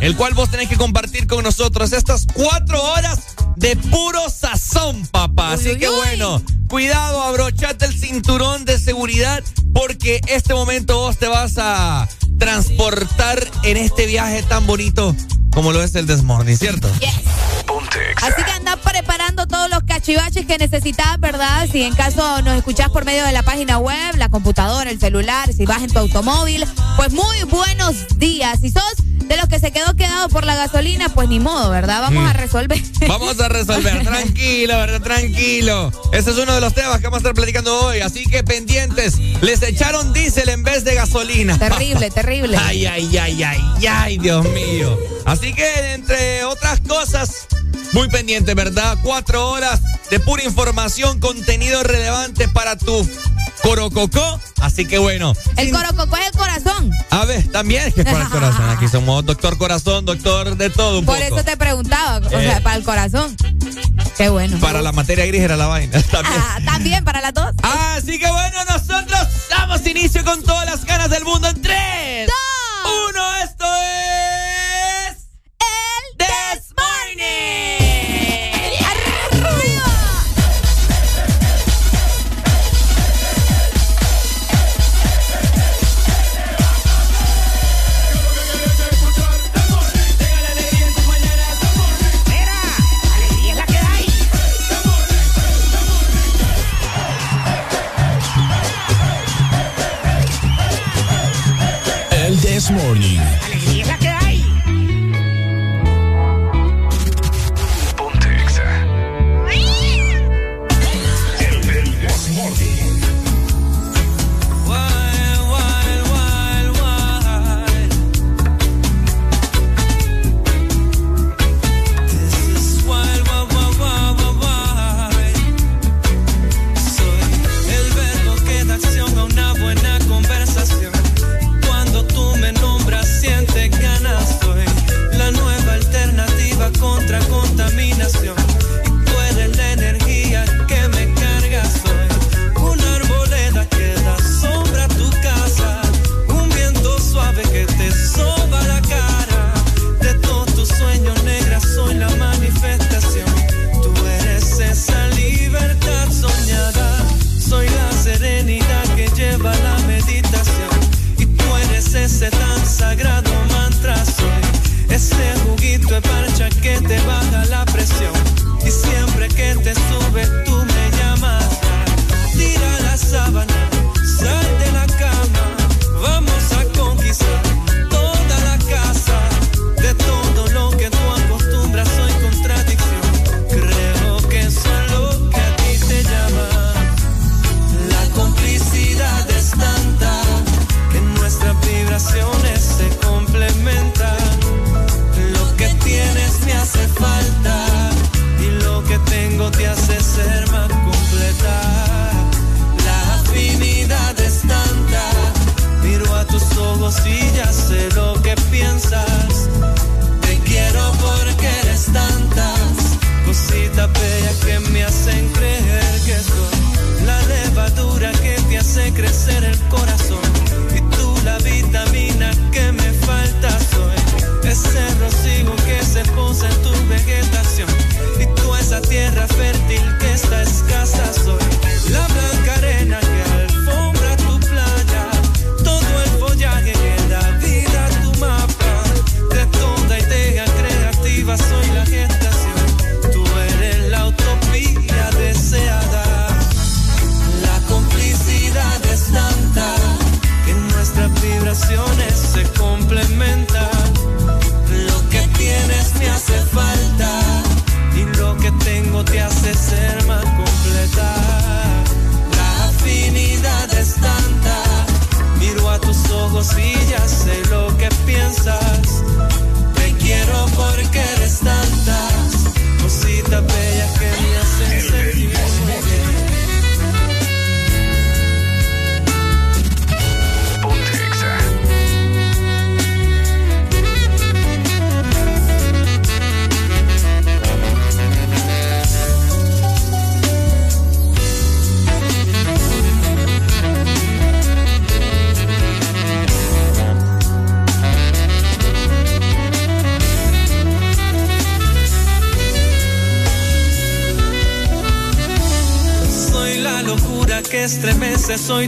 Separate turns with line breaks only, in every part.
El
cual vos tenés que compartir con nosotros estas cuatro horas de puro sazón, papá. Así que bueno, cuidado, abrochate el cinturón de seguridad porque este momento vos te vas a transportar en este viaje tan bonito como lo es el Desmorning, ¿cierto?
Yes. Así que anda preparando todos los cachivaches que necesitas, ¿verdad? Si en caso nos escuchás por medio de la página web, la computadora, el celular, si vas en tu automóvil, pues muy buenos días. Si sos que se quedó quedado por la gasolina, pues ni modo, ¿verdad? Vamos a mm. resolver.
Vamos a resolver, tranquilo, ¿verdad? Tranquilo. Ese es uno de los temas que vamos a estar platicando hoy, así que pendientes. Les echaron diésel en vez de gasolina.
Terrible, terrible.
Ay, ay, ay, ay, ay, Dios mío. Así que, entre otras cosas, muy pendiente, ¿verdad? Cuatro horas de pura información, contenido relevante para tu corococó. Así que bueno.
El corococó es
A ver, también es que es para el corazón. Aquí somos doctor corazón, doctor de todo un
Por eso te preguntaba, o sea, eh. para el corazón. Qué bueno.
Para la materia gris era la vaina.
También. Ah, también para las dos.
Así que bueno, nosotros damos inicio con todas las ganas del mundo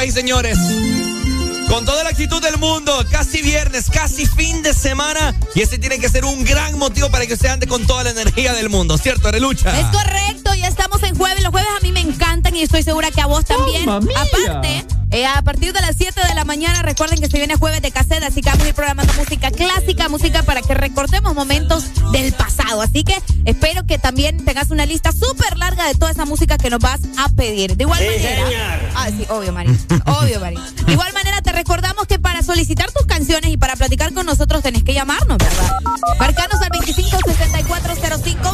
señoras y señores. Con toda la actitud del mundo, casi viernes, casi fin de semana. Y ese tiene que ser un gran motivo para que usted ande con toda la energía del mundo, ¿cierto, Arelucha?
Es correcto, ya estamos en jueves. Los jueves a mí me encantan y estoy segura que a vos también. Aparte, eh, a partir de las 7 de la mañana, recuerden que se viene jueves de cassette, así que vamos a ir programando música clásica, música para que recordemos momentos del pasado. Así que espero que también tengas una lista súper larga de toda esa música que nos vas a pedir. De igual manera. Ah, sí, obvio, Marín. obvio, Marín. De igual manera, te recordamos que para solicitar tus canciones y para platicar con nosotros tenés que llamarnos, ¿verdad? Marcarnos al 25640520 o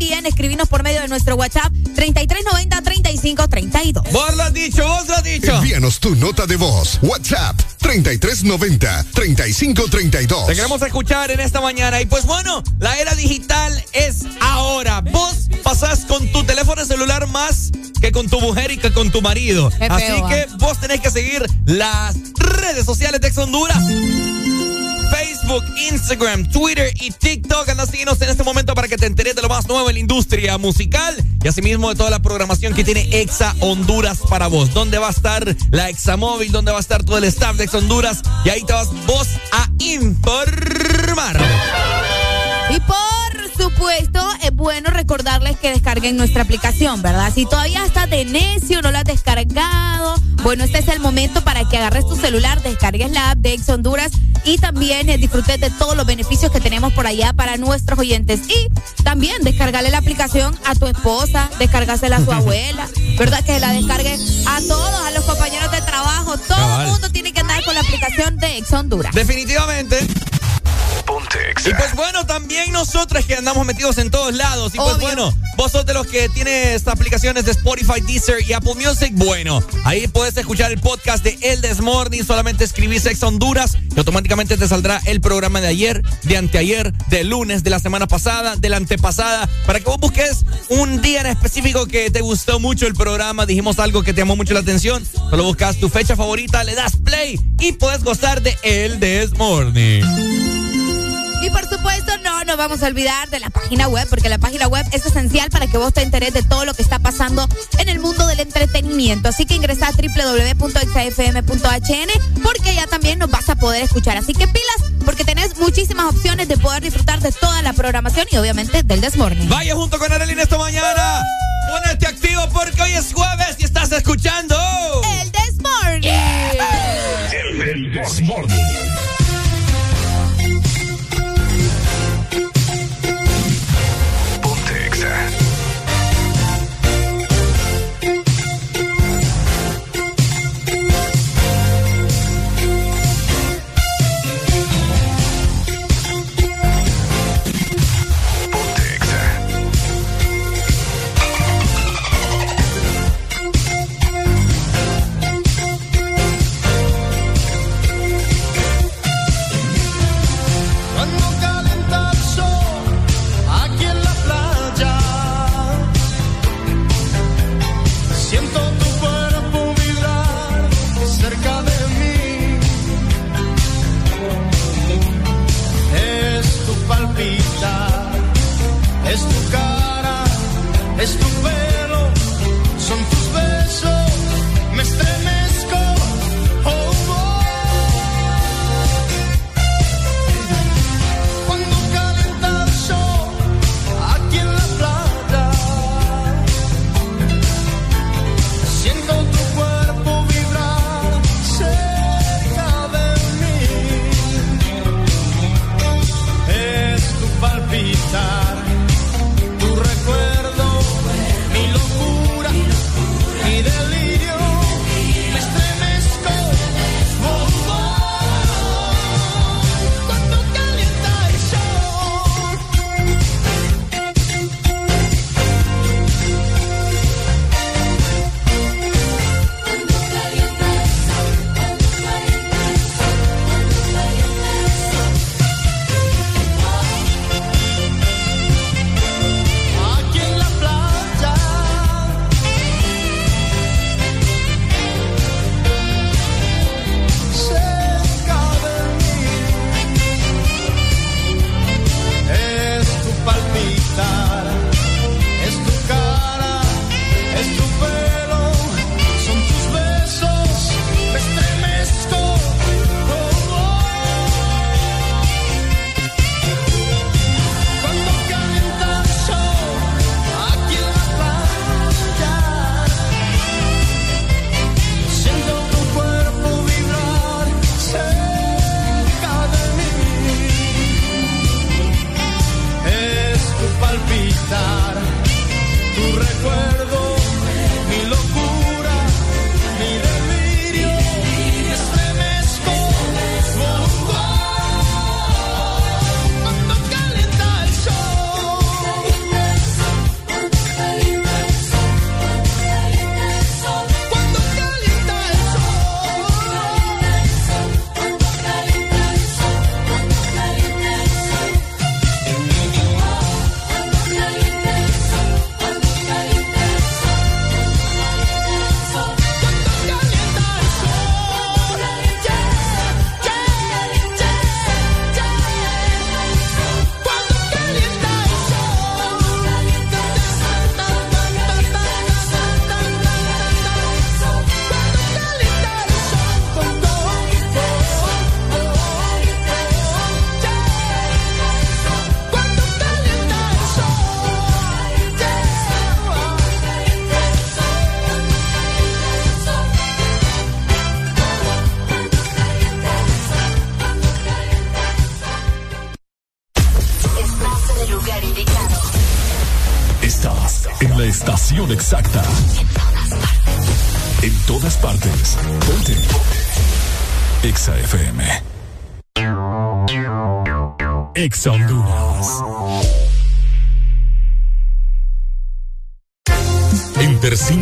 también escribirnos por medio de nuestro WhatsApp 3390-3532.
Vos lo has dicho, vos lo has dicho.
Envíanos tu nota de voz. WhatsApp 3390-3532.
Te queremos escuchar en esta mañana. Y pues bueno, la era digital es ahora. Vos pasás con tu teléfono celular más que con tu mujer y que con tu marido.
Qué feo,
Así
¿ah?
que vos tenés que seguir las redes sociales de Ex Honduras. Facebook, Instagram, Twitter y TikTok. Anda a seguirnos en este momento para que te enteres de lo más nuevo la industria musical y asimismo de toda la programación que tiene Exa Honduras para vos. ¿Dónde va a estar la Exa Móvil? ¿Dónde va a estar todo el staff de Exa Honduras? Y ahí te vas vos a informar.
Y por supuesto, es bueno recordarles que descarguen nuestra aplicación, ¿verdad? Si todavía estás de necio, no la has descargado, bueno, este es el momento para que agarres tu celular, descargues la app de Ex Honduras y también eh, disfrutes de todos los beneficios que tenemos por allá para nuestros oyentes. Y también descargarle la aplicación a tu esposa, descargársela a su abuela, ¿verdad? Que la descargue a todos, a los compañeros de trabajo. Todo
Cabal.
el mundo tiene que andar con la aplicación de Ex Honduras.
Definitivamente. Y pues bueno, también nosotros que andamos metidos en todos lados. Y pues
Obvio.
bueno, vos sos de los que tienes aplicaciones de Spotify, Deezer y Apple Music. Bueno, ahí puedes escuchar el podcast de El Desmorning. Solamente escribís Ex Honduras y automáticamente te saldrá el programa de ayer, de anteayer, de lunes, de la semana pasada, de la antepasada. Para que vos busques un día en específico que te gustó mucho el programa, dijimos algo que te llamó mucho la atención. Solo buscas tu fecha favorita, le das play y puedes gozar de El Desmorning.
Y por supuesto, no nos vamos a olvidar de la página web, porque la página web es esencial para que vos te enteres de todo lo que está pasando en el mundo del entretenimiento. Así que ingresa a www.xafm.hn porque ya también nos vas a poder escuchar. Así que pilas, porque tenés muchísimas opciones de poder disfrutar de toda la programación y obviamente del Desmorning.
Vaya junto con Arelina esta mañana. Ponete activo porque hoy es jueves y estás escuchando.
El Desmorning.
El Desmorning.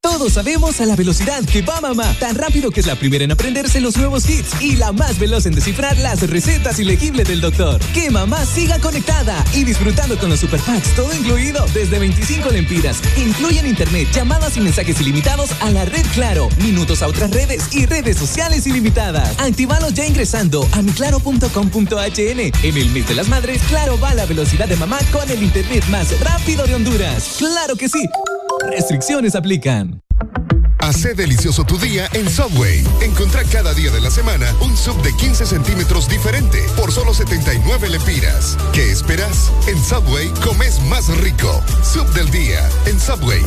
Todos sabemos a la velocidad que va mamá. Tan rápido que es la primera en aprenderse los nuevos hits y la más veloz en descifrar las recetas ilegibles del doctor. Que mamá siga conectada y disfrutando con los super packs, todo incluido desde 25 lempiras. Incluyen internet, llamadas y mensajes ilimitados a la red Claro, minutos a otras redes y redes sociales ilimitadas. Actívalos ya ingresando a miclaro.com.hn. En el mes de las madres, Claro va a la velocidad de mamá con el internet más rápido de Honduras. ¡Claro que sí! Restricciones aplican.
Hace delicioso tu día en Subway. Encontrá cada día de la semana un sub de 15 centímetros diferente por solo 79 lempiras. ¿Qué esperas? En Subway comes más rico. Sub del día en Subway.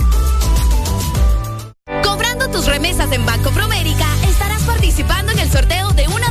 Cobrando tus remesas en Banco Promérica, estarás participando en el sorteo de una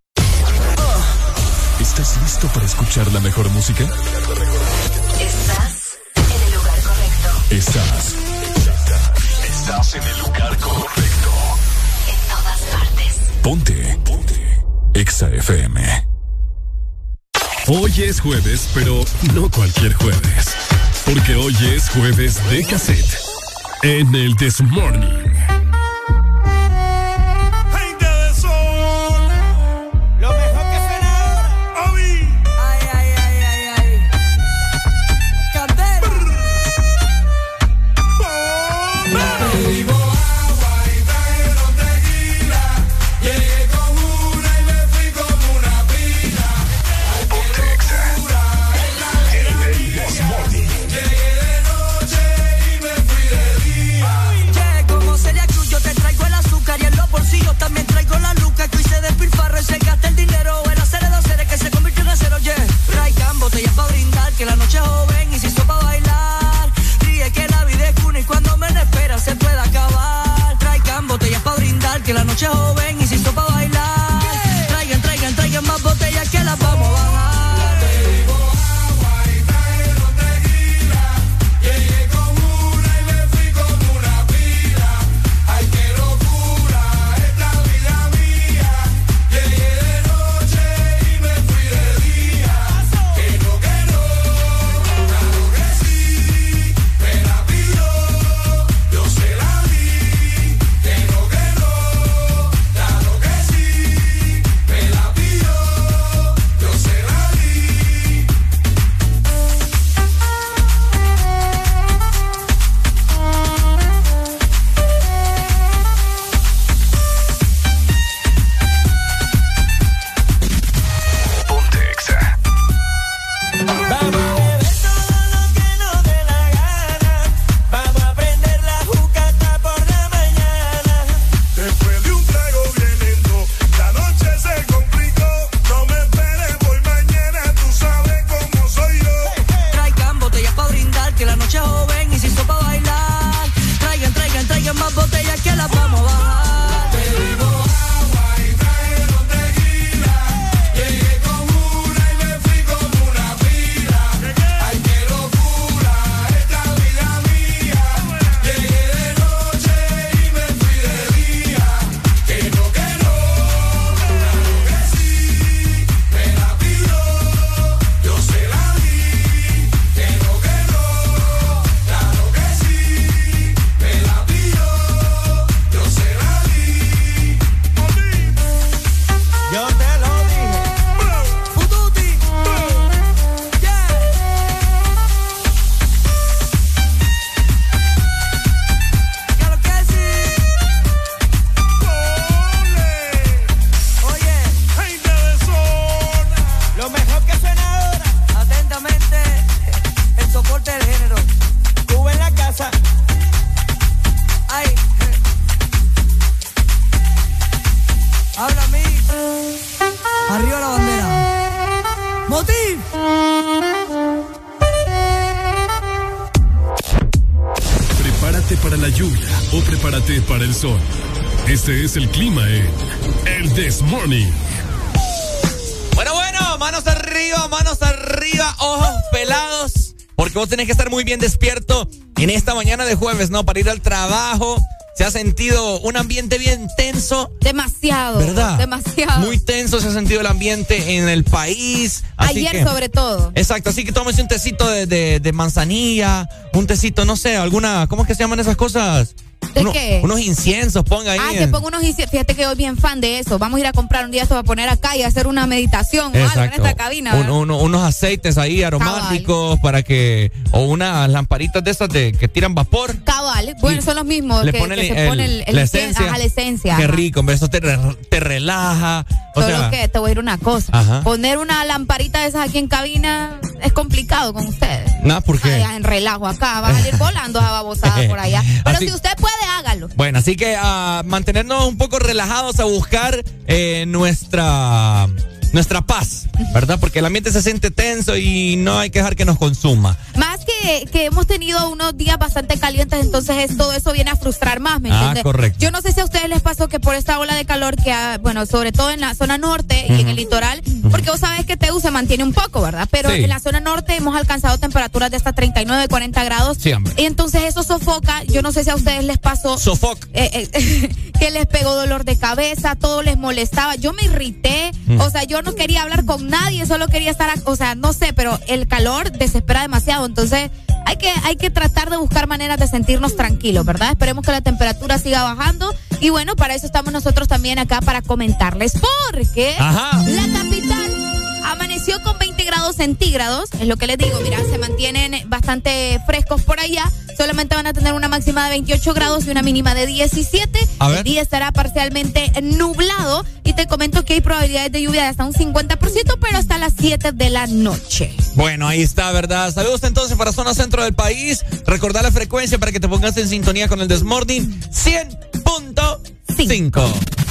¿Estás listo para escuchar la mejor música?
Estás en el lugar correcto.
Estás. Estás en el lugar correcto.
En todas partes.
Ponte. Ponte. Exa FM. Hoy es jueves, pero no cualquier jueves. Porque hoy es jueves de cassette. En el This Morning.
Botellas para brindar, que la noche es joven y se hizo para bailar. Ríe que la vida es una y cuando menos espera se puede acabar. Traigan botellas para brindar, que la noche es joven Para
ir al trabajo. Se ha sentido un ambiente bien tenso.
Demasiado.
¿Verdad?
Demasiado.
Muy tenso se ha sentido el ambiente en el país. Así
Ayer
que-
sobre todo.
Exacto, así que tómese un tecito de, de- de manzanilla, un tecito, no sé, alguna, ¿cómo es que se llaman esas cosas?
¿De
Uno-
qué?
Unos inciensos, ponga ahí.
Ah, que
en-
pongo unos inci- Fíjate que hoy bien fan de eso. Vamos a ir a comprar un día esto para poner acá y hacer una meditación o algo en esta cabina.
Un- unos aceites ahí aromáticos para que. O unas lamparitas de esas de, que tiran vapor.
Cabal. Bueno, son los mismos
Le
que,
ponen
que
el-
se pone el, el
la esencia.
Ajá, la esencia.
Qué
ajá.
rico, hombre, eso te, te relaja. O
Solo
sea,
que te voy a decir una cosa.
Ajá.
Poner una lamparita de esas aquí en cabina es complicado con ustedes.
nada, ¿por qué?
Allá en relajo acá, van a ir volando esa babosada por allá. Pero
Así-
si usted puede, hágalo.
Bueno, así que a mantenernos un poco relajados a buscar eh, nuestra nuestra paz, ¿verdad? Porque el ambiente se siente tenso y no hay que dejar que nos consuma.
Más que, que hemos tenido unos días bastante calientes, entonces es- todo eso viene a frustrar más, ¿me
Ah,
entiendes?
correcto.
Yo no sé si a ustedes les pasó que por esta ola de calor que, ha- bueno, sobre todo en la zona norte y en el litoral, porque vos sabés que Teu se mantiene un poco, ¿verdad? Pero
Sí.
en la zona norte hemos alcanzado temperaturas de hasta 39, 40 grados.
Sí, hombre.
Y entonces eso sofoca, yo no sé si a ustedes les pasó.
Sofoc.
eh, eh, que les pegó dolor de cabeza, todo les molestaba. Yo me irrité, o sea, yo no quería hablar con nadie, solo quería estar, a- o sea, no sé, pero el calor desespera demasiado, entonces hay que hay que tratar de buscar maneras de sentirnos tranquilos, ¿verdad? Esperemos que la temperatura siga bajando y bueno, para eso estamos nosotros también acá para comentarles porque
Ajá.
la capital amaneció con 20 grados centígrados, es lo que les digo, mira, se mantienen bastante frescos por allá, solamente van a tener una máxima de 28 grados y una mínima de 17.
A ver.
El día estará parcialmente nublado y te comento que hay probabilidades de lluvia de hasta un 50%, pero hasta las 7 de la noche.
Bueno, ahí está, ¿verdad? Saludos entonces para zona centro del país. Recordar la frecuencia para que te pongas en sintonía con el Desmorning 100.5.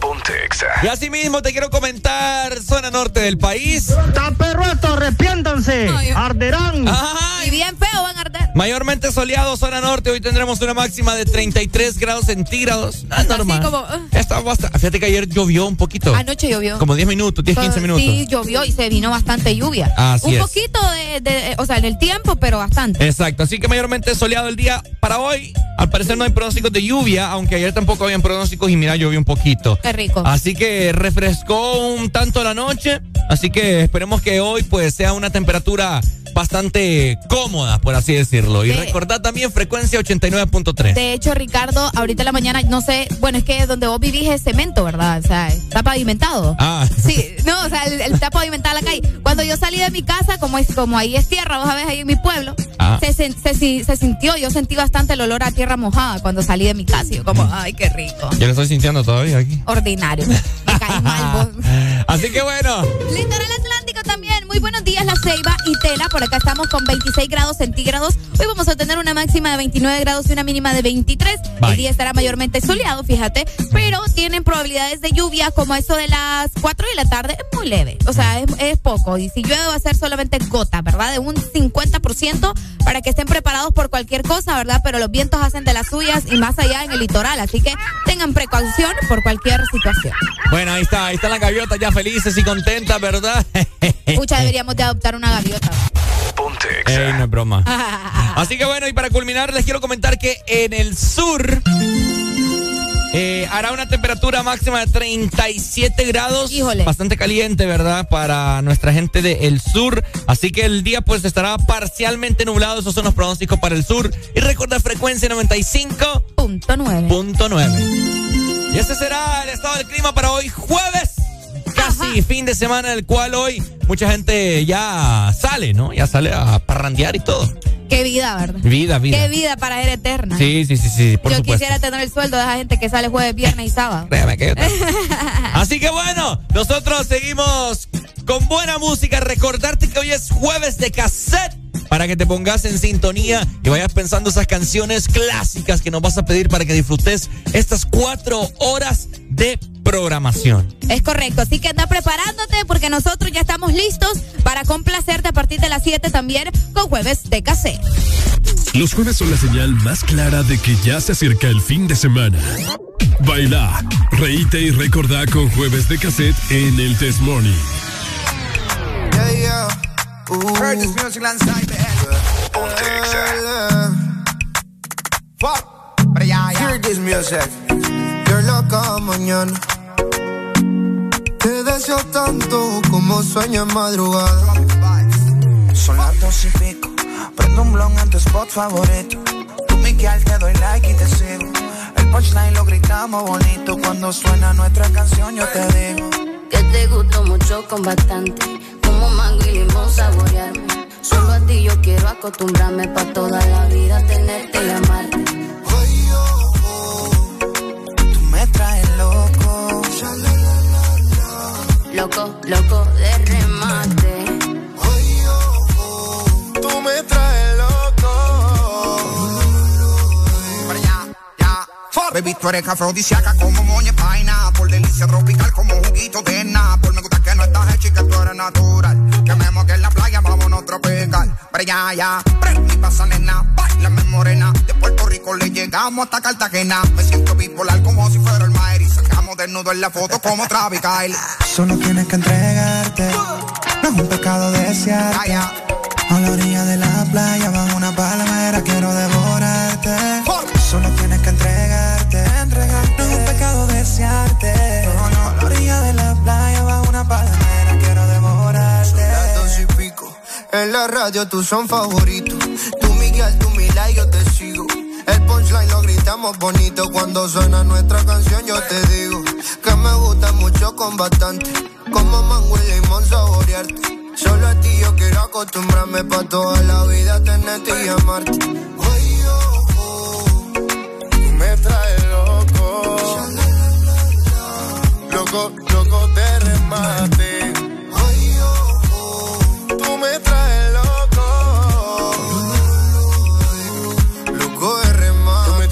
Ponte Exa.
Y así mismo te quiero comentar zona norte del país.
Taperroto, arrepiéntanse. Arderán.
Ajá.
Y bien feo van a arder.
Mayormente soleado, zona norte. Hoy tendremos una máxima de 33 grados centígrados. Ah, normal.
como, uh.
Está bastante- Fíjate que ayer llovió un poquito.
Anoche llovió.
Como 10 minutos, 10, 15 minutos.
Sí, llovió y se vino bastante lluvia.
Así
Un
es.
poquito de, de- o sea, en el tiempo, pero bastante.
Exacto, así que mayormente soleado el día para hoy. Al parecer no hay pronósticos de lluvia, aunque ayer tampoco habían pronósticos y mira, llovió un poquito.
Rico.
Así que refrescó un tanto la noche, así que esperemos que hoy pues sea una temperatura bastante cómoda, por así decirlo. Y recordad también frecuencia 89.3.
De hecho, Ricardo, ahorita en la mañana, no sé, bueno, es que donde vos vivís es cemento, ¿verdad? O sea, está pavimentado.
Ah.
Sí, no, o sea, el, el- está pavimentada la calle. Cuando yo salí de mi casa, como es como ahí es tierra, vos sabés, ahí en mi pueblo,
Ah.
se, se, si- se sintió, yo sentí bastante el olor a tierra mojada cuando salí de mi casa. Y yo como, ay, qué rico.
Yo lo estoy sintiendo todavía aquí.
Ordinario. Me caes mal vos.
Así que bueno,
Litoral Atlántico también. Muy buenos días, La Ceiba y Tela. Por acá estamos con 26 grados centígrados. Hoy vamos a tener una máxima de 29 grados y una mínima de 23.
Bye.
El día estará mayormente soleado, fíjate. Pero tienen probabilidades de lluvia como eso de las 4 de la tarde. Es muy leve. O sea, es, es poco. Y si llueve va a ser solamente gota, ¿verdad? De un 50% para que estén preparados por cualquier cosa, ¿verdad? Pero los vientos hacen de las suyas y más allá en el litoral. Así que tengan precaución por cualquier situación.
bueno, ahí está, ahí están las gaviotas ya felices y contentas, ¿verdad?
Pucha, deberíamos de adoptar una gaviota.
Ponte
Ey, no es broma. Así que bueno, y para culminar, les quiero comentar que en el sur eh, hará una temperatura máxima de 37 grados.
Híjole.
Bastante caliente, ¿verdad? Para nuestra gente del sur. Así que el día pues estará parcialmente nublado. Esos son los pronósticos para el sur. Y recuerda frecuencia 95.9.
Punto nueve.
Y ese será el estado del clima para hoy jueves. Casi fin de semana, el cual hoy mucha gente ya sale, ¿no? Ya sale a parrandear y todo.
Qué vida, ¿verdad?
Vida, vida.
Qué vida para ser eterna.
Sí, sí, sí, sí, por
Yo
supuesto.
quisiera tener el sueldo de esa gente que sale jueves, viernes y sábado.
Créame que yo. Así que bueno, nosotros seguimos con buena música. Recordarte que hoy es jueves de cassette para que te pongas en sintonía y vayas pensando esas canciones clásicas que nos vas a pedir para que disfrutes estas cuatro horas de programación.
Es correcto, así que anda preparándote porque nosotros ya estamos listos para complacerte a partir de las 7 también con jueves de cassette.
Los jueves son la señal más clara de que ya se acerca el fin de semana. Baila, reíte y recordá con jueves de cassette en el Test Morning.
Yeah, yeah. Ooh. Heard this music alongside the Fuck. But yeah, yeah. Hear this music. You're loca mañana. Te deseo tanto como sueño en madrugada.
Son las dos y pico. Prendo un blon en tu spot favorito. Tú, Miguel, te doy like y te sigo. El punchline lo gritamos bonito. Cuando suena nuestra canción, yo te digo.
Que te gustó mucho con bastante. Como mango y limón saborearme. Solo a ti yo quiero acostumbrarme pa' toda la vida tenerte y amarte.
Tú me traes loco.
Loco, loco de remate.
Tú me traes
Fuck. Baby, tú eres afrodisíaca como moña paina. Por delicia tropical como juguito de Por me gusta que no estás hecha y que tú eres natural. Que me moque en la playa, vámonos tropical. Pero ya, ya, prende y pasa nena. Bailame morena. De Puerto Rico le llegamos hasta Cartagena. Me siento bipolar como si fuera el Maer. Y sacamos desnudo en la foto como Travis Kyle.
Solo tienes que entregarte. No es un pecado desearte. A la orilla de la playa, bajo una palmera, quiero devorarte. Solo En la radio tú son favoritos. Tú Miguel, tú Mila y yo te sigo. El punchline lo gritamos bonito cuando suena nuestra canción. Yo te digo que me gusta mucho con bastante. Como mango y limón saborearte. Solo a ti yo quiero acostumbrarme pa' toda la vida tenerte y amarte. Ay, oh, me traes loco. Loco, loco de remate.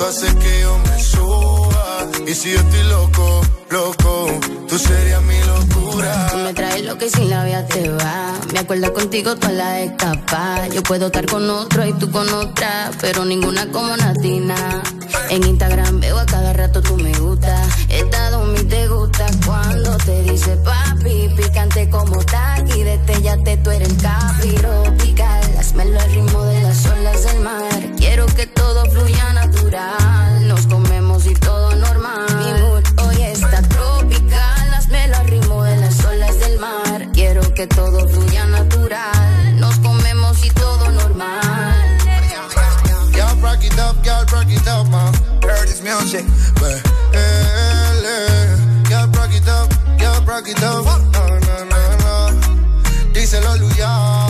Tú haces que yo me suba. Y si yo estoy loco, loco, tú serías mi locura.
Tú me traes lo que sin la vida te va. Me acuerdo contigo toda la escapa. Yo puedo estar con otro y tú con otra, pero ninguna como Natina. En Instagram veo a cada rato tú me gusta. Estado mi te gusta cuando te dice papi. Picante como taqui, destellate tú eres el capiro. Pical, hazmelo al ritmo de las olas del mar. Quiero que todo fluya natural. Nos comemos y todo normal. Mi mood hoy está tropical. Hazmelo al ritmo de las olas del mar. Quiero que todo fluya natural. Nos comemos y todo normal.
Y'all rock it up, y'all rock it up, man.
Heard this music.
Y'all rock it up, y'all rock it up. No, no, no, no. Díselo, Luya.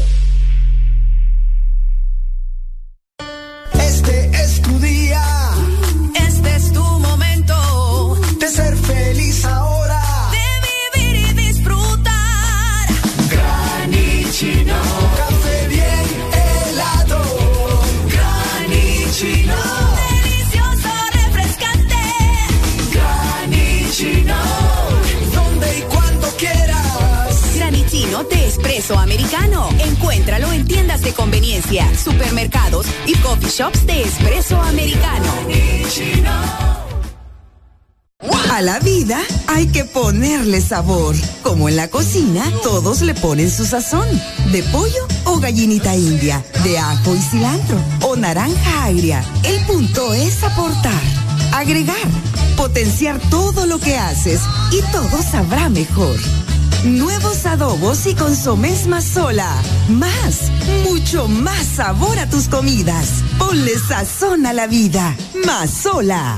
Espresso Americano. Encuéntralo en tiendas de conveniencia, supermercados y coffee shops de Espresso Americano.
A la vida hay que ponerle sabor. Como en la cocina, todos le ponen su sazón. De pollo o gallinita india, de ajo y cilantro o naranja agria. El punto es aportar, agregar, potenciar todo lo que haces y todo sabrá mejor. Nuevos adobos y consomés más sola. Más, mucho más sabor a tus comidas. Ponle sazón a la vida. Más sola.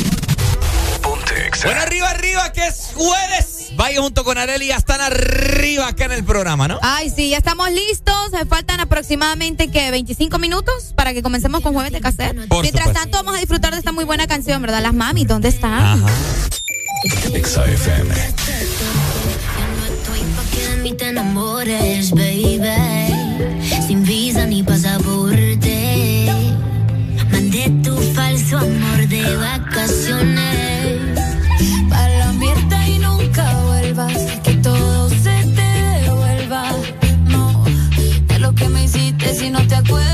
Exa.
Bueno, arriba, arriba, que es jueves. Vaya junto con Areli, ya están arriba acá en el programa, ¿no?
Ay, sí, ya estamos listos. Me faltan aproximadamente que 25 minutos para que comencemos con Jueves de.
Por
Mientras
supuesto.
tanto, vamos a disfrutar de esta muy buena canción, ¿verdad? Las mami, ¿dónde están?
Ajá.
Exa FM.
Que de mí te enamores, baby. Sin visa ni pasaporte. Mandé tu falso amor de vacaciones.
Te acuerdas.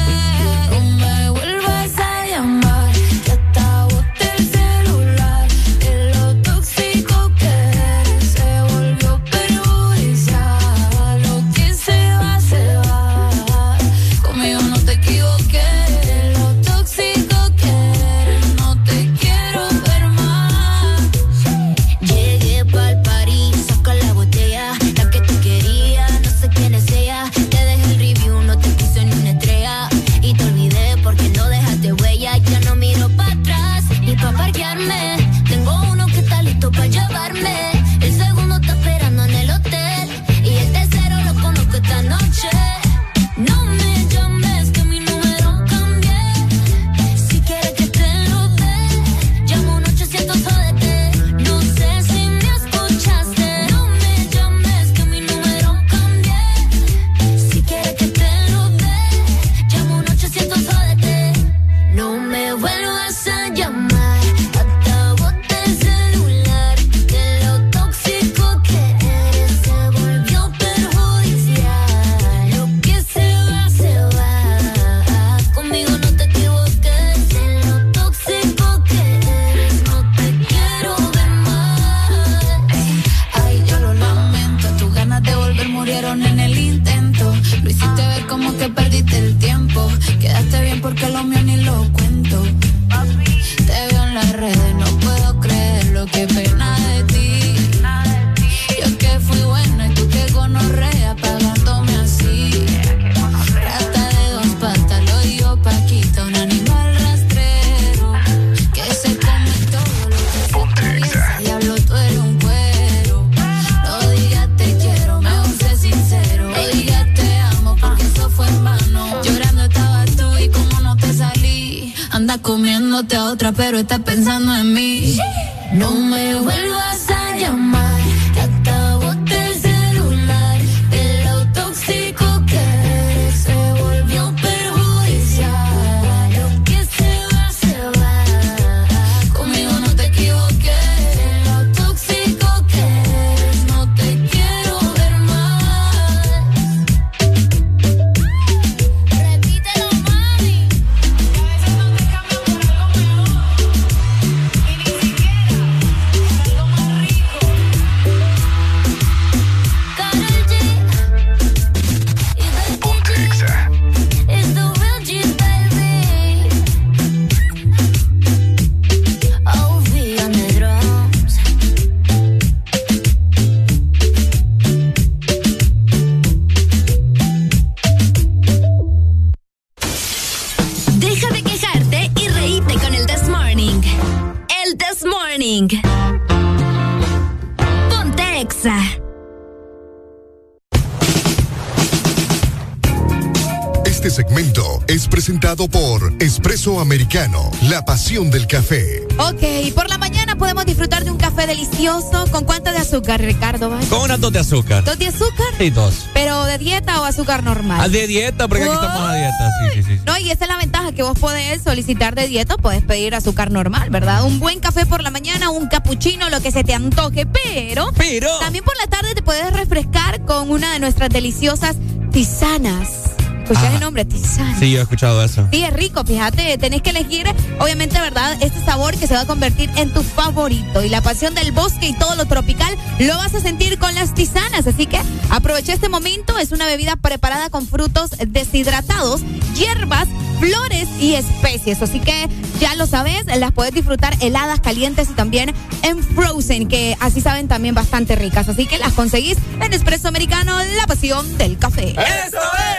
Pasión del café.
Ok, por la mañana podemos disfrutar de un café delicioso. ¿Con cuánto de azúcar, Ricardo?
Con unas dos de azúcar.
¿Dos de azúcar?
Sí, dos.
¿Pero de dieta o azúcar normal?
Ah, de dieta, porque aquí estamos a dieta. Sí, sí, sí.
No, y esa es la ventaja que vos podés solicitar de dieta, puedes pedir azúcar normal, ¿verdad? Un buen café por la mañana, un cappuccino, lo que se te antoje, pero.
Pero.
También por la tarde te puedes refrescar con una de nuestras deliciosas tisanas. ¿Escuchás
Ah.
el nombre? Tisana.
Sí, yo he escuchado eso.
Sí, es rico, fíjate, tenés que elegir, obviamente, ¿verdad? Este sabor que se va a convertir en tu favorito. Y la pasión del bosque y todo lo tropical lo vas a sentir con las tisanas. Así que aprovecha este momento. Es una bebida preparada con frutos deshidratados, hierbas, flores y especies. Así que ya lo sabes, las puedes disfrutar heladas, calientes y también en frozen, que así saben también bastante ricas. Así que las conseguís en Espresso Americano, la pasión del café.
¡Eso es!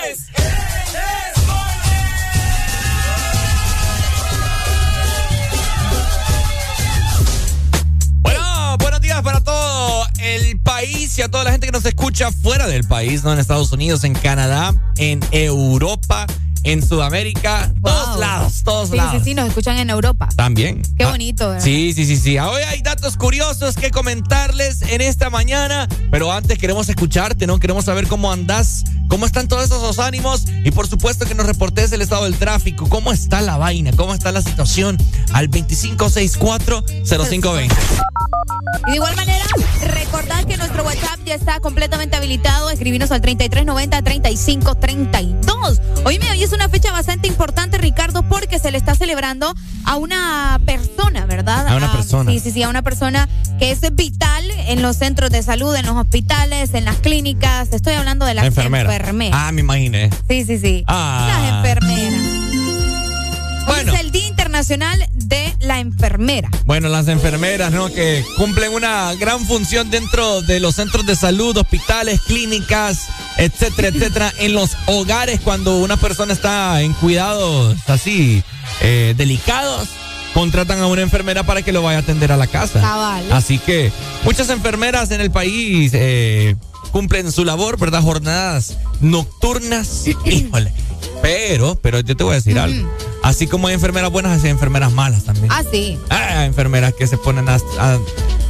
Escucha fuera del país, ¿no? En Estados Unidos, en Canadá, en Europa, en Sudamérica, todos lados, todos
Sí,
lados.
sí, sí, nos escuchan en Europa.
También.
Qué
Ah,
bonito, ¿verdad?
Sí, sí, sí, sí. Hoy hay datos curiosos que comentarles en esta mañana, pero antes queremos escucharte, ¿no? Queremos saber cómo andás, cómo están todos esos ánimos y por supuesto que nos reportes el estado del tráfico, cómo está la vaina, cómo está la situación al 2564-0520.
Y de igual manera, ya está completamente habilitado. Escribinos al 3390-3532. Oíme, hoy es una fecha bastante importante, Ricardo, porque se le está celebrando a una persona, ¿verdad?
A una persona.
Sí, sí, sí, a una persona que es vital en los centros de salud, en los hospitales, en las clínicas. Estoy hablando de las
La enfermera.
enfermeras.
Ah, me imaginé.
Sí, sí, sí.
Ah.
Las enfermeras. Hoy
Bueno.
es el Día Internacional la Enfermera.
Bueno, las enfermeras, ¿no? Que cumplen una gran función dentro de los centros de salud, hospitales, clínicas, etcétera, etcétera, en los hogares cuando una persona está en cuidados así eh, delicados. Contratan a una enfermera para que lo vaya a atender a la casa.
Cabal.
Así que muchas enfermeras en el país eh, cumplen su labor, ¿verdad? Jornadas nocturnas. Híjole. Pero, pero yo te voy a decir algo. Así como hay enfermeras buenas, hay enfermeras malas también.
Ah, sí.
Hay enfermeras que se ponen a, a-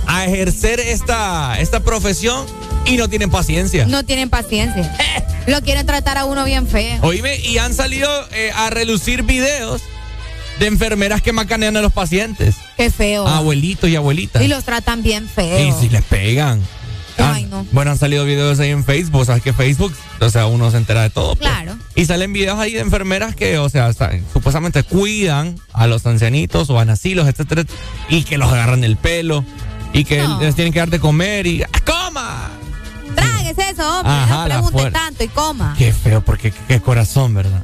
a ejercer esta, esta profesión y no tienen paciencia.
No tienen paciencia. Lo quieren tratar a uno bien feo.
Oíme, y han salido eh, a relucir videos de enfermeras que macanean a los pacientes.
Qué feo.
A abuelitos y abuelitas.
Y los tratan bien feo.
Y si les pegan.
Ay,
Ah,
no.
Bueno, han salido videos ahí en Facebook, sabes que Facebook, o sea, uno se entera de todo. pues.
Claro.
Y salen videos ahí de enfermeras que, o sea, supuestamente cuidan a los ancianitos o a nacilos, etcétera, y que los agarran el pelo y que
No.
les tienen que dar de comer y ¡ah, ¡coma!
Tráguese eso, hombre.
Ajá,
no pregunte tanto y coma.
Qué feo, porque qué, qué corazón, ¿verdad?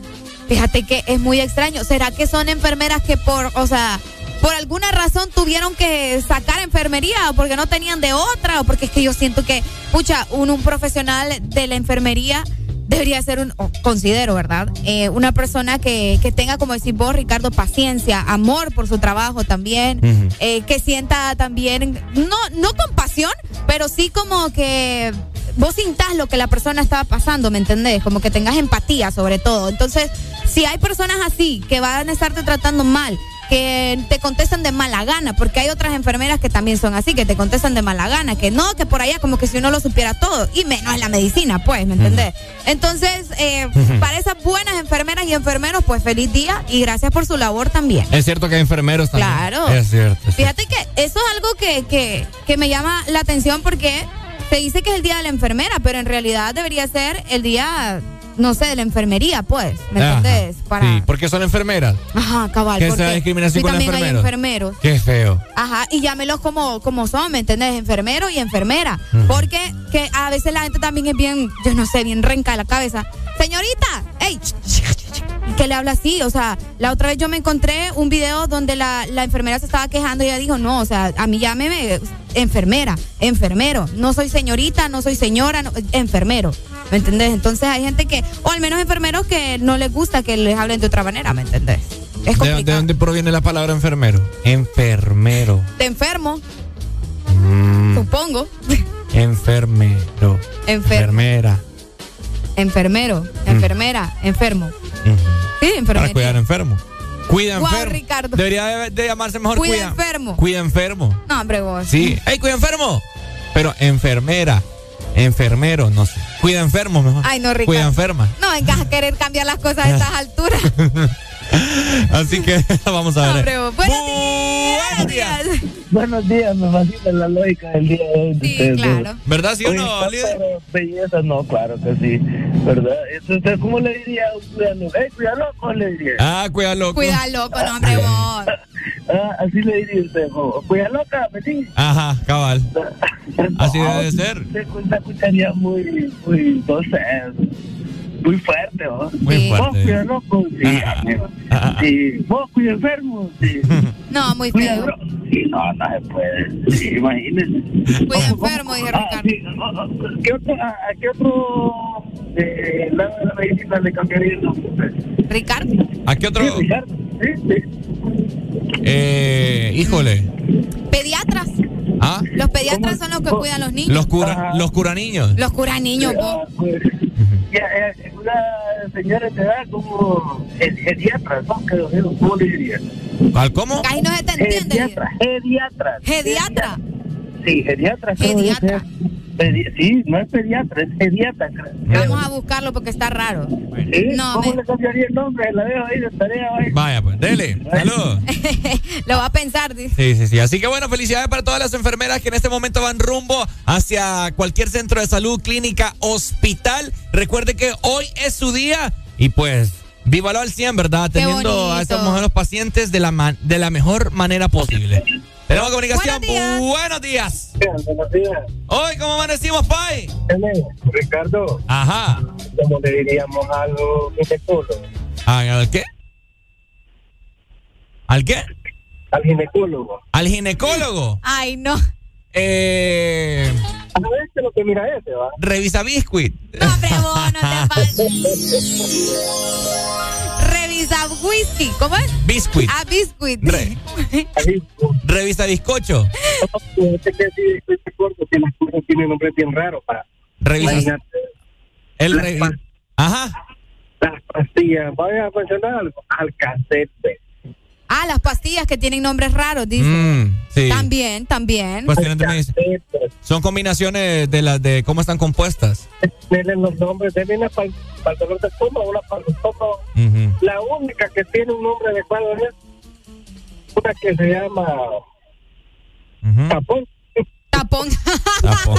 Fíjate que es muy extraño. ¿Será que son enfermeras que por, o sea, por alguna razón tuvieron que sacar enfermería o porque no tenían de otra? O porque es que yo siento que, pucha, un, un profesional de la enfermería debería ser un, considero, ¿verdad? Eh, una persona que, que tenga, como decís vos, Ricardo, paciencia, amor por su trabajo también, eh, que sienta también, no, no compasión, pero sí como que vos sintás lo que la persona estaba pasando, ¿me entendés? Como que tengas empatía sobre todo. Entonces, si hay personas así que van a estarte tratando mal, que te contestan de mala gana, porque hay otras enfermeras que también son así, que te contestan de mala gana, que no, que por allá como que si uno lo supiera todo, y menos en la medicina, pues, ¿me entendés? Entonces, eh, para esas buenas enfermeras y enfermeros, pues feliz día y gracias por su labor también.
Es cierto que hay enfermeros también.
Claro.
Es cierto. es cierto.
Fíjate que eso es algo que, que, que me llama la atención porque se dice que es el día de la enfermera, pero en realidad debería ser el día, no sé, de la enfermería, pues. ¿Me
Ajá.
entendés? Para...
Sí, porque son enfermeras.
Ajá, cabal.
Que sea discriminación con
también hay
enfermeros.
enfermeros.
Qué feo.
Ajá, y llámelos como, como son, ¿me entendés? Enfermero y enfermera. Porque que a veces la gente también es bien, yo no sé, bien renca de la cabeza. Señorita, ey, que le habla así, o sea, la otra vez yo me encontré un video donde la, la enfermera se estaba quejando y ella dijo, no, o sea, a mí llámeme enfermera, enfermero, no soy señorita, no soy señora, no- enfermero, ¿me entendés? Entonces hay gente que, o al menos enfermeros que no les gusta que les hablen de otra manera, ¿me entendés? Es
¿De,
complicado.
de dónde proviene la palabra enfermero? Enfermero.
De enfermo,
Mm,
supongo.
enfermero. Enfermera.
Enfermero,
Mm.
enfermera, enfermo. Sí,
Para
enfermería.
cuidar enfermo. Cuida
Guau,
enfermo.
Ricardo.
Debería de, de llamarse mejor
Cuida
cuida.
enfermo.
Cuida enfermo.
No, hombre, vos.
Sí. ¡Ey, cuida enfermo! Pero enfermera. Enfermero, no sé. Cuida enfermo mejor.
Ay, no, Ricardo.
Cuida enferma.
No vengas a querer cambiar las cosas a estas alturas.
Así que vamos a
No,
ver.
vos. Buenos días. Buenos días.
Buenos días, me fascina la lógica del día de hoy.
Sí,
ustedes
claro.
¿Verdad, sí o no, líder?
belleza, no, claro que sí. ¿Verdad? Entonces, ¿cómo le diría a un cuidado? ¡Eh, cuidado, loco! Le diría.
Ah, cuida loco.
Cuida loco, no, hombre, vos.
Ah, así le diría usted, jo. cuida loca, vení.
Ajá, cabal. Así
No,
debe ser.
Se se escucharía muy, muy, no sé, muy fuerte, ¿no?
Muy
Sí.
fuerte.
Vos cuida loco, sí. Sí, vos cuida enfermo, sí.
No, muy
Cuida
feo.
Sí, no, no se puede. Sí, imagínese.
Cuida enfermo, dije
Ah,
Ricardo.
ah, ah, ¿Qué otro, a, a qué otro eh, lado de la medicina le cambiaría el nombre?
Ricardo.
¿A qué otro?
Sí, Ricardo. Sí, sí.
Eh, híjole.
Pediatras.
¿Ah?
Los pediatras son los que cuidan a los niños.
Los cura, los curaniños.
Los curan niños, vos.
Ya, eh, una señora de edad como el geriatra, ¿no? Que- ¿Cómo le diría?
¿Al cómo?
Casi no se te entiende.
Geriatra, geriatra.
Geriatra.
Sí, geriatra.
Geriatra.
Sí, no es pediatra, es geriatra. creo.
Vamos a buscarlo porque está raro.
¿Sí?
No,
¿Cómo
me-
le cambiaría el nombre? La dejo ahí de tarea. ahí.
Vaya, pues, dele. Saludos.
Lo va a pensar, dice.
Sí, sí, sí. Así que bueno, felicidades para todas las enfermeras que en este momento van rumbo hacia cualquier centro de salud, clínica, hospital. Recuerde que hoy es su día y pues vívalo al 100, ¿verdad?
Qué
Teniendo a esas mujeres pacientes de la, man- de la mejor manera posible. Tenemos comunicación.
Buenos días.
Buenos días. Hoy, ¿cómo amanecimos, Pai?
Ricardo,
Ajá.
¿cómo le diríamos a los ginecólogos?
Ah, ¿Al qué? ¿Al qué?
Al ginecólogo.
Al ginecólogo.
Ay, no.
Eh,
A ver, que lo que mira ese, ¿va?
revisa biscuit.
No, hombre, vos, no te pases. Revisa whisky. ¿Cómo es?
Biscuit.
Ah, biscuit.
Re- revisa bizcocho.
Fíjate que sí, estoy de acuerdo que las cosas tienen nombres bien raros para.
Revisa. El Ajá.
Las pastillas, voy a mencionar algo. Alcacete.
Ah, las pastillas que tienen nombres raros, dice.
Mm, sí.
También, también.
De medicina. Son combinaciones de las de cómo están compuestas.
Tienen los nombres, de una para el dolor de estómago, una para el estómago.
Ujú.
La única que tiene un nombre adecuado es una que se llama
Ujú.
Japón.
Tapón.
Tapo.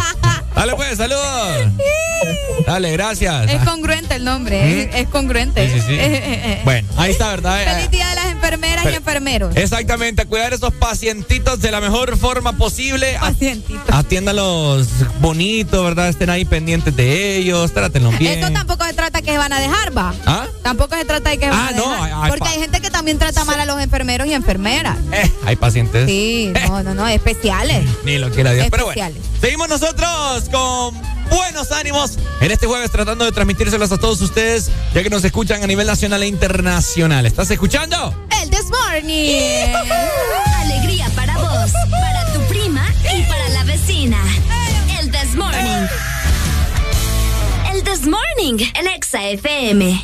Dale pues, saludos. Dale, gracias.
Es congruente el nombre, es, es congruente.
Sí, sí, sí.
Eh, eh, eh.
Bueno, ahí está, ¿verdad?
Feliz día de las enfermeras y enfermeros.
Exactamente, a cuidar a esos pacientitos de la mejor forma posible.
Pacientitos.
Atiéndalos bonitos, ¿verdad? Estén ahí pendientes de ellos, trátenlos bien.
Esto tampoco se trata que van a dejar, va.
¿Ah?
Tampoco se trata de que van
Ah,
a
no,
dejar.
hay- hay
Porque hay gente que también trata mal a los enfermeros y enfermeras.
Eh, hay pacientes.
Sí, no, no, no, especiales.
Ni lo quiera Dios. Pero bueno, seguimos nosotros con buenos ánimos en este jueves tratando de transmitírselos a todos ustedes, ya que nos escuchan a nivel nacional e internacional. ¿Estás escuchando?
El This Morning.
Alegría para vos, para tu prima y para la vecina. El This Morning. El This Morning, el Exa FM.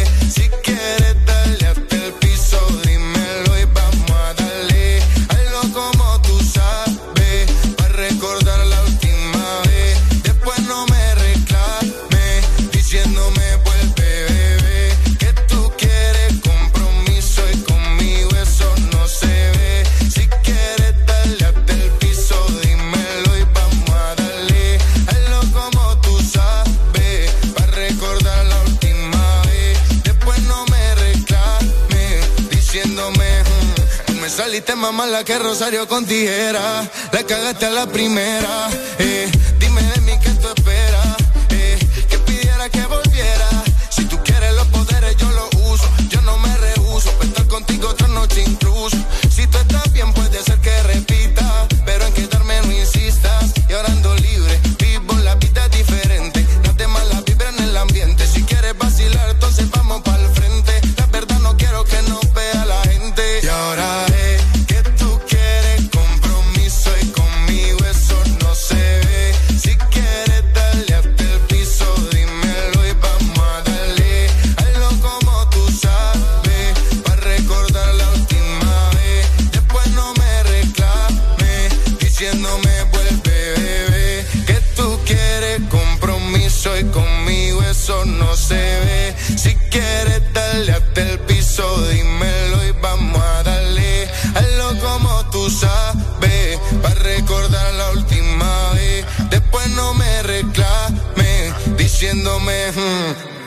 Diste más mala que Rosario con tijera. La cagaste a la primera. Eh, dime de mí qué tú esperas. Eh, que pidiera que volviera. Si tú quieres los poderes, yo los uso. Yo no me rehuso. Para estar contigo otra noche incluso. Hasta el piso, dímelo y vamos a darle. Hazlo como tú sabes, para recordar la última vez. Después no me reclames, diciéndome. hmm,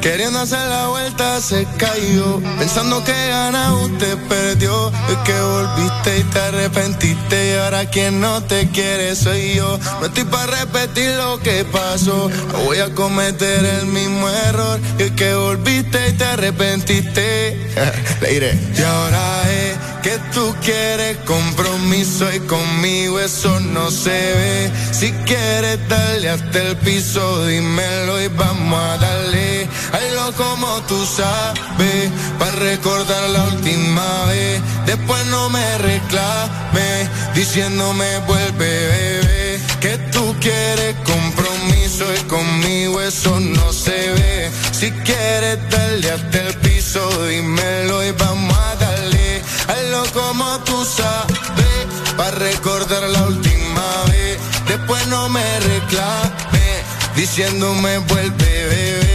Queriendo hacer la vuelta se cayó. Pensando que gana usted perdió. Es que volviste y te arrepentiste. Y ahora quien no te quiere soy yo. No estoy para repetir lo que pasó. No voy a cometer el mismo error. Es que volviste y te arrepentiste. Le diré. Y ahora es que tú quieres compromiso Y conmigo eso no se ve. Si quieres darle hasta el piso. Dímelo y vamos a darle Hazlo como tú sabes, para recordar la última vez. Después no me reclames, diciéndome vuelve, bebé. Que tú quieres compromiso y conmigo eso no se ve. Si quieres darle hasta el piso, dímelo y vamos a darle. Hazlo como tú sabes, para recordar la última vez. Después no me reclames, diciéndome vuelve, bebé.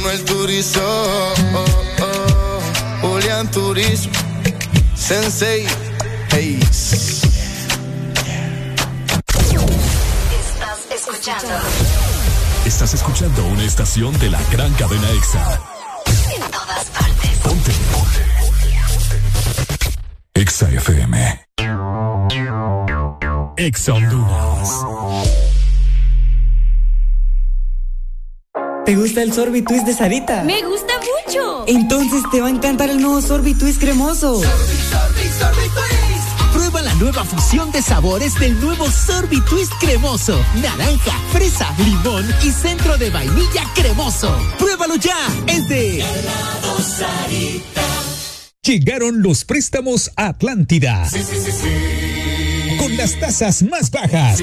Manuel Turizo, oh, oh, Julián Turismo, Sensei, hey.
Estás escuchando
Estás escuchando una estación de la gran cadena EXA.
en todas partes.
Ponte. EXA FM. EXA Honduras.
¿Te gusta el sorbitwist de Sarita?
Me gusta mucho.
Entonces te va a encantar el nuevo sorbitwist cremoso.
Prueba la nueva fusión de sabores del nuevo Sorbi Twist cremoso. Naranja, fresa, limón y centro de vainilla cremoso. Pruébalo ya. Es de
Llegaron los préstamos a Atlántida. Con las tasas más bajas.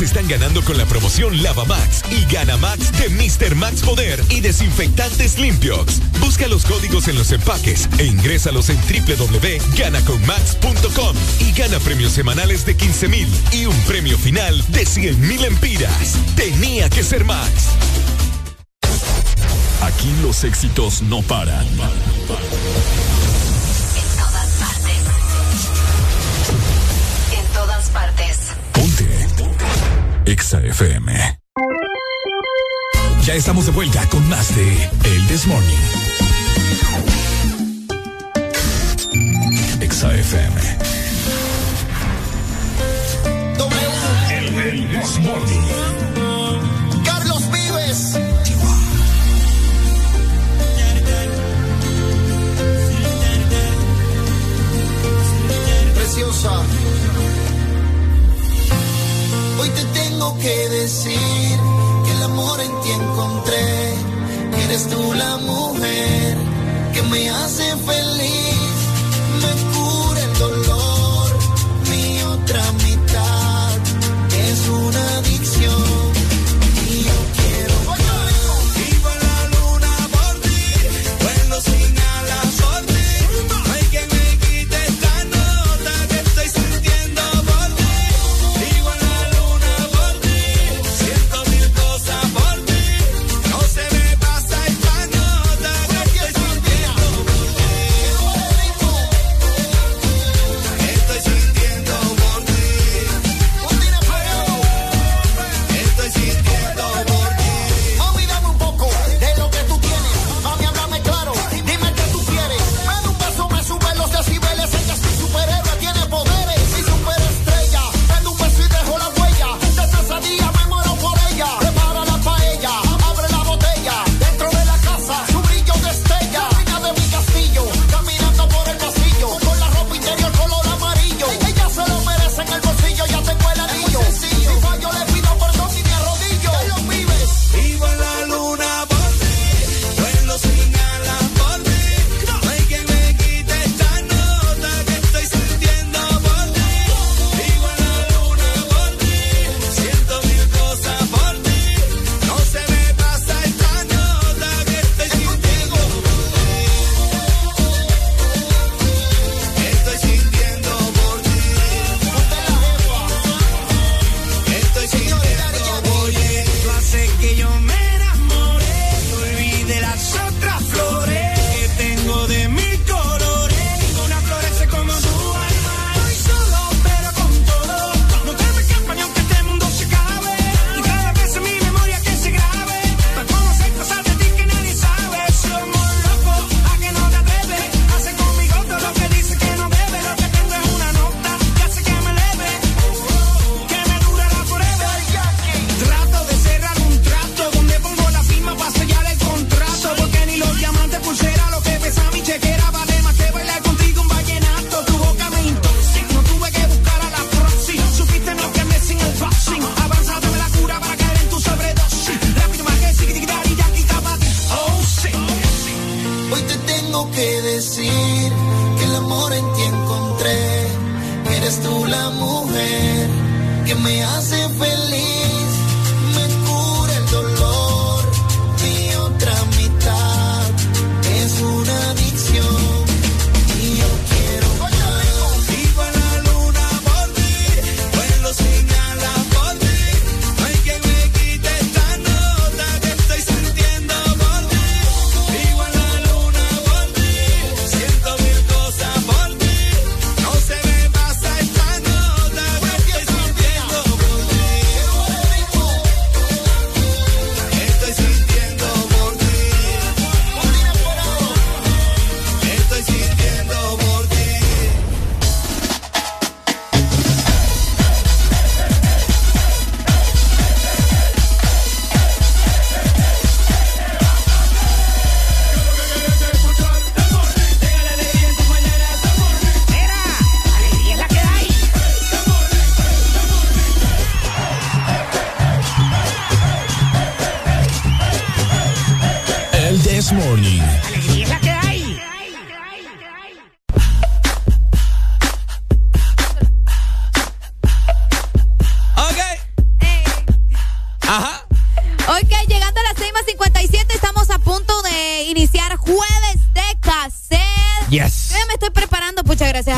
Están ganando con la promoción Lava Max y Gana Max de Mr. Max Poder y desinfectantes limpios. Busca los códigos en los empaques e ingrésalos en www.ganaconmax.com y gana premios semanales de 15 mil y un premio final de 100 mil empiras. Tenía que ser Max. Aquí los éxitos no paran. EXA FM. Ya estamos de vuelta con más de El This Morning. EXA FM. El, el.
Carlos Vives. Preciosa. Hoy te tengo que decir que el amor en ti encontré. Que eres tú la mujer que me hace feliz. Me cura el dolor.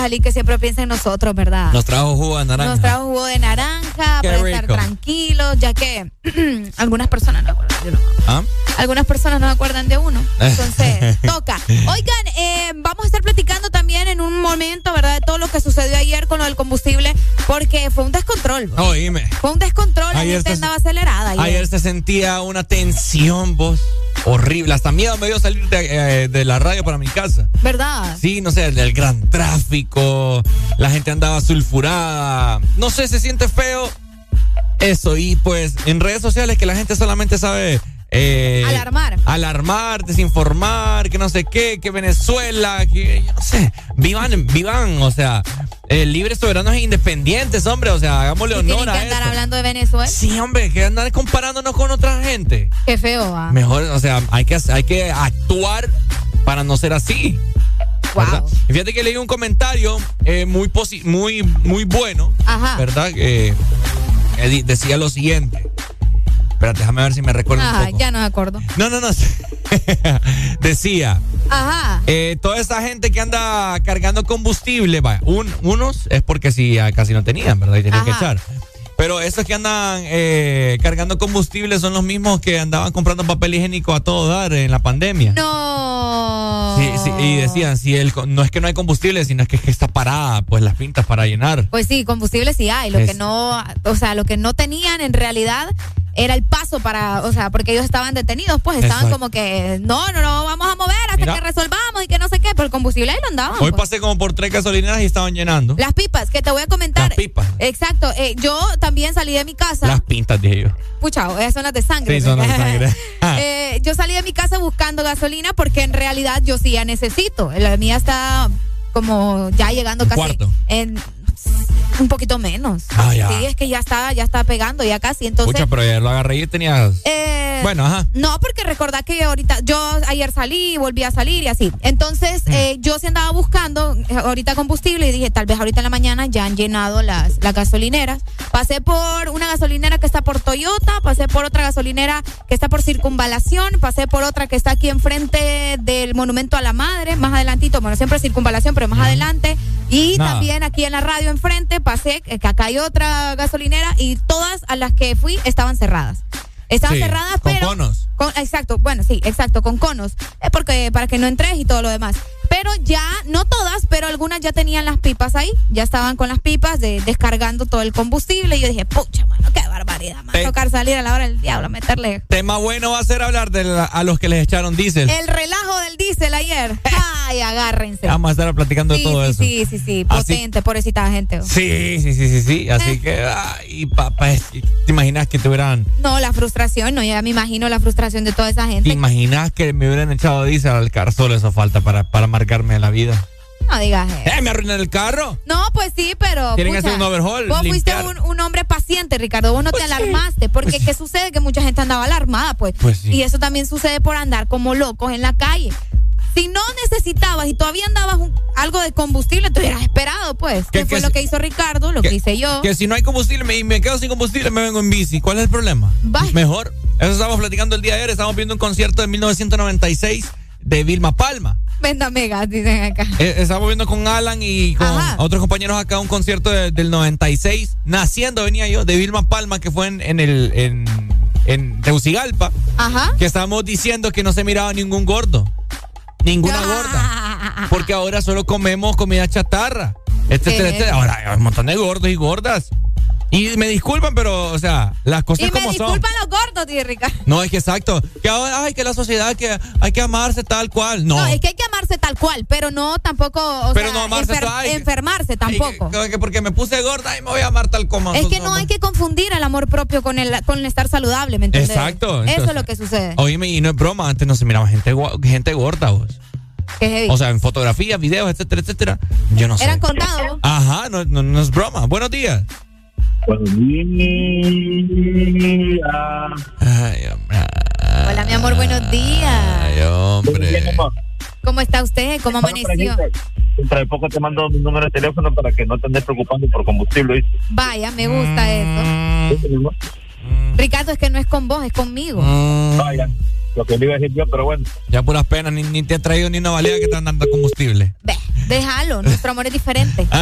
Ali, que siempre piensa en nosotros, ¿verdad?
Nos trajo jugo de naranja.
Nos trajo jugo de naranja
Qué
para estar
rico.
tranquilos, ya que algunas personas no acuerdan de uno.
¿Ah?
Algunas personas no acuerdan de uno. Entonces, toca. Oigan, eh, vamos a estar platicando también en un momento, ¿verdad? De todo lo que sucedió ayer con lo del combustible, porque fue un descontrol. vos.
Oíme.
Fue un descontrol, la
Ayer
gente
se-
andaba acelerada. ayer.
Ayer se sentía una tensión, vos. Horrible. Hasta miedo me dio salir de, eh, de la radio para mi casa.
¿Verdad?
Sí, no sé, el gran tráfico. La gente andaba sulfurada. No sé, se siente feo. Eso, y pues en redes sociales que la gente solamente sabe. eh,
Alarmar.
Alarmar, desinformar, que no sé qué, que Venezuela, que yo no sé. Vivan, vivan, o sea, eh, libres, soberanos e independientes, hombre. O sea, hagámosle
Y
honor
que
a
andar
eso.
hablando de Venezuela.
Sí, hombre, que andar comparándonos con otra gente.
Qué feo, va.
Mejor, o sea, hay que, hay que actuar para no ser así. Y fíjate que leí un comentario eh, muy, posi- muy, muy bueno,
Ajá.
¿verdad? Que decía lo siguiente. Espérate, déjame ver si me recuerdo un
Ajá,
poco.
ya no me acuerdo.
No, no, no. decía,
Ajá.
eh, toda esa gente que anda cargando combustible, vaya, un- unos es porque sí, ya casi no tenían, ¿verdad? Y tenían que echar. Pero esos que andan eh, cargando combustible son los mismos que andaban comprando papel higiénico a todo dar en la pandemia.
No.
Sí, sí, y decían, si el, no es que no hay combustible, sino es que, que está parada, pues las pintas para llenar.
Pues sí, combustible sí hay. Lo
Es-
que no, o sea, lo que no tenían en realidad era el paso para, o sea, porque ellos estaban detenidos, pues estaban
Exacto.
como que, no, no, no, vamos a mover hasta
Mira.
que resolvamos y que no sé qué, pero el combustible ahí lo andaban.
Hoy
pues.
pasé como por tres gasolineras y estaban llenando.
Las pipas, que te voy a comentar.
Las pipas.
Exacto. eh, yo también salí de mi casa.
Las pintas, dije yo.
Pucha, esas son las de sangre.
Sí, son las de sangre.
Eh, yo salí de mi casa buscando gasolina porque en realidad yo sí ya necesito. La mía está como ya llegando
Un
casi
cuarto.
en un poquito menos.
Ah, ya.
Sí, es que ya está, ya está pegando, ya casi. Entonces,
Pucha, pero ayer lo agarré y tenías...
eh,
Bueno, ajá.
No, porque recordá que ahorita, yo ayer salí, volví a salir y así. Entonces,
Mm.
eh, yo sí andaba buscando eh, ahorita combustible y dije, tal vez ahorita en la mañana ya han llenado las, las gasolineras. Pasé por una gasolinera que está por Toyota, pasé por otra gasolinera que está por Circunvalación, pasé por otra que está aquí enfrente del Monumento a la Madre, más adelantito, bueno, siempre Circunvalación, pero más adelante. Y
Nada.
también aquí en la radio enfrente pasé, eh, que acá hay otra gasolinera y todas a las que fui estaban cerradas. Estaban
Sí,
cerradas,
con
pero
conos.
con- exacto, bueno, sí, exacto, con conos. Es porque para que no entres y todo lo demás. Pero ya, no todas, pero algunas ya tenían las pipas ahí. Ya estaban con las pipas de, descargando todo el combustible. Y yo dije, pucha, mano, qué barbaridad. Me va a
Te-
tocar salir a la hora del diablo, meterle
Tema bueno va a ser hablar de la- a los que les echaron diésel.
el relajo del diésel ayer. Ay, agárrense.
Vamos a estar platicando
Sí,
de todo
sí,
eso.
sí, sí, sí,
Así-
potente, pobrecita gente.
Sí, sí, sí, sí, sí. Así que, ay, papá, te imaginas que te hubieran,
No, la frustración, no, ya me imagino la frustración de toda esa
te
gente.
imaginas que me hubieran echado diésel al carro. Solo eso falta para, para marcarme la vida.
No digas eso.
¡Eh, me arruinan el carro!
No, pues sí, pero.
Tienen que hacer un overhaul,
Vos
limpiar.
fuiste un, un hombre paciente, Ricardo. Vos no
Pues
te
sí,
alarmaste. Porque, ¿qué sucede? Que mucha gente andaba alarmada, pues.
Pues sí.
Y eso también sucede por andar como locos en la calle. Si no necesitabas y todavía andabas un- algo de combustible, te hubieras esperado, pues.
Que-
Que fue lo que hizo Ricardo, lo que, hice yo.
Que si no hay combustible me- y me quedo sin combustible, me vengo en bici. ¿Cuál es el problema?
Vaya.
Mejor. Eso estábamos platicando el día de ayer. Estábamos viendo un concierto de 1996 de Vilma Palma.
Venda megas, dicen acá.
Eh, estábamos viendo con Alan y con
Ajá.
otros compañeros acá un concierto de- del 96. Naciendo venía yo, de Vilma Palma, que fue en, en el en, en Teucigalpa.
Ajá.
Que estábamos diciendo que no se miraba ningún gordo. Ninguna
Ah.
gorda. Porque ahora solo comemos comida chatarra. Etcétera,
Eh.
etcétera. Ahora hay un montón de gordos y gordas. Y me disculpan, pero, o sea, las cosas
Y me
como son.
disculpan los gordos, tío Ricardo.
No, es que exacto. Que ahora, ay, que la sociedad, que hay que amarse tal cual. No.
No, es que hay que amarse tal cual, pero no tampoco, o
Pero
sea,
no amarse
enfer-
que-
enfermarse tampoco.
Que- que porque me puse gorda y me voy a amar tal como.
Es que no hay que confundir el amor propio con el con el estar saludable, ¿me entiendes?
Exacto,
Eso es lo que sucede.
Oíme, y no es broma, antes no se miraba gente, gente gorda, vos. O sea, en fotografías, videos, etcétera, etcétera. Yo no sé.
Eran contados.
Ajá, no, no, no es broma. Buenos días.
Buenos días.
Ay, hombre.
Hola, mi amor, buenos días.
Ay, hombre.
¿Cómo está usted? ¿Cómo amaneció?
Dentro de poco te mando mi número de teléfono para que no te andes preocupando por combustible.
Vaya, me gusta eso. Ricardo, es que no es con vos, es conmigo.
Vaya, lo que le iba a decir yo, pero bueno.
Ya puras penas, ni, ni te han traído ni una valía que te andan dando combustible.
Ve, déjalo, nuestro amor es diferente.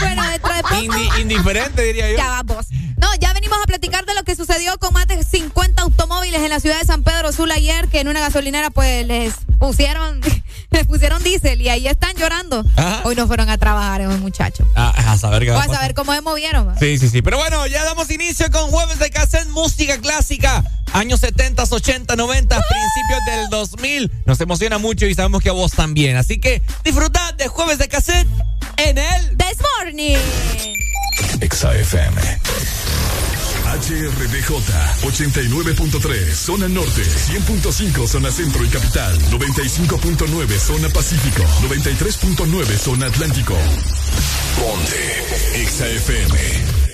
bueno, dentro de poco.
Indi- indiferente, diría yo.
Ya va vos. No, ya venimos a platicar de lo que sucedió con más de 50 automóviles en la ciudad de San Pedro Sula ayer, que en una gasolinera pues les pusieron, les pusieron diésel y ahí están llorando.
Ajá.
Hoy no fueron a trabajar esos muchachos.
Ah, a saber qué va a
Vas a
pasar.
ver cómo se movieron.
Sí, sí, sí. Pero bueno, ya damos inicio con Jueves de Cassette, música clásica. Años 70, 80, 90, principios del 2000. Nos emociona mucho y sabemos que a vos también. Así que disfrutad de Jueves de Cassette en el
This Morning.
Exa FM. HRDJ 89.3 Zona Norte, 100.5 Zona Centro y Capital, 95.9 Zona Pacífico, 93.9 Zona Atlántico. Ponte Exa FM.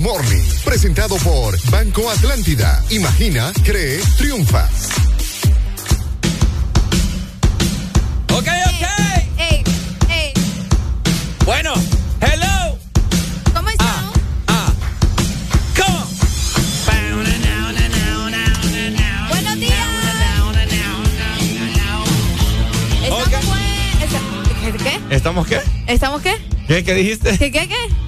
El Desmorning, presentado por Banco Atlántida. Imagina, cree, triunfa.
Ok, ok.
Ey, ey,
Bueno, hello.
¿cómo estamos?
Ah, come on.
Buenos días. Estamos
Ok.
buen- ¿Qué? ¿Qué?
¿Estamos qué?
¿Estamos qué?
¿Qué, qué dijiste?
¿Qué, qué, qué?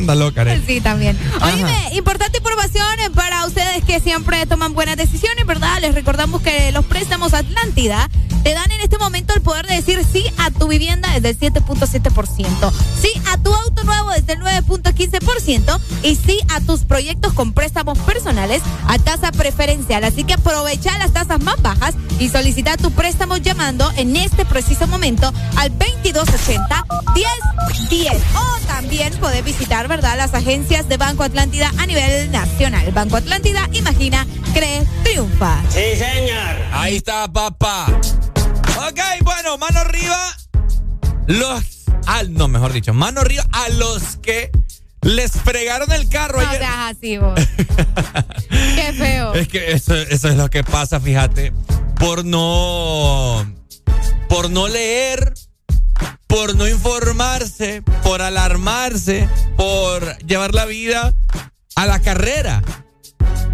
Anda loca.
Sí, también. Oíme, importante información para ustedes que siempre toman buenas decisiones, ¿verdad? Les recordamos que los préstamos Atlántida te dan en este momento el poder de decir sí a tu vivienda desde el 7.7%, sí a tu auto nuevo desde el 9.15% y sí a tus proyectos con préstamos personales a tasa preferencial. Así que aprovecha las tasas más bajas y solicita tu préstamo llamando en este preciso momento al 2280 1010 o también podés visitar, ¿verdad?, las agencias de Banco Atlántida a nivel nacional. Banco Atlántida, imagina, cree, triunfa.
Sí, señor. Ahí está, papá. Ok, bueno, mano arriba. Los. Al, no, mejor dicho, mano arriba a los que les fregaron el carro
No
ayer.
seas así, vos. Qué feo.
Es que eso, eso es lo que pasa, fíjate. Por no. Por no leer. Por no informarse. Por alarmarse. Por llevar la vida a la carrera.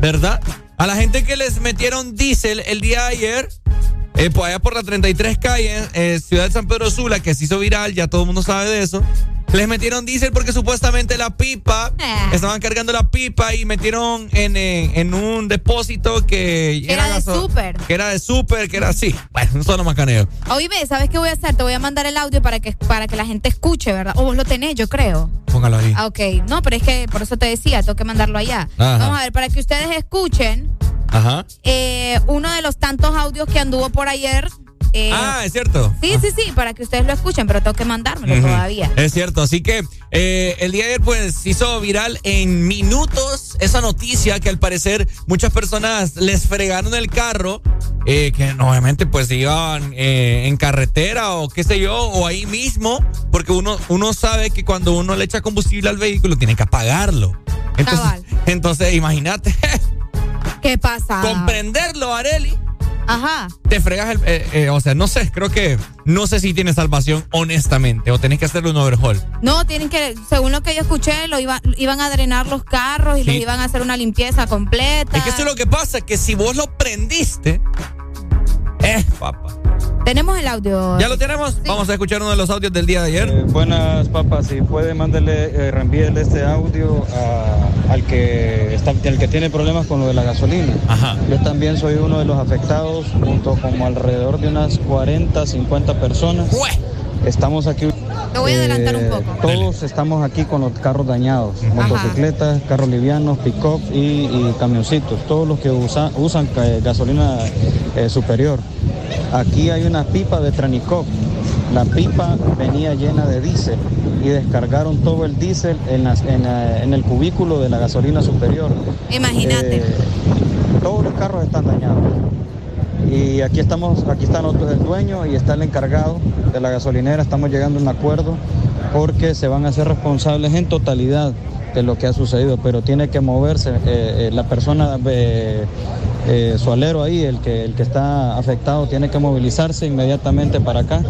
¿Verdad? A la gente que les metieron diésel el día de ayer. eh, por allá por la 33 calle, eh, Ciudad de San Pedro Sula, que se hizo viral, ya todo el mundo sabe de eso. Les metieron diésel porque supuestamente la pipa,
Ah.
estaban cargando la pipa y metieron en, en un depósito que
Era de súper.
Que era de súper, que era así. Bueno, un solo macaneo.
Oíme, ¿sabes qué voy a hacer? Te voy a mandar el audio para que, para que la gente escuche, ¿verdad? O vos lo tenés, yo creo.
Póngalo ahí.
Ah, ok. No, pero es que por eso te decía, tengo que mandarlo allá.
Ajá.
Vamos a ver, para que ustedes escuchen
Ajá.
eh, uno de los tantos audios que anduvo por ayer. Eh,
ah, es cierto.
Sí, sí, sí, para que ustedes lo escuchen, pero tengo que mandármelo todavía.
Es cierto, así que eh, el día de ayer pues hizo viral en minutos esa noticia que al parecer muchas personas les fregaron el carro, eh, que obviamente pues iban en carretera o qué sé yo, o ahí mismo, porque uno, uno sabe que cuando uno le echa combustible al vehículo tiene que apagarlo. Entonces,
Cabal.
entonces imagínate,
¿Qué pasa?
comprenderlo, Areli.
Ajá.
Te fregas el. eh, eh, o sea, no sé, creo que. No sé si tiene salvación, honestamente. O tenés que hacerle un overhaul.
No, tienen que, según lo que yo escuché, lo iba- iban a drenar los carros y
Sí.
les iban a hacer una limpieza completa.
Es que eso es lo que pasa, que si vos lo prendiste. Eh, papá.
Tenemos el audio.
¿Ya lo tenemos? Vamos a escuchar uno de los audios del día de ayer.
Eh, buenas papas, si puede mandarle, eh, reenvíele este audio a- al que está, al que tiene problemas con lo de la gasolina. Yo también soy uno de los afectados, junto como alrededor de unas 40, 50 personas. Estamos aquí.
Voy a adelantar un poco.
Todos estamos aquí con los carros dañados, motocicletas, carros livianos, pick-up y, y camioncitos, todos los que usa- usan eh, gasolina eh, superior. Aquí hay una pipa de Tranicop. La pipa venía llena de diésel y descargaron todo el diésel en, las- en, eh, en el cubículo de la gasolina superior.
Imagínate.
Eh, todos los carros están dañados. Y aquí estamos, aquí está nosotros el dueño y está el encargado de la gasolinera. Estamos llegando a un acuerdo porque se van a hacer responsables en totalidad de lo que ha sucedido, pero tiene que moverse eh, eh, la persona, eh, eh, su alero ahí, el que, el que está afectado, tiene que movilizarse inmediatamente para acá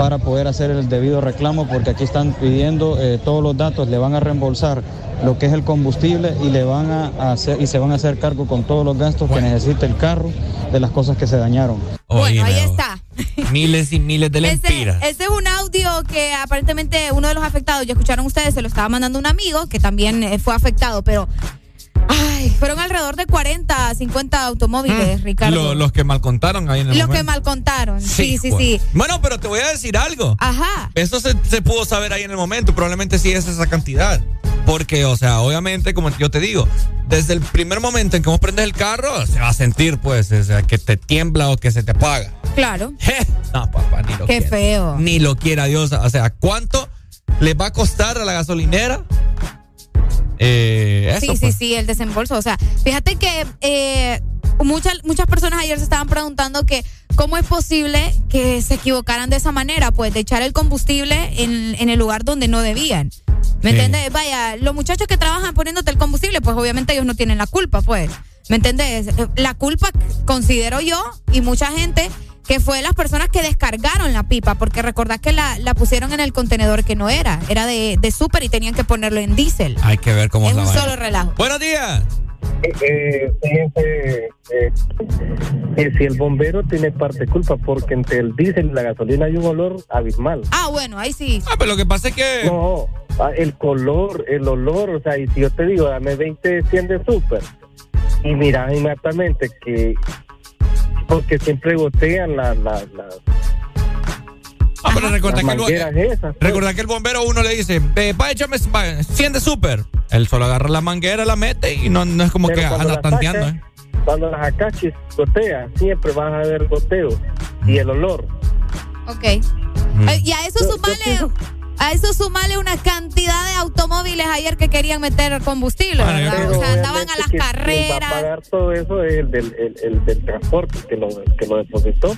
para poder hacer el debido reclamo porque aquí están pidiendo eh, todos los datos, le van a reembolsar lo que es el combustible y le van a hacer y se van a hacer cargo con todos los gastos que necesita el carro de las cosas que se dañaron.
Bueno, ahí está.
Miles y miles de
Ese,
lempiras.
ese es un audio que aparentemente uno de los afectados, ya escucharon ustedes, se lo estaba mandando un amigo que también eh, fue afectado, pero ay, fueron alrededor de 40, 50 automóviles, Ricardo.
Lo- los que mal contaron ahí en el
Los que mal contaron. Sí, sí,
pues.
sí.
Bueno, pero te voy a decir algo.
Ajá.
Eso se, se pudo saber ahí en el momento. Probablemente sí es esa cantidad. Porque, o sea, obviamente, como yo te digo, desde el primer momento en que vos prendes el carro, se va a sentir, pues, o sea, que te tiembla o que se te apaga.
Claro.
No, papá, ni lo
Qué
quiera.
feo.
Ni lo quiera Dios. O sea, ¿cuánto le va a costar a la gasolinera? Eh,
sí, sí,
pues.
sí, el desembolso. O sea, fíjate que eh, muchas, muchas personas ayer se estaban preguntando que cómo es posible que se equivocaran de esa manera, pues de echar el combustible en, en el lugar donde no debían. ¿Me
Sí.
entiendes? Vaya, los muchachos que trabajan poniéndote el combustible, pues obviamente ellos no tienen la culpa, pues. ¿Me entendés? Eh, La culpa considero yo y mucha gente que fue las personas que descargaron la pipa, porque recordad que la, la pusieron en el contenedor que no era, era de, de súper y tenían que ponerlo en diésel.
Hay que ver cómo
Es un solo relajo.
Buenos días.
Eh, fíjense eh, que si el bombero tiene parte de culpa, porque entre el diésel y la gasolina hay un olor abismal.
Ah, bueno, ahí sí.
Ah, pero lo que pasa es que.
No, ah, el color, el olor, o sea, y si yo te digo, dame 20 100 de súper, y mira inmediatamente que. Porque siempre gotean las. las las
Ah, pero recordá que, el,
mangueras esas.
recordá que el bombero uno le dice, "Ve, va, échame va, 100 de súper. Él solo agarra la manguera, la mete y no, no es como
Pero
que
cuando
anda
las
tanteando. ¿eh?
Cuando las acachis gotea, siempre vas a ver goteo. Y el olor.
Ok. Eh, Y a eso sumale, a eso sumale una cantidad de automóviles ayer que querían meter combustible, ¿verdad? O sea, andaban a las
que Quien va a
carreras.
pagar todo eso es el del, el, el del transporte que lo, que lo depositó.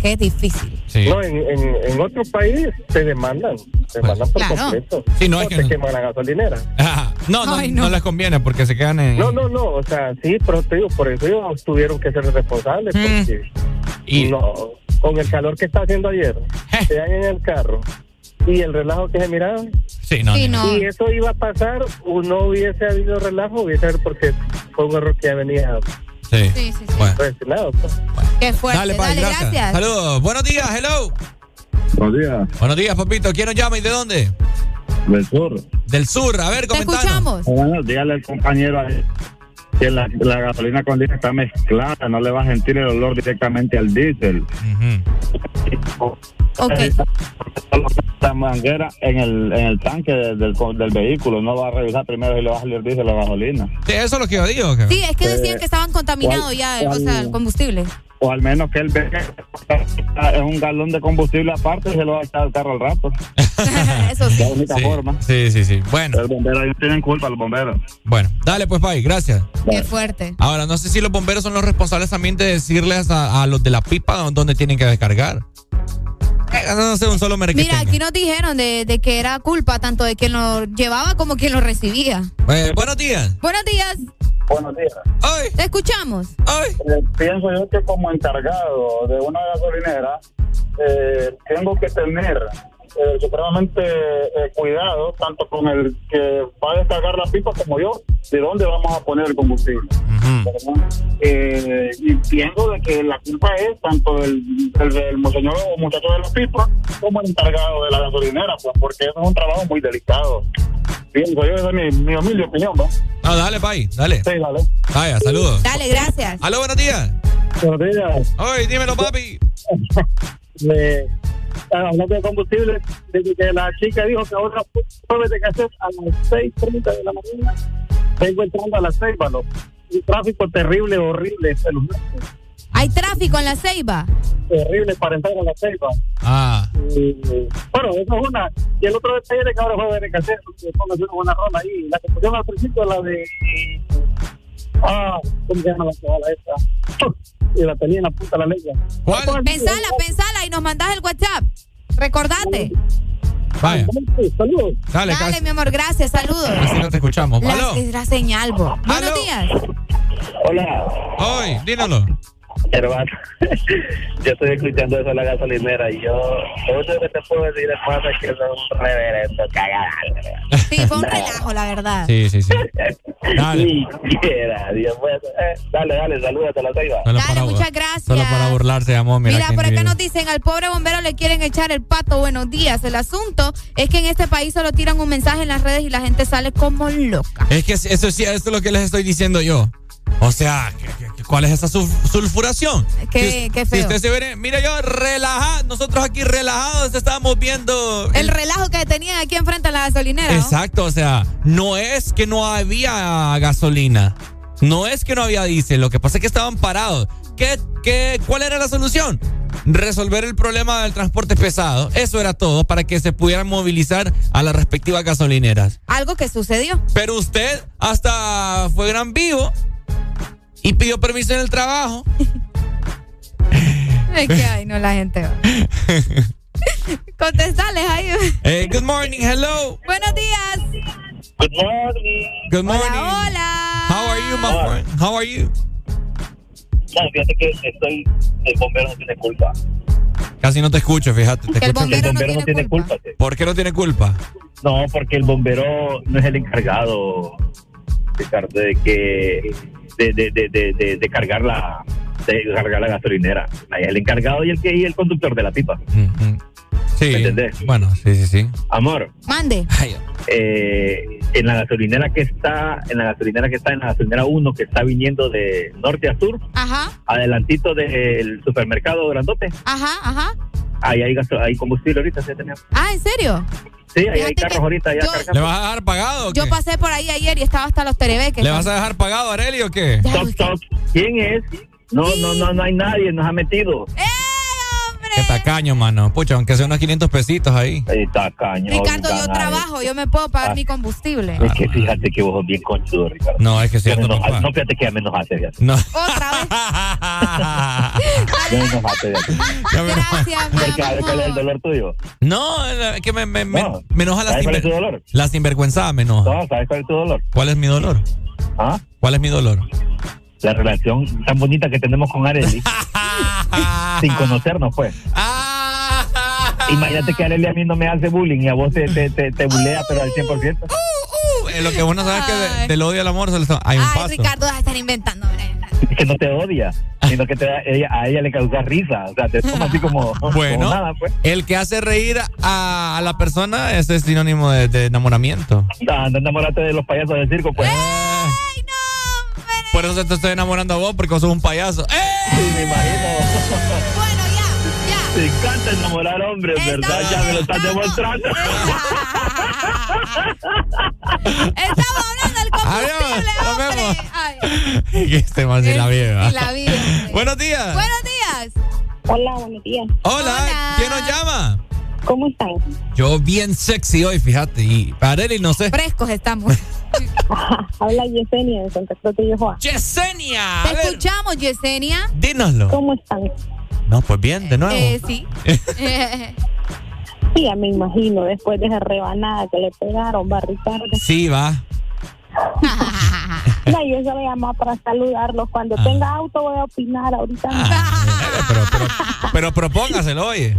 Qué difícil.
No, en, en, en otro país te demandan, te demandan por
Claro.
completo.
Sí, no,
O
es que
te
no.
queman la gasolinera.
Ajá. No, no, no. les conviene porque se quedan en.
No, no, no, o sea, sí, pero te digo, por eso ellos tuvieron que ser responsables, porque no, con el calor que está haciendo ayer, se dan en el carro y el relajo que se miraba.
Sí, no.
Sí, no.
Eso iba a pasar, o no hubiese habido relajo, hubiese sido porque fue un error que ya venía
Sí.
Sí, sí, sí.
Bueno.
reaccionado. pues.
Qué fuerte.
Dale, gracias.
gracias.
Saludos. Buenos días, hello.
Buenos días.
Buenos días, papito. ¿Quién nos llama y de dónde?
Del sur.
Del sur. A ver, comentanos.
Bueno, dígale al compañero ahí que la, la gasolina con diésel está mezclada, no le va a sentir el olor directamente al diésel.
Ok.
La manguera en el, en el tanque del, del, del vehículo, no va a revisar primero si le va a salir diésel o gasolina.
Sí, eso es lo que yo digo.
Sí, es que decían
Eh,
que estaban contaminados
¿cuál-
ya, o sea, el combustible.
O al menos que él vea que es un galón de combustible aparte y se lo va a echar al carro al rato.
Eso
sí. La única
Sí,
forma.
Sí, sí, sí. Bueno.
Los bomberos ellos tienen culpa, los bomberos.
Bueno, dale pues, Pai, gracias.
Qué fuerte.
Ahora, no sé si los bomberos son los responsables también de decirles a, a los de la pipa dónde tienen que descargar. Eh, No sé, un solo.
Mira, aquí nos dijeron de, de que era culpa tanto de quien lo llevaba como quien lo recibía.
Eh, buenos días.
Buenos días.
Buenos días.
Te escuchamos.
Eh, pienso yo que como encargado de una gasolinera eh, tengo que tener eh, supremamente eh, cuidado tanto con el que va a descargar la pipa como yo de dónde vamos a poner el combustible ¿verdad? Eh, y pienso de que la culpa es tanto del, del, del monseñor o muchacho de la pipa como el encargado de la gasolinera pues porque eso es un trabajo muy delicado pienso yo esa es mi, mi humilde opinión ¿no?
No, dale, Pai, dale.
Sí, dale.
Vaya, saludos.
Dale, gracias.
Aló, buenos días.
Buenos días.
Oye, dímelo, papi.
Le, hablando de combustible, desde que la chica dijo que ahora jueves de cassette a las 6.30 de la mañana, vengo entrando a las 6, mano. Un tráfico terrible, horrible,
Hay tráfico en la ceiba.
terrible para entrar a la 6,
Ah.
Bueno, eso es una. Y el otro detalle es que ahora jueves de cassette, póngase una buena rola ahí. La que pusieron al principio, la de. Ah, ¿cómo se llama la chavala esta? y la tenía en la punta de la lengua.
Pensala, pensala y nos mandás el WhatsApp. Recordate.
Vaya.
Saludos.
Dale,
mi amor, gracias, saludos.
casi no te escuchamos.
La,
Aló.
es la señal, bo. Buenos días.
Hola.
Oye, dínoslo.
Hermano, yo estoy escuchando eso en la gasolinera y yo, lo único que te puedo decir, hermano, es que eso es un reverendo cagada.
Sí, fue un relajo, la verdad.
Sí, sí, sí. Dale.
Ni quiera, Dios mío. Eh, dale, dale, salúdate a la.
Solo
Dale,
para-
muchas gracias.
Solo para burlarse, llamó. Mira,
Mira, por acá
vive.
nos dicen, al pobre bombero le quieren echar el pato. Buenos días. El asunto es que en este país solo tiran un mensaje en las redes y la gente sale como loca.
Es que eso sí, esto es lo que les estoy diciendo yo. O sea, ¿qué- qué- qué- ¿cuál es esa sul- sulfuración?
Qué, qué
Si
feo.
usted se ve, mira yo relajado, nosotros aquí relajados estábamos viendo
El relajo que tenían aquí enfrente a la gasolinera. ¿no?
Exacto, o sea, no es que no había gasolina, no es que no había diésel, lo que pasa es que estaban parados. ¿Qué, qué, ¿Cuál era la solución? Resolver el problema del transporte pesado. Eso era todo para que se pudieran movilizar a las respectivas gasolineras.
Algo que sucedió.
Pero usted hasta fue gran vivo y pidió permiso en el trabajo.
Es que ay, no, la gente va. Contestales ahí.
Eh, good morning, hello.
Buenos días.
Good morning.
Good morning.
Hola.
How are you, my friend? How are you?
No, fíjate que estoy. El bombero no tiene culpa.
Casi no te escucho, fíjate. Te
el
escucho
bombero no tiene tiene culpa.
¿Por qué no tiene culpa?
No, porque el bombero no es el encargado, Ricardo, de que. de, de, de, de, de- de cargar la. de cargar la gasolinera. Ahí el encargado y el que y el conductor de la pipa.
Sí.
¿Me entendés?
Bueno, sí, sí, sí.
Amor,
Mande.
eh, en la gasolinera que está, en la gasolinera que está, en la gasolinera 1 que está viniendo de norte a sur,
Ajá,
adelantito del supermercado grandote,
ajá, ajá.
Ahí hay, gaso- hay combustible ahorita, sí tenemos.
Ah, ¿en serio?
Sí, ahí hay carros ahorita ya
yo-.
¿Le vas a dejar pagado o qué?
Yo pasé por ahí ayer y estaba hasta los terebeques.
¿Le vas a dejar pagado a Areli o qué?
Toc, toc. ¿Quién es? No, no, no, no hay nadie, nos ha metido.
Qué tacaño, mano. Pucha, aunque sea unos 500 pesitos ahí.
Ay, tacaño.
Ricardo, yo trabajo, yo me puedo pagar
Ah.
mi combustible.
Es que fíjate que vos sos bien conchudo, Ricardo.
No, es que
Ya me enoja-
papá.
No, fíjate que ya me enojaste, fíjate.
No.
Otra vez.
Ya me enojaste, fíjate.
Gracias, mi
Porque, ¿Cuál es el dolor tuyo?
No, es que me, me, me,
No.
me enoja la,
¿Sabes cuál es tu dolor?
la sinvergüenza, me enoja.
No, ¿sabes cuál es tu dolor?
¿Cuál es mi dolor?
¿Ah?
¿Cuál es mi dolor?
La relación tan bonita que tenemos con Areli. sin conocernos, pues. Imagínate que Areli a mí no me hace bullying y a vos te, te, te, te bulea, pero al 100%.
Uh, eh, lo que vos no sabes es que de- del odio al amor está- hay un
Ay,
paso.
Ricardo, vas a estar inventando.
que no te odia, sino que te da- ella, a ella le causa risa. O sea, te toma así como,
Bueno,
como nada, pues.
el que hace reír a, a la persona ese es sinónimo de, de enamoramiento.
Anda, enamorate de los payasos del circo, pues.
Por eso te estoy enamorando a vos, porque vos sos un payaso. ¡Eh!
Sí, me imagino. Te encanta enamorar hombres, ¿verdad? Ya me lo estás demostrando.
Estamos hablando del combustible,
nos
hombre.
vemos.
Ay,
Que este man se la viva.
y la vida.
Buenos días.
Buenos días.
Hola, buenos días.
Hola, ¿quién nos llama?
¿Cómo están?
Yo bien sexy hoy, fíjate. Y Areli, no sé.
Frescos estamos.
Habla Yesenia de Santa Cruz de Yojoa.
¡Yesenia!
Te escuchamos, Yesenia.
Dínoslo.
¿Cómo están?
No, pues bien, de nuevo.
Eh, sí.
Sí, ya me imagino, después de esa rebanada que le pegaron, va Ricardo.
Sí, va.
No, yo se le llamaba para saludarlos. Cuando
Ah.
tenga auto voy a opinar ahorita.
Pero, pero, pero propóngaselo, oye.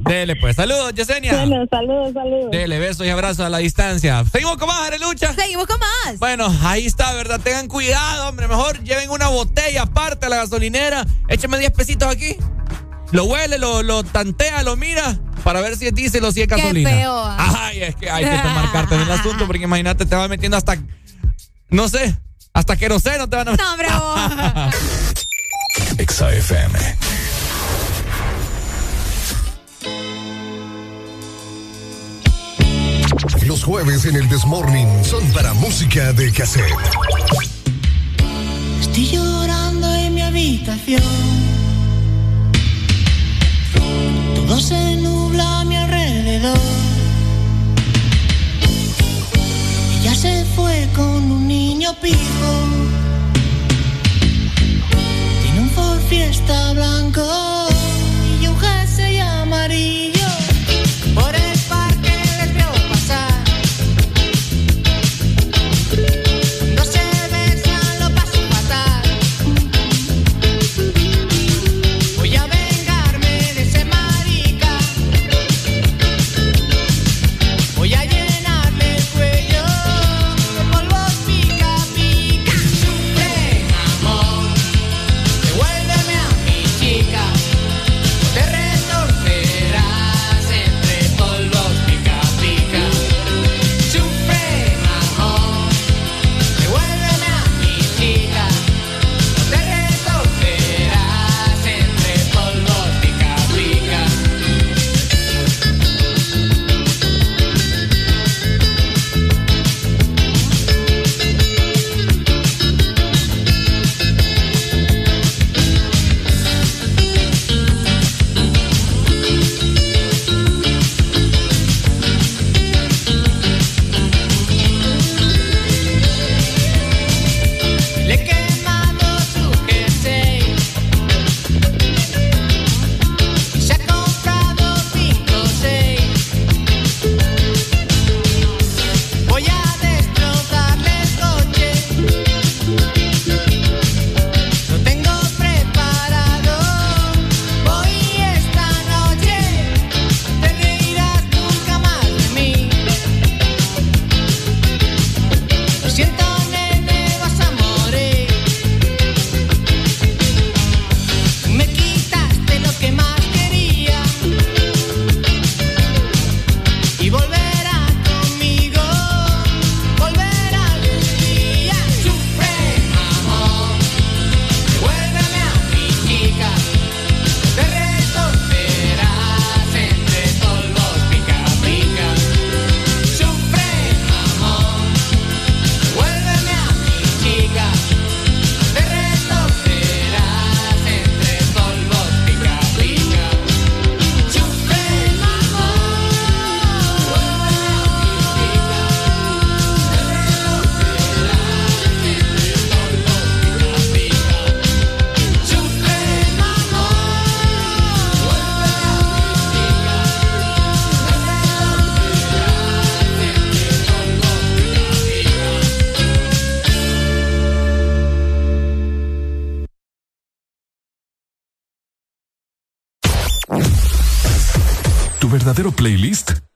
Dele, pues. Saludos, Yesenia.
Bueno, saludos, saludos.
Dele, besos y abrazos a la distancia. Seguimos con más, Arelucha.
Seguimos con más.
Bueno, ahí está, ¿verdad? Tengan cuidado, hombre. Mejor lleven una botella aparte a la gasolinera. Écheme 10 pesitos aquí. Lo huele, lo, lo tantea, lo mira para ver si es diésel o si es gasolina.
feo.
Ay, es que hay que tomar cartas en el asunto porque imagínate, te va metiendo hasta, no sé, hasta queroseno te van a
No, hombre, vos.
Los jueves en el Desmorning son para música de cassette.
Estoy llorando en mi habitación. Todo se nubla a mi alrededor. Ella se fue con un niño pijo. Tiene un Ford Fiesta blanco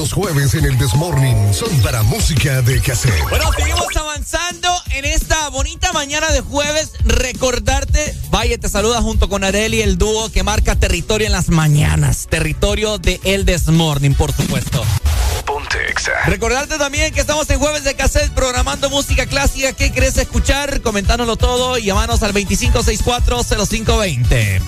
Los jueves en el Desmorning son para música de cassette.
Bueno, seguimos avanzando en esta bonita mañana de jueves. Recordarte, Valle te saluda junto con Areli, el dúo que marca territorio en las mañanas. Territorio de El Desmorning, por supuesto. Recordarte también que estamos en jueves de cassette programando música clásica. ¿Qué querés escuchar? Comentárnoslo todo y llamanos al 2564-0520.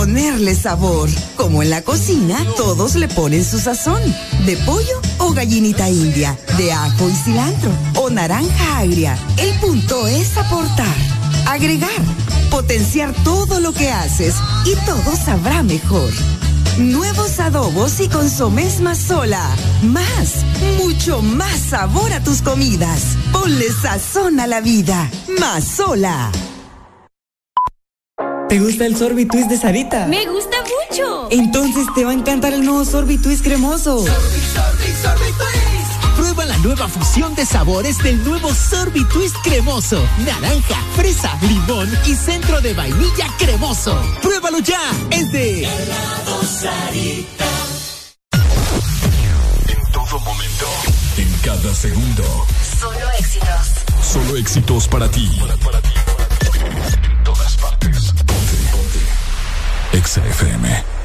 Ponerle sabor. Como en la cocina, todos le ponen su sazón. De pollo o gallinita india, de ajo y cilantro o naranja agria. El punto es aportar, agregar, potenciar todo lo que haces y todo sabrá mejor. Nuevos adobos y consomés más sola. Más, mucho más sabor a tus comidas. Ponle sazón a la vida. Más sola.
¿Te gusta el sorbitwist de Sarita?
Me gusta mucho.
Entonces te va a encantar el nuevo sorbitwist cremoso.
Prueba la nueva fusión de sabores del nuevo Sorbitwist cremoso. Naranja, fresa, limón y centro de vainilla cremoso. Pruébalo ya. Es de
En todo momento. En cada segundo.
Solo éxitos.
Solo éxitos para ti. En Ponte.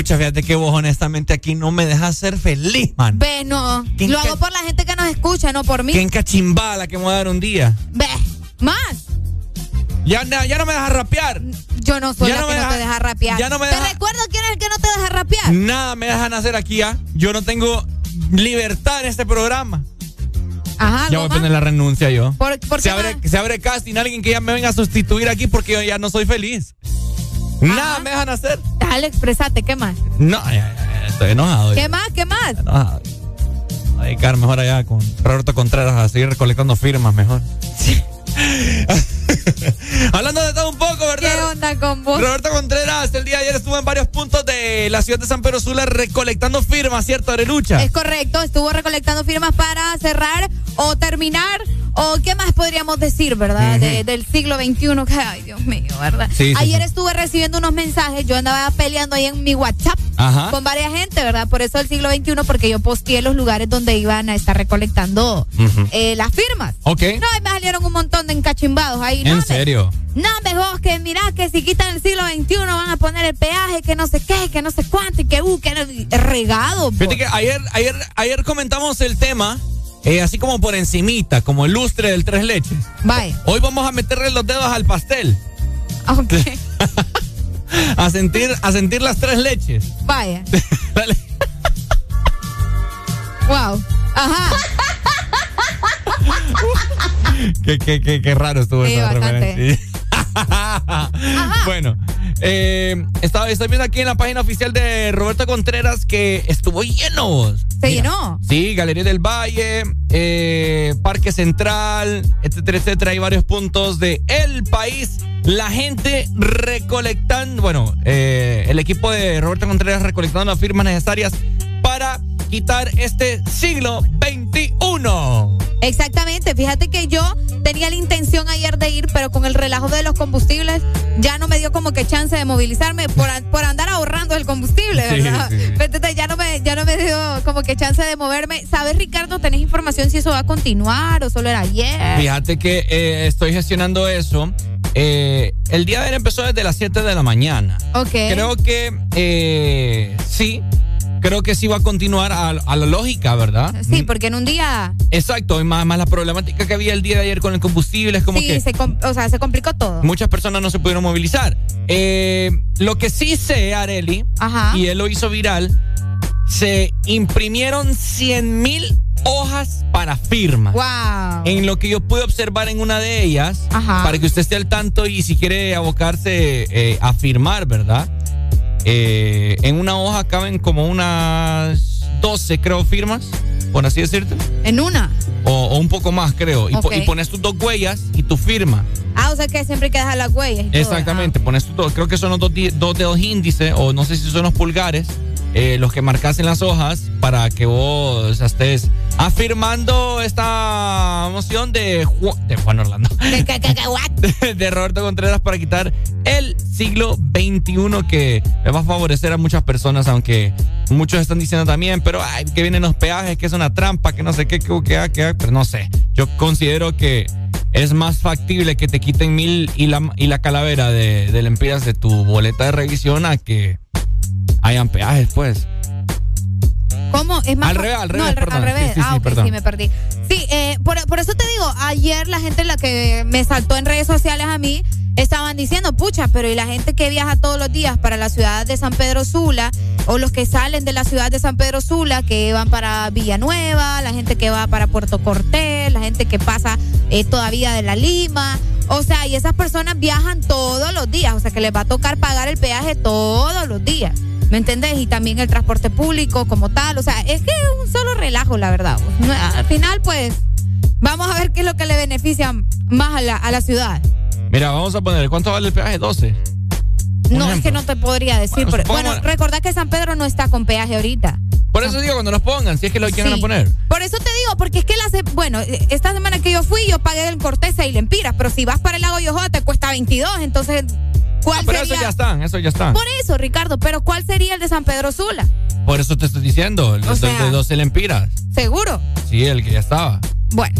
Pucha, fíjate que vos honestamente aquí no me dejas ser feliz, man.
Ve, no.
¿Qué
Lo hago por la gente que nos escucha, no por mí.
Qué encachimbala que me voy a dar un día.
Ve, más.
Ya, ya, no me dejas rapear.
Yo no soy
Ya
la
no
que
me
no
deja-
te deja rapear.
ya no me
¿Te recuerdo quién es el que no te deja rapear?
Nada me dejan hacer aquí ya. Yo no tengo libertad en este programa.
Ajá,
Ya voy a
¿algo
poner la renuncia yo.
¿Por, por
se, abre, se abre casting, alguien que ya me venga a sustituir aquí porque yo ya no soy feliz. Nada me dejan hacer.
Dale, expresate, ¿qué más?
No, ya, ya, ya, estoy enojado.
¿Qué más? ¿Qué más?
enojado. Voy a dedicar mejor allá con Roberto Contreras a seguir recolectando firmas mejor. Hablando de todo un poco, ¿verdad?
¿Qué onda con vos?
Roberto Contreras el día de ayer estuvo en varios puntos de la ciudad de San Pedro Sula recolectando firmas, ¿cierto, Arelucha?
Es correcto, estuvo recolectando firmas para cerrar o terminar o qué más podríamos decir, ¿verdad? De- del siglo XXI, que, ay Dios mío, ¿verdad?
Sí, sí,
Ayer
sí.
estuve recibiendo unos mensajes, yo andaba peleando ahí en mi WhatsApp
Ajá.
con varias gente, ¿verdad? Por eso el siglo XXI, porque yo posteé los lugares donde iban a estar recolectando eh, las firmas.
Ok.
No, y me salieron un montón de encachimbados ahí. no,
¿En
me-
serio?
No, me vos que mirá que si quitan el siglo XXI van a poner el peaje, que no sé qué, que no sé cuánto, y que uh, que no- regado.
Fíjate que ayer, ayer, ayer comentamos el tema, eh, así como por encimita, como el lustre del tres leches.
Vaya.
Hoy vamos a meterle los dedos al pastel.
Ok.
A sentir, a sentir las tres leches.
Vaya.
Dale.
Wow. Ajá.
qué, qué, qué, qué raro estuvo
Sí,
esa referencia. bueno, eh, estaba, estoy viendo aquí en la página oficial de Roberto Contreras que estuvo lleno.
¿Se llenó?
Sí, Galería del Valle, eh, Parque Central, etcétera, etcétera. Hay varios puntos de el país. La gente recolectando, bueno, eh, el equipo de Roberto Contreras recolectando las firmas necesarias para quitar este siglo XXI.
Exactamente. Fíjate que yo tenía la intención ayer de ir, pero con el relajo de los combustibles ya no me dio como que chance de movilizarme por, por andar ahorrando el combustible, ¿verdad?
sí, sí.
Entonces ya no me ya no me dio como que chance de moverme. ¿Sabes, Ricardo? ¿Tenés información si eso va a continuar o solo era ayer?
Fíjate que eh, estoy gestionando eso. Eh, el día de ayer empezó desde las 7 de la mañana.
Ok.
Creo que eh, sí, creo que sí va a continuar a, a la lógica, ¿verdad?
Sí, porque en un día
Exacto, y más, más la problemática que había el día de ayer con el combustible, es como
sí,
que
se, o sea, se complicó todo.
muchas personas no se pudieron movilizar. Eh, lo que sí sé, Areli,
Ajá.
y él lo hizo viral, se imprimieron 100 mil hojas para firma.
Wow.
En lo que yo pude observar en una de ellas,
Ajá.
para que usted esté al tanto y si quiere abocarse eh, a firmar, ¿verdad? Eh, en una hoja caben como unas 12, creo, firmas, por así decirte.
En una.
O, o un poco más, creo. Y, po- y pones tus dos huellas y tu firma.
Ah, o sea que siempre hay que dejar las huellas. todo.
Exactamente, pones tus dos, creo que son los dos, dos dedos índice o no sé si son los pulgares, eh, los que marcas en las hojas para que vos estés afirmando esta moción de, Ju- de Juan Orlando. De, de Roberto Contreras para quitar el siglo XXI que le va a favorecer a muchas personas, aunque muchos están diciendo también, pero ay, que vienen los peajes, que es una trampa, que no sé qué, que, que, que, pero no sé. Yo considero que es más factible que te quiten mil y la, y la calavera de, de lempiras de tu boleta de revisión a que hayan peajes, pues.
¿Cómo? Es más
Al revés, al
No,
revés,
al,
perdón.
al revés.
Sí, sí,
ah, ok,
perdón.
sí, me perdí. Sí, eh, por, por eso te digo, ayer la gente la que me saltó en redes sociales a mí estaban diciendo, pucha, pero y la gente que viaja todos los días para la ciudad de San Pedro Sula, o los que salen de la ciudad de San Pedro Sula, que van para Villanueva, la gente que va para Puerto Cortés, la gente que pasa eh, todavía de la Lima. O sea, y esas personas viajan todos los días, o sea que les va a tocar pagar el peaje todos los días. ¿Me entendés? Y también el transporte público como tal. O sea, es que es un solo relajo, la verdad. Al final, pues, vamos a ver qué es lo que le beneficia más a la, a la ciudad.
Mira, vamos a poner, ¿cuánto vale el peaje? 12.
No, es que no te podría decir.
Bueno,
pero- bueno, recordad que San Pedro no está con peaje ahorita.
Por eso digo, cuando los pongan, si es que lo quieren
Sí.
poner.
Por eso te digo, porque es que la bueno, eh, esta semana que yo fui, yo pagué en Cortés y Lempiras, pero si vas para el lago Yojoa te cuesta 22, entonces, ¿cuál
Ah, pero
sería?
eso ya están, eso ya están.
Por eso, Ricardo, pero ¿cuál sería el de San Pedro Sula?
Por eso te estoy diciendo, el
O
de-
sea-
de 12 lempiras.
¿Seguro?
Sí, el que ya estaba.
Bueno,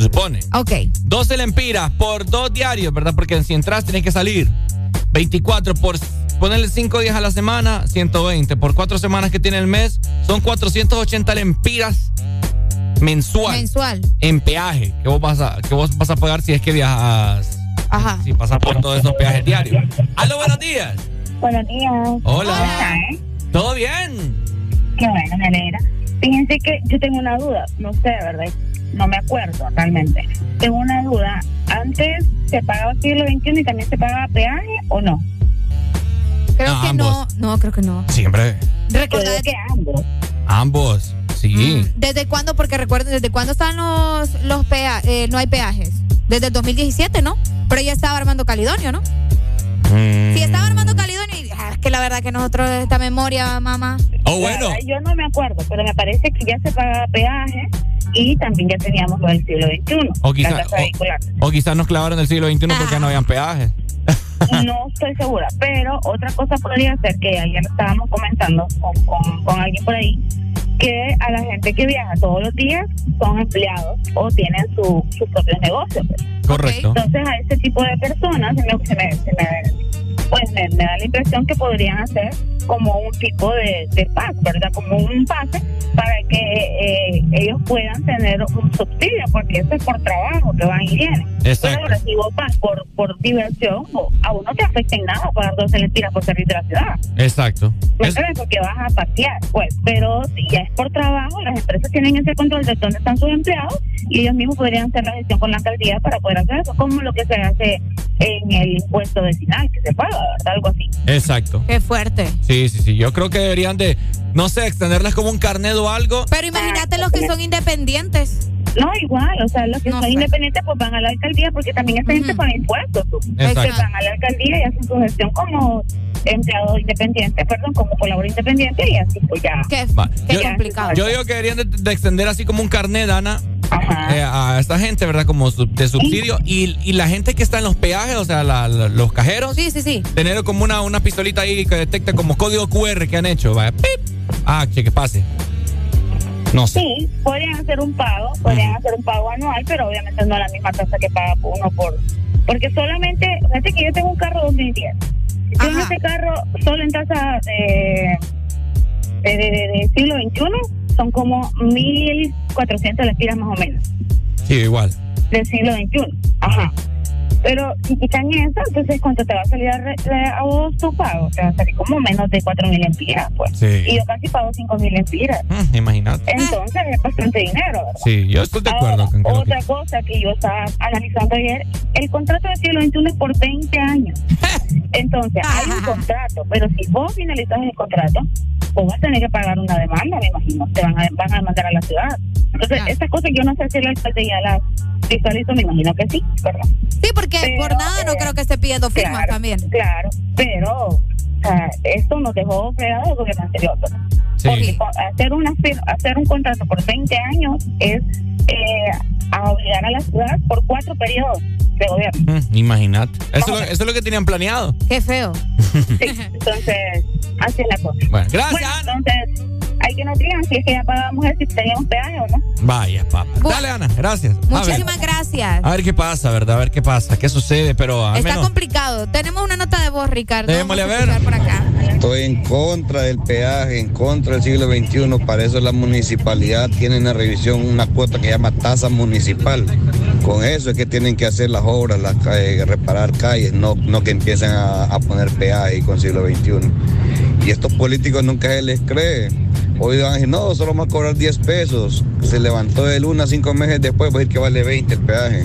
Se supone.
ok.
12 lempiras por dos diarios, ¿verdad? Porque si entras tienes que salir. 24 por ponerle 5 días a la semana, 120. Por 4 semanas que tiene el mes, son 480 lempiras mensual.
Mensual.
En peaje, que vos vas a, que vos vas a pagar si es que viajas.
Ajá.
Si pasas por todos esos peajes diarios. ¡Aló, buenos días!
Buenos días.
Hola.
¿Cómo están, eh?
¿Todo bien?
Qué bueno, me alegra. Fíjense que yo tengo una duda, no sé, ¿verdad? No me acuerdo realmente. Tengo una duda. ¿Antes se pagaba siglo XXI y también se pagaba peaje o no?
Creo
No,
que
ambos.
no. No, creo que no.
Siempre.
Recordad
que ambos.
Ambos, sí.
¿Desde cuándo? Porque recuerden, ¿desde cuándo están los, los pea- eh, no hay peajes? Desde el 2017, ¿no? Pero ya estaba Armando Calidonio, ¿no?
Mm.
Sí, estaba Armando Calidonio y ah, es que la verdad que nosotros esta memoria, mamá.
Oh, bueno.
Yo no me acuerdo, pero me parece que ya se pagaba peaje y también ya teníamos lo del siglo XXI.
O quizás nos clavaron el siglo XXI porque ya no habían peajes.
No estoy segura, pero otra cosa podría ser que ayer estábamos comentando con, con- con alguien por ahí que a la gente que viaja todos los días son empleados o tienen su, sus propios negocios. pues.
Correcto.
Entonces a ese tipo de personas se me, se me- se me- pues me, me da la impresión que podrían hacer como un tipo de, de paz, ¿verdad? Como un pase para que eh, ellos puedan tener un subsidio, porque eso es por trabajo que van y vienen.
Exacto.
Pero ahora, si vos vas por, por diversión, a uno no te afecta en nada pagar 12 lempiras por servir de la ciudad.
Exacto.
¿Me entiendes? Porque vas a pasear, pues. Pero si ya es por trabajo, las empresas tienen ese control de dónde están sus empleados y ellos mismos podrían hacer la gestión con la alcaldía para poder hacer eso, como lo que se hace en el impuesto vecinal, que se paga. Algo así.
Exacto.
Qué fuerte.
Sí, sí, sí. Yo creo que deberían de, no sé, extenderles como un carnet o algo.
Pero imagínate los que son independientes.
No, igual, o sea, los que son independientes pues van a la alcaldía porque también esa gente paga impuestos. pues.
Exacto.
Entonces van a la alcaldía y hacen su gestión como empleado independiente, perdón, como colaborador independiente y así pues ya.
Va. yo,
complicado.
Yo digo que deberían de, de extender así como un carnet, Ana, eh, a esta gente, ¿verdad? Como sub- de subsidio. Y, y la gente que está en los peajes, o sea, la- la- los cajeros.
Sí, sí, sí.
Tener como una, una pistolita ahí que detecta como código QR que han hecho. Vaya, pip. Ah, che, que pase. No sé.
Sí, podrían hacer un pago, podrían hacer un pago anual, pero obviamente no la misma tasa que paga uno por... Porque solamente, fíjate que yo tengo un carro 2010. Yo en ese carro, solo en tasa de, de, de- de- siglo XXI, son como 1.400 lempiras más o menos,
Sí, igual.
del siglo XXI. Ajá. Pero si quitan eso, entonces ¿cuánto te va a salir a, re- a vos tu pago? Te va a salir como menos de 4 mil empiras, pues.
Sí.
Y yo casi pago 5 mil empiras.
Mm, Imagínate.
Entonces es bastante dinero, ¿verdad?
Sí, yo estoy de acuerdo con que
Otra cosa que yo estaba analizando ayer, el contrato de siglo XXI es por 20 años. Entonces, hay un contrato, pero si vos finalizas el contrato, vos vas a tener que pagar una demanda, me imagino. Te van a, van a demandar a la ciudad. Entonces, estas cosas yo no sé si el alcalde ya las visualizó, me imagino que sí, ¿verdad?
Sí, porque por nada no creo que esté pidiendo firmas
claro,
también.
Claro, pero o sea, esto nos dejó fregado el gobierno anterior. ¿verdad? Porque hacer, una, hacer un contrato por 20 años es eh, a obligar a la ciudad por cuatro periodos de gobierno.
Mm, Imagínate. Eso, es lo- eso es lo que tenían planeado.
Qué feo.
Entonces, así es la cosa.
Bueno, gracias.
Bueno, entonces, que nos digan si es que ya pagamos eso, si teníamos peaje o no.
Vaya, papá. Dale, Ana, gracias. A
Muchísimas gracias.
a ver qué pasa, ¿verdad? A ver qué pasa, qué sucede, pero al
Está
menos.
complicado. Tenemos una nota de voz, Ricardo.
Démosle a ver.
por acá.
Estoy en contra del peaje, en contra del siglo XXI. Para eso la municipalidad tiene en la revisión una cuota que se llama tasa municipal. Con eso es que tienen que hacer las obras, las eh, reparar calles, no, no que empiecen a, a poner peaje con siglo XXI. Y estos políticos nunca se les cree. Hoy van a decir, no, solo vamos a cobrar 10 pesos. Se levantó de luna cinco meses después, va a decir que vale 20 el peaje.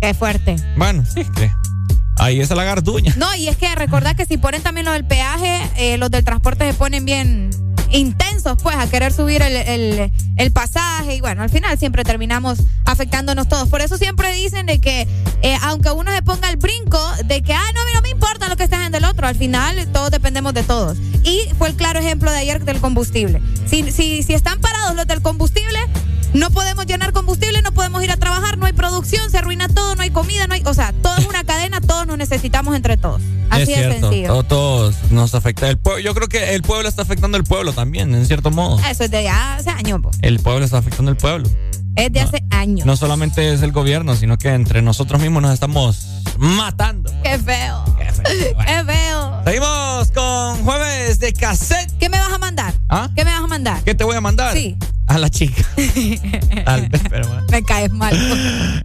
Qué fuerte.
Bueno, sí, que. Ahí está la garduña.
No, y es que recordad que si ponen también lo del peaje, eh, los del transporte se ponen bien intensos, pues, a querer subir el, el- el pasaje. Y bueno, al final siempre terminamos afectándonos todos. Por eso siempre dicen de que, eh, aunque uno se ponga el brinco, de que, ah, no, a mí no me importa lo que esté haciendo el otro. Al final, todos dependemos de todos. Y fue el claro ejemplo de ayer del combustible. Si, si, si están parados los del combustible, no podemos llenar combustible, no podemos ir a trabajar, no hay producción, se arruina todo, no hay comida, no hay, o sea, todo es una cadena, todos nos necesitamos entre todos. Así
es
de
cierto,
sencillo.
todo- todos nos afecta. El pueblo, yo creo que el pueblo está afectando al pueblo también, en cierto modo.
Eso es de hace años, po.
El pueblo está afectando al pueblo.
es de hace años.
No solamente es el gobierno, sino que entre nosotros mismos nos estamos matando.
Qué feo. Qué feo.
Seguimos con jueves de cassette.
¿Qué me vas a mandar?
¿Ah?
¿Qué me vas a mandar?
¿Qué te voy a mandar?
Sí.
A la chica. Al- pero bueno.
Me caes mal.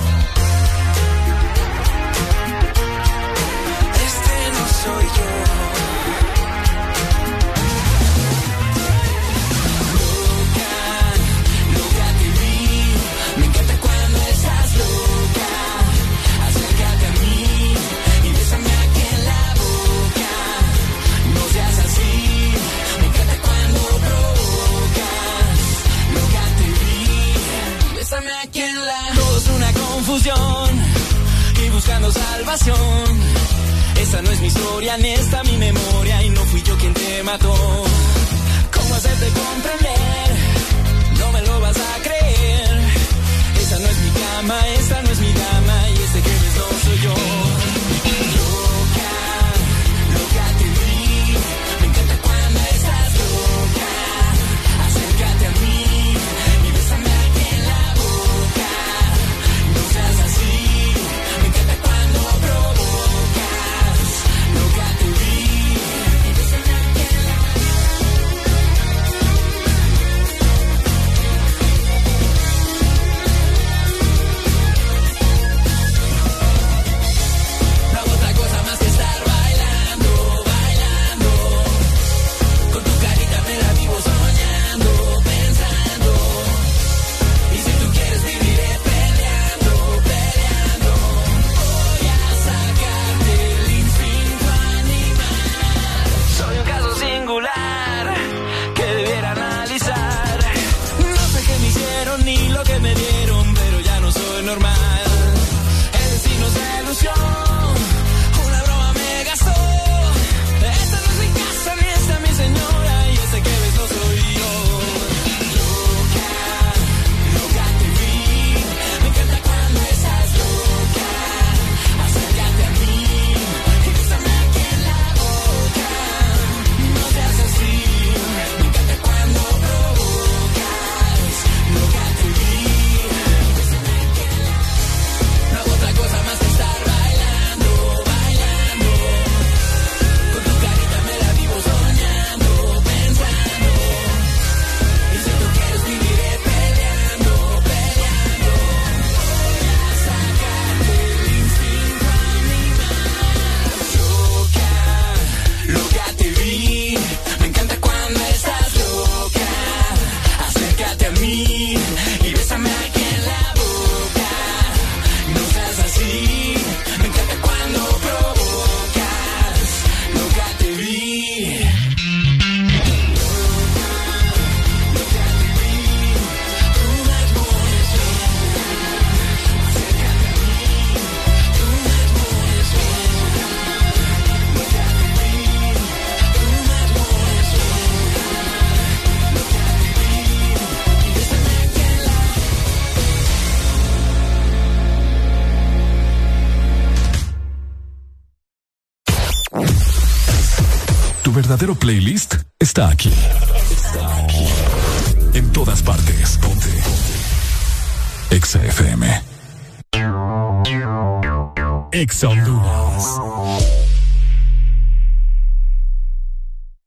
Y buscando salvación. Esta no es mi historia ni esta mi memoria y no fui yo quien te mató. ¿Cómo hacerte comprender? No me lo vas a creer. Esa no es mi cama, esta no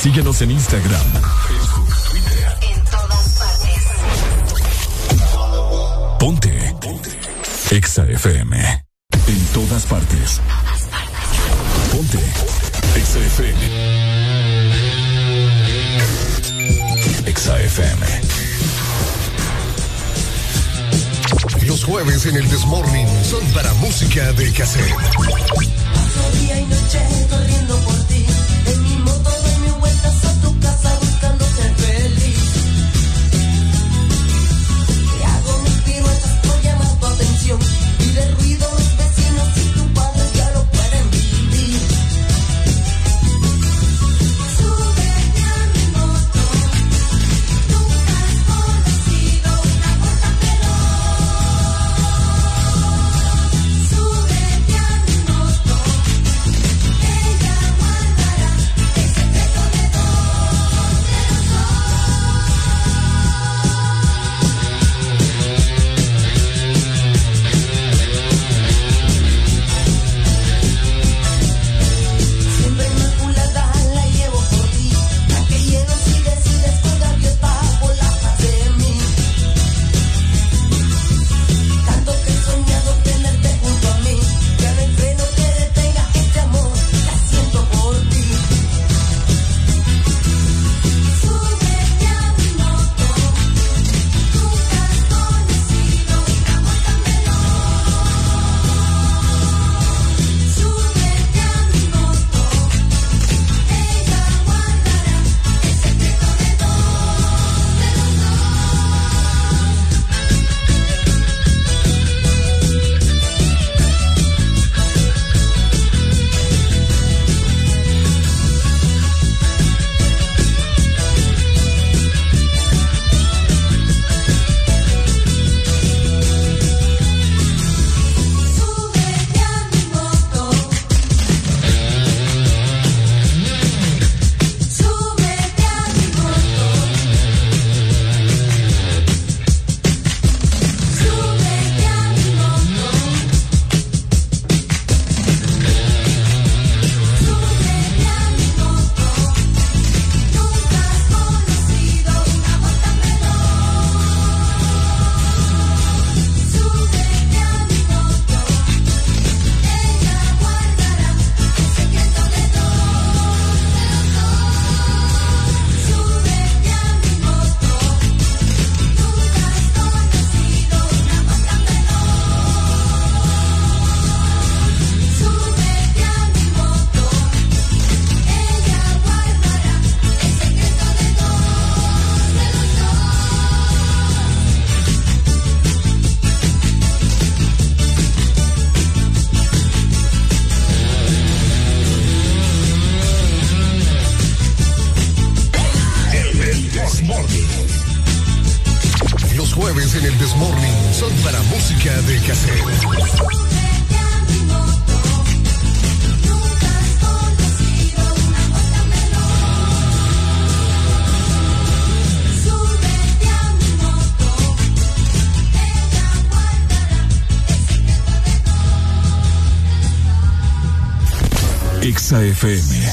Síguenos en Instagram, Facebook, Twitter.
En todas partes.
Ponte. Ponte. Exa FM. En todas partes. Ponte. Exa FM. Exa FM.
Los jueves en el Desmorning son para música de cassette.
Y
FM,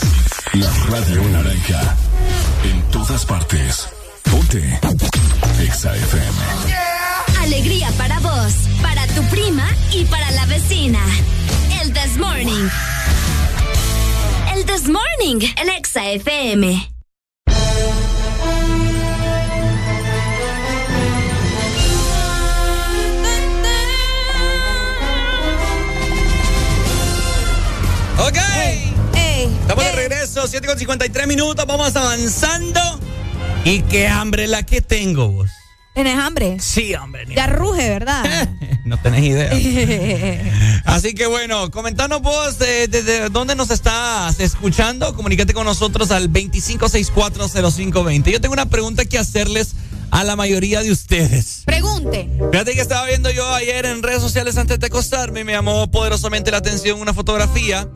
Y
qué hambre la que tengo vos.
¿Tenés hambre?
Sí, hombre.
Ya ruge, ¿verdad?
No tenés idea. Así que bueno, comentanos vos eh, desde dónde nos estás escuchando. Comunícate con nosotros al 25640520. Yo tengo una pregunta que hacerles a la mayoría de ustedes.
Pregunte.
Fíjate que estaba viendo yo ayer en redes sociales antes de acostarme y me llamó poderosamente la atención una fotografía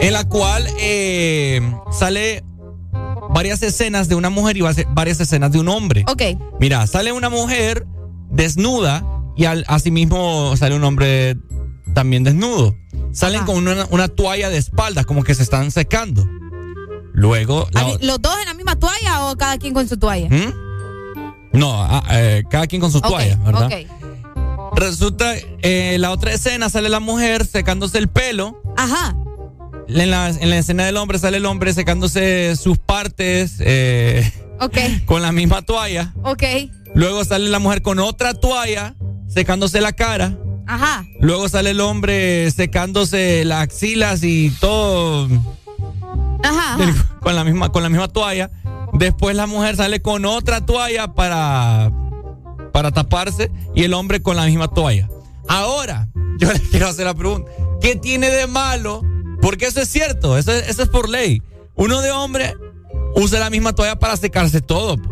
en la cual eh, sale varias escenas de una mujer y va- varias escenas de un hombre.
Ok.
Mira, sale una mujer desnuda y al, asimismo sale un hombre también desnudo. Salen con una, una toalla de espaldas, como que se están secando. Luego, la-
¿Los dos en la misma toalla o cada quien con su toalla?
¿Mm? no, ah, eh, cada quien con su toalla, ¿verdad?
ok.
Resulta, eh, la otra escena sale la mujer secándose el pelo.
Ajá.
En la, en la escena del hombre sale el hombre secándose sus partes eh, con la misma toalla.
Ok.
Luego sale la mujer con otra toalla secándose la cara.
Ajá.
Luego sale el hombre secándose las axilas y todo
Ajá. ajá.
con la misma con la misma toalla. Después la mujer sale con otra toalla para para taparse y el hombre con la misma toalla. Ahora, yo les quiero hacer la pregunta, ¿qué tiene de malo? Porque eso es cierto, eso es, eso es por ley. Uno de hombre usa la misma toalla para secarse todo. pues.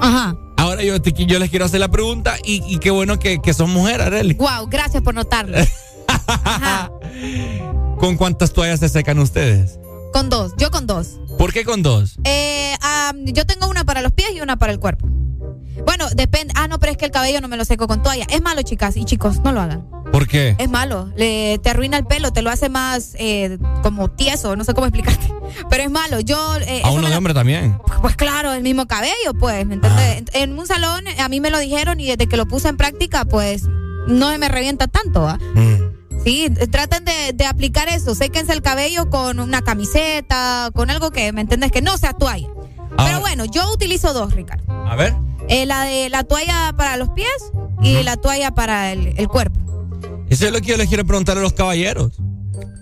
Ajá.
Ahora yo, te- yo les quiero hacer la pregunta y, y qué bueno que, que son mujeres, Arely.
Wow, gracias por notarlo.
¿Con cuántas toallas se secan ustedes?
Con dos. Yo con dos.
¿Por qué con dos?
Eh, am, yo tengo una para los pies y una para el cuerpo. Bueno, depende. Ah, no, pero es que el cabello no me lo seco con toalla. Es malo, chicas y chicos, no lo hagan.
¿Por qué?
Es malo. Le, te arruina el pelo, te lo hace más eh, como tieso, no sé cómo explicarte. Pero es malo. Yo. eh,
A uno de hombre también.
Pues claro, el mismo cabello, pues, ¿me entiendes? En- En un salón eh, a mí me lo dijeron y desde que lo puse en práctica, pues, no se me revienta tanto, ¿ah? Sí, eh, traten de, de aplicar eso. Séquense el cabello con una camiseta, con algo que, ¿me entiendes? Que no sea toalla. Pero bueno, yo utilizo dos, Ricardo.
A ver.
Eh, la de la toalla para los pies y la toalla para el, el cuerpo.
Eso es lo que yo les quiero preguntar a los caballeros.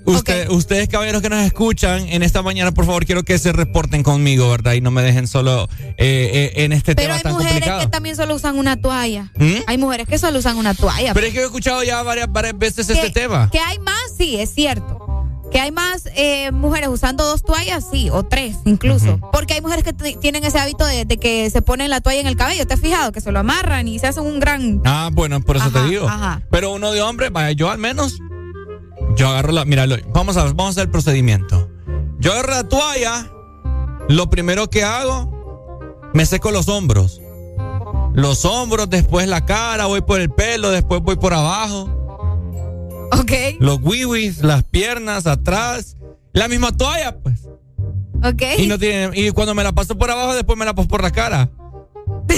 Usted- Ustedes, caballeros que nos escuchan en esta mañana, por favor, quiero que se reporten conmigo, ¿verdad? Y no me dejen solo eh, eh, en este
Pero
tema
hay
tan
mujeres
complicado.
que también solo usan una toalla.
¿Mm?
Hay mujeres que solo usan una toalla.
Pero es que he escuchado ya varias, varias veces este tema.
Que hay más, sí, es cierto. Que hay más eh, mujeres usando dos toallas, sí, o tres incluso. Porque hay mujeres que tienen ese hábito de, de que se ponen la toalla en el cabello. ¿Te has fijado? Que se lo amarran y se hacen un gran...
Ah, bueno, por eso te digo.
ajá.
Pero uno de hombre, vaya, yo al menos, yo agarro la, mira, lo- vamos a, vamos a hacer el procedimiento. Yo agarro la toalla, lo primero que hago, me seco los hombros. Los hombros, después la cara, voy por el pelo, después voy por abajo.
Ok.
Los wiwis, las piernas, atrás. La misma toalla, pues.
Ok.
Y, no tiene, y cuando me la paso por abajo, después me la paso por la cara.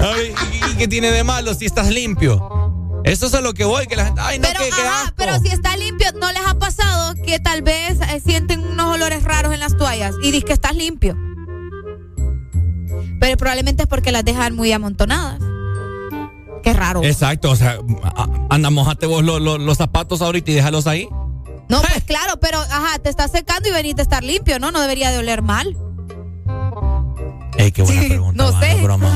Ay, ¿Y, y qué tiene de malo si estás limpio? Eso es a lo que voy, que la gente. Ay, no,
Pero,
que, que
ajá,
asco.
pero si está limpio, ¿no les ha pasado que tal vez eh, sienten unos olores raros en las toallas y dices que estás limpio? Pero probablemente es porque las dejan muy amontonadas. Qué raro.
Exacto, o sea, anda, mojate vos lo- lo- los zapatos ahorita y déjalos ahí.
No, pues claro, pero ajá, te estás secando y veniste a estar limpio, ¿no? No debería de oler mal.
Ey, qué buena pregunta.
no sé.
broma.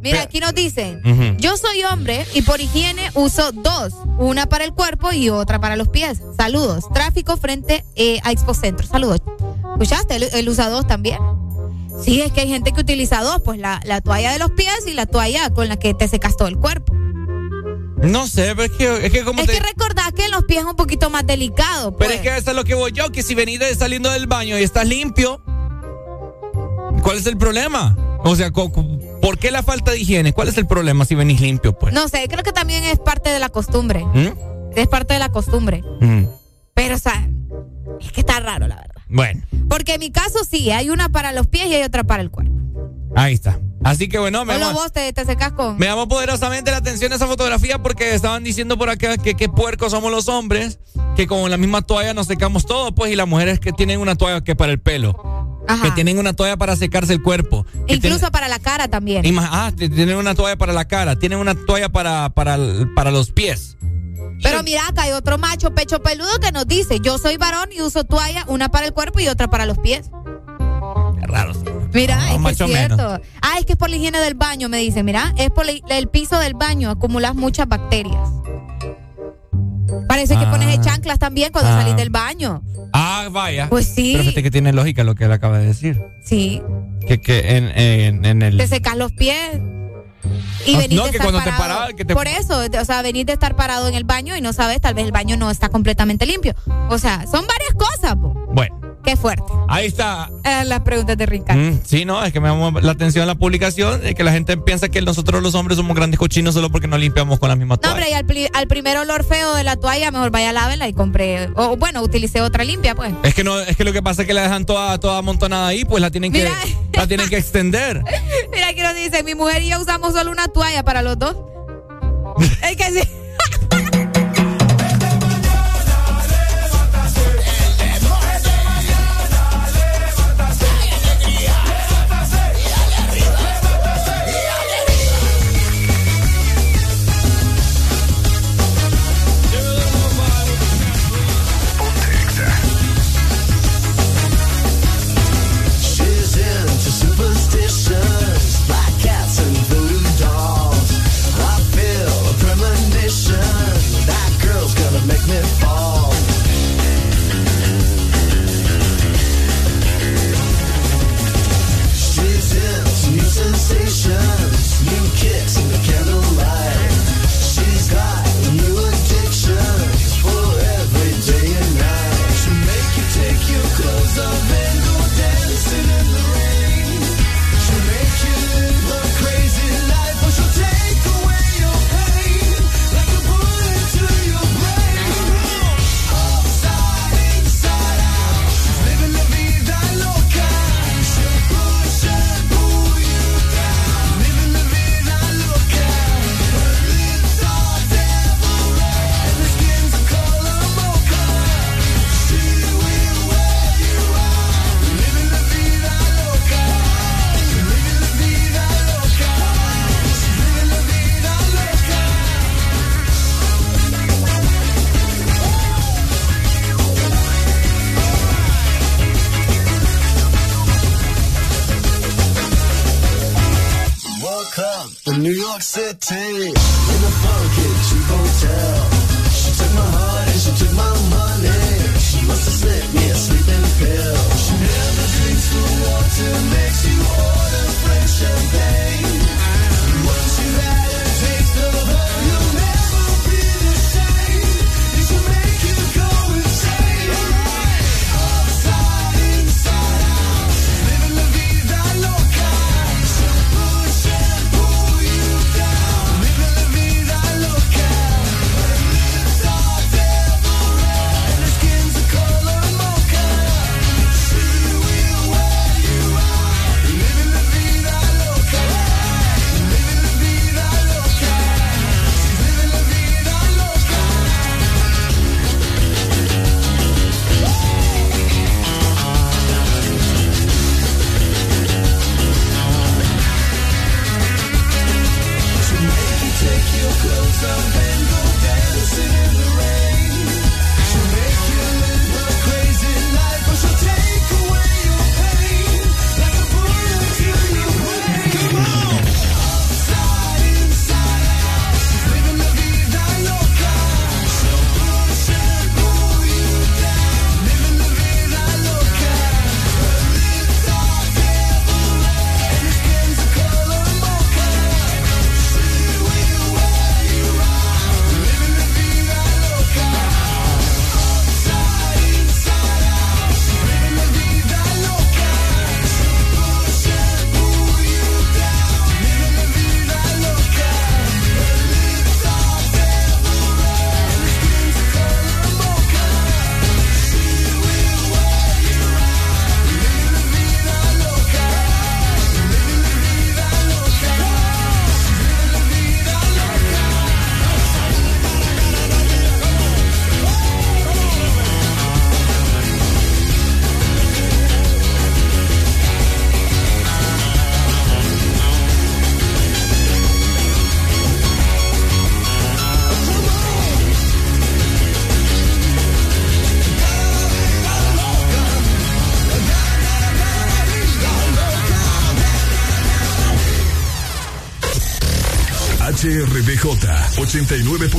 Mira, aquí nos dicen, yo soy hombre y por higiene uso dos, una para el cuerpo y otra para los pies. Saludos. Tráfico frente eh, a Expo Centro. Saludos. ¿Escuchaste? Él, él usa dos también. Sí, es que hay gente que utiliza dos, pues la, la toalla de los pies y la toalla con la que te secas todo el cuerpo.
No sé, pero es que, es que como
Es
te...
que recordad que los pies es un poquito más delicado.
Pero
Pues.
es que eso es lo que voy yo, que si venís de- saliendo del baño y estás limpio, ¿cuál es el problema? O sea, ¿por qué la falta de higiene? ¿Cuál es el problema si venís limpio, pues?
No sé, creo que también es parte de la costumbre.
¿Mm?
Es parte de la costumbre.
Mm.
Pero, o sea, es que está raro, la verdad.
Bueno,
Porque en mi caso sí, hay una para los pies y hay otra para el cuerpo.
ahí está. Así que bueno, me
Solo vos te, te secas con...
me llamó poderosamente la atención esa fotografía porque estaban diciendo por acá que qué puercos somos los hombres, que con la misma toalla nos secamos todo, pues, y las mujeres que tienen una toalla que para el pelo,
Ajá.
que tienen una toalla para secarse el cuerpo.
Incluso para la cara también.
ah, tienen una toalla para la cara, tienen una toalla para, para, para los pies.
Pero mira, acá hay otro macho pecho peludo que nos dice, yo soy varón y uso toalla, una para el cuerpo y otra para los pies.
Qué raro.
Mira,
No,
es que es cierto.
menos.
Ah, es que es por la higiene del baño, me dice. Mira, es por el piso del baño, acumulas muchas bacterias. Parece que
Ah.
pones chanclas también cuando
Ah.
salís del baño.
Ah, vaya.
Pues sí.
Pero fíjate que tiene lógica lo que él acaba de decir.
Sí.
Que, que en, en, en el...
Te secas los pies. Y
Ah,
venís
no,
de
que
estar
cuando te
parado.
paraba, que te-
Por eso, o sea, venís de estar parado en el baño y no sabes, tal vez el baño no está completamente limpio. O sea, son varias cosas, po.
Bueno,
Qué fuerte.
ahí está.
Eh, las preguntas de Ricardo.
Mm, sí, no, es que me llamó la atención la publicación de que la gente piensa que nosotros los hombres somos grandes cochinos solo porque no limpiamos con la misma
No,
toalla.
hombre, y al, al primer olor feo de la toalla, mejor vaya a lávenla y compré. O bueno, utilicé otra limpia, pues.
Es que no, es que lo que pasa es que la dejan toda, toda amontonada ahí, pues la tienen que, la tienen que extender.
Mira aquí nos dice, mi mujer y yo usamos solo una toalla para los dos. es que sí.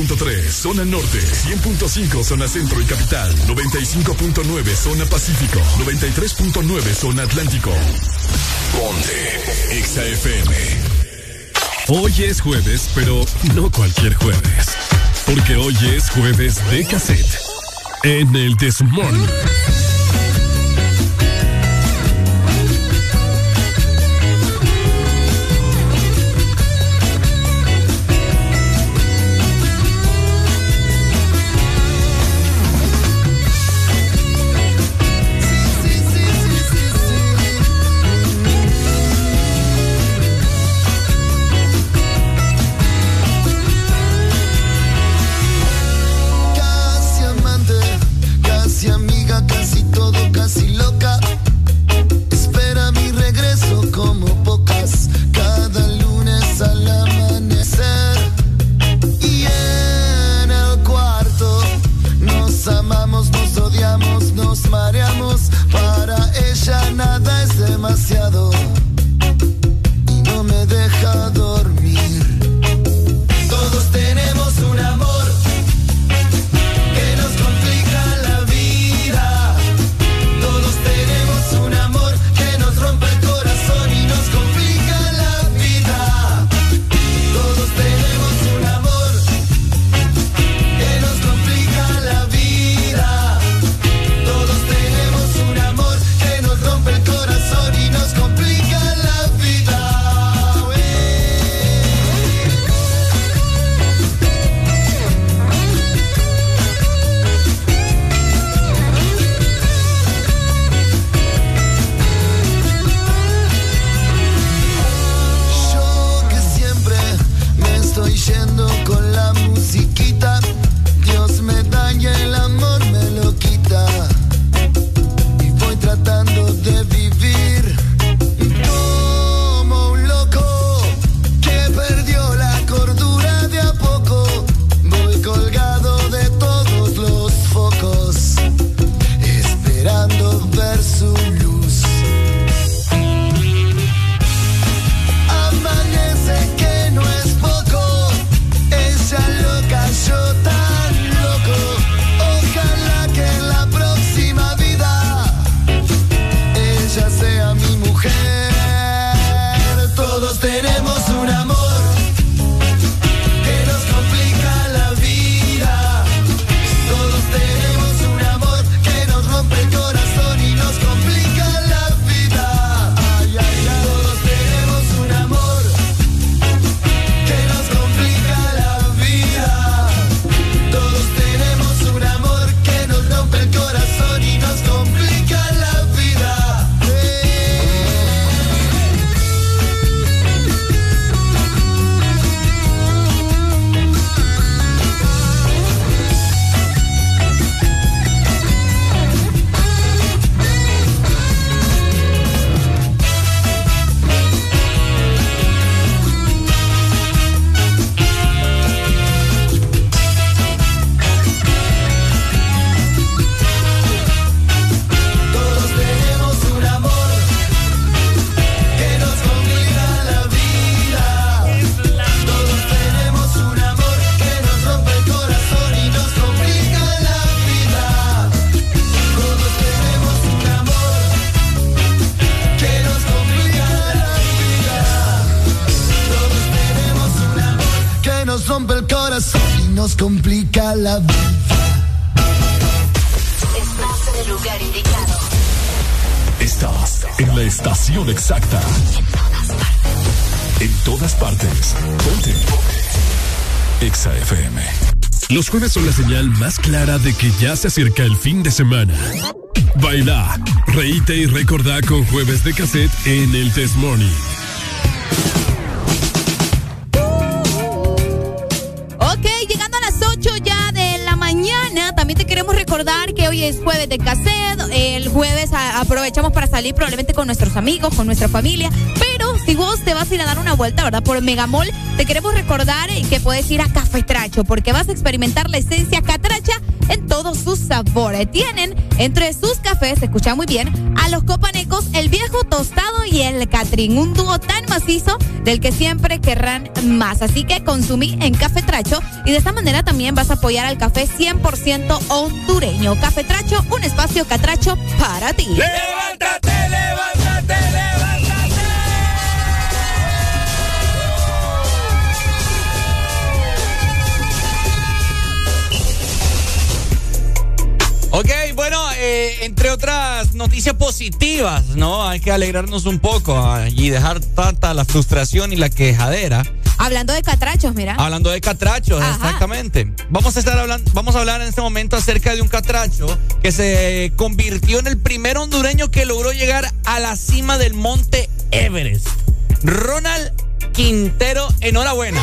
100.3 zona norte, 100.5 zona centro y capital, 95.9 zona pacífico, 93.9 zona atlántico. Ponte XAFM. Hoy es jueves, pero no cualquier jueves, porque hoy es jueves de cassette en el Desmorning. jueves son la señal más clara de que ya se acerca el fin de semana. Baila, reíte y recordá con jueves de cassette en el Test Morning.
Ok, llegando a las 8 ya de la mañana, también te queremos recordar que hoy es jueves de cassette. El jueves aprovechamos para salir probablemente con nuestros amigos, con nuestra familia. Pero si vos te vas a ir a dar una vuelta, ¿verdad? Por Megamol. Te queremos recordar eh, que puedes ir a Cafetracho porque vas a experimentar la esencia catracha en todos sus sabores. Tienen entre sus cafés, se escucha muy bien, a los copanecos, el viejo tostado y el catrín. Un dúo tan macizo del que siempre querrán más. Así que consumí en Cafetracho y de esta manera también vas a apoyar al café 100% hondureño. Cafetracho, un espacio catracho para ti.
Entre otras noticias positivas, ¿no? Hay que alegrarnos un poco ah, y dejar tanta la frustración y la quejadera.
Hablando de catrachos, mira.
Hablando de catrachos, exactamente. Vamos a estar hablando, vamos a hablar en este momento acerca de un catracho que se convirtió en el primer hondureño que logró llegar a la cima del monte Everest. Ronald Quintero, enhorabuena.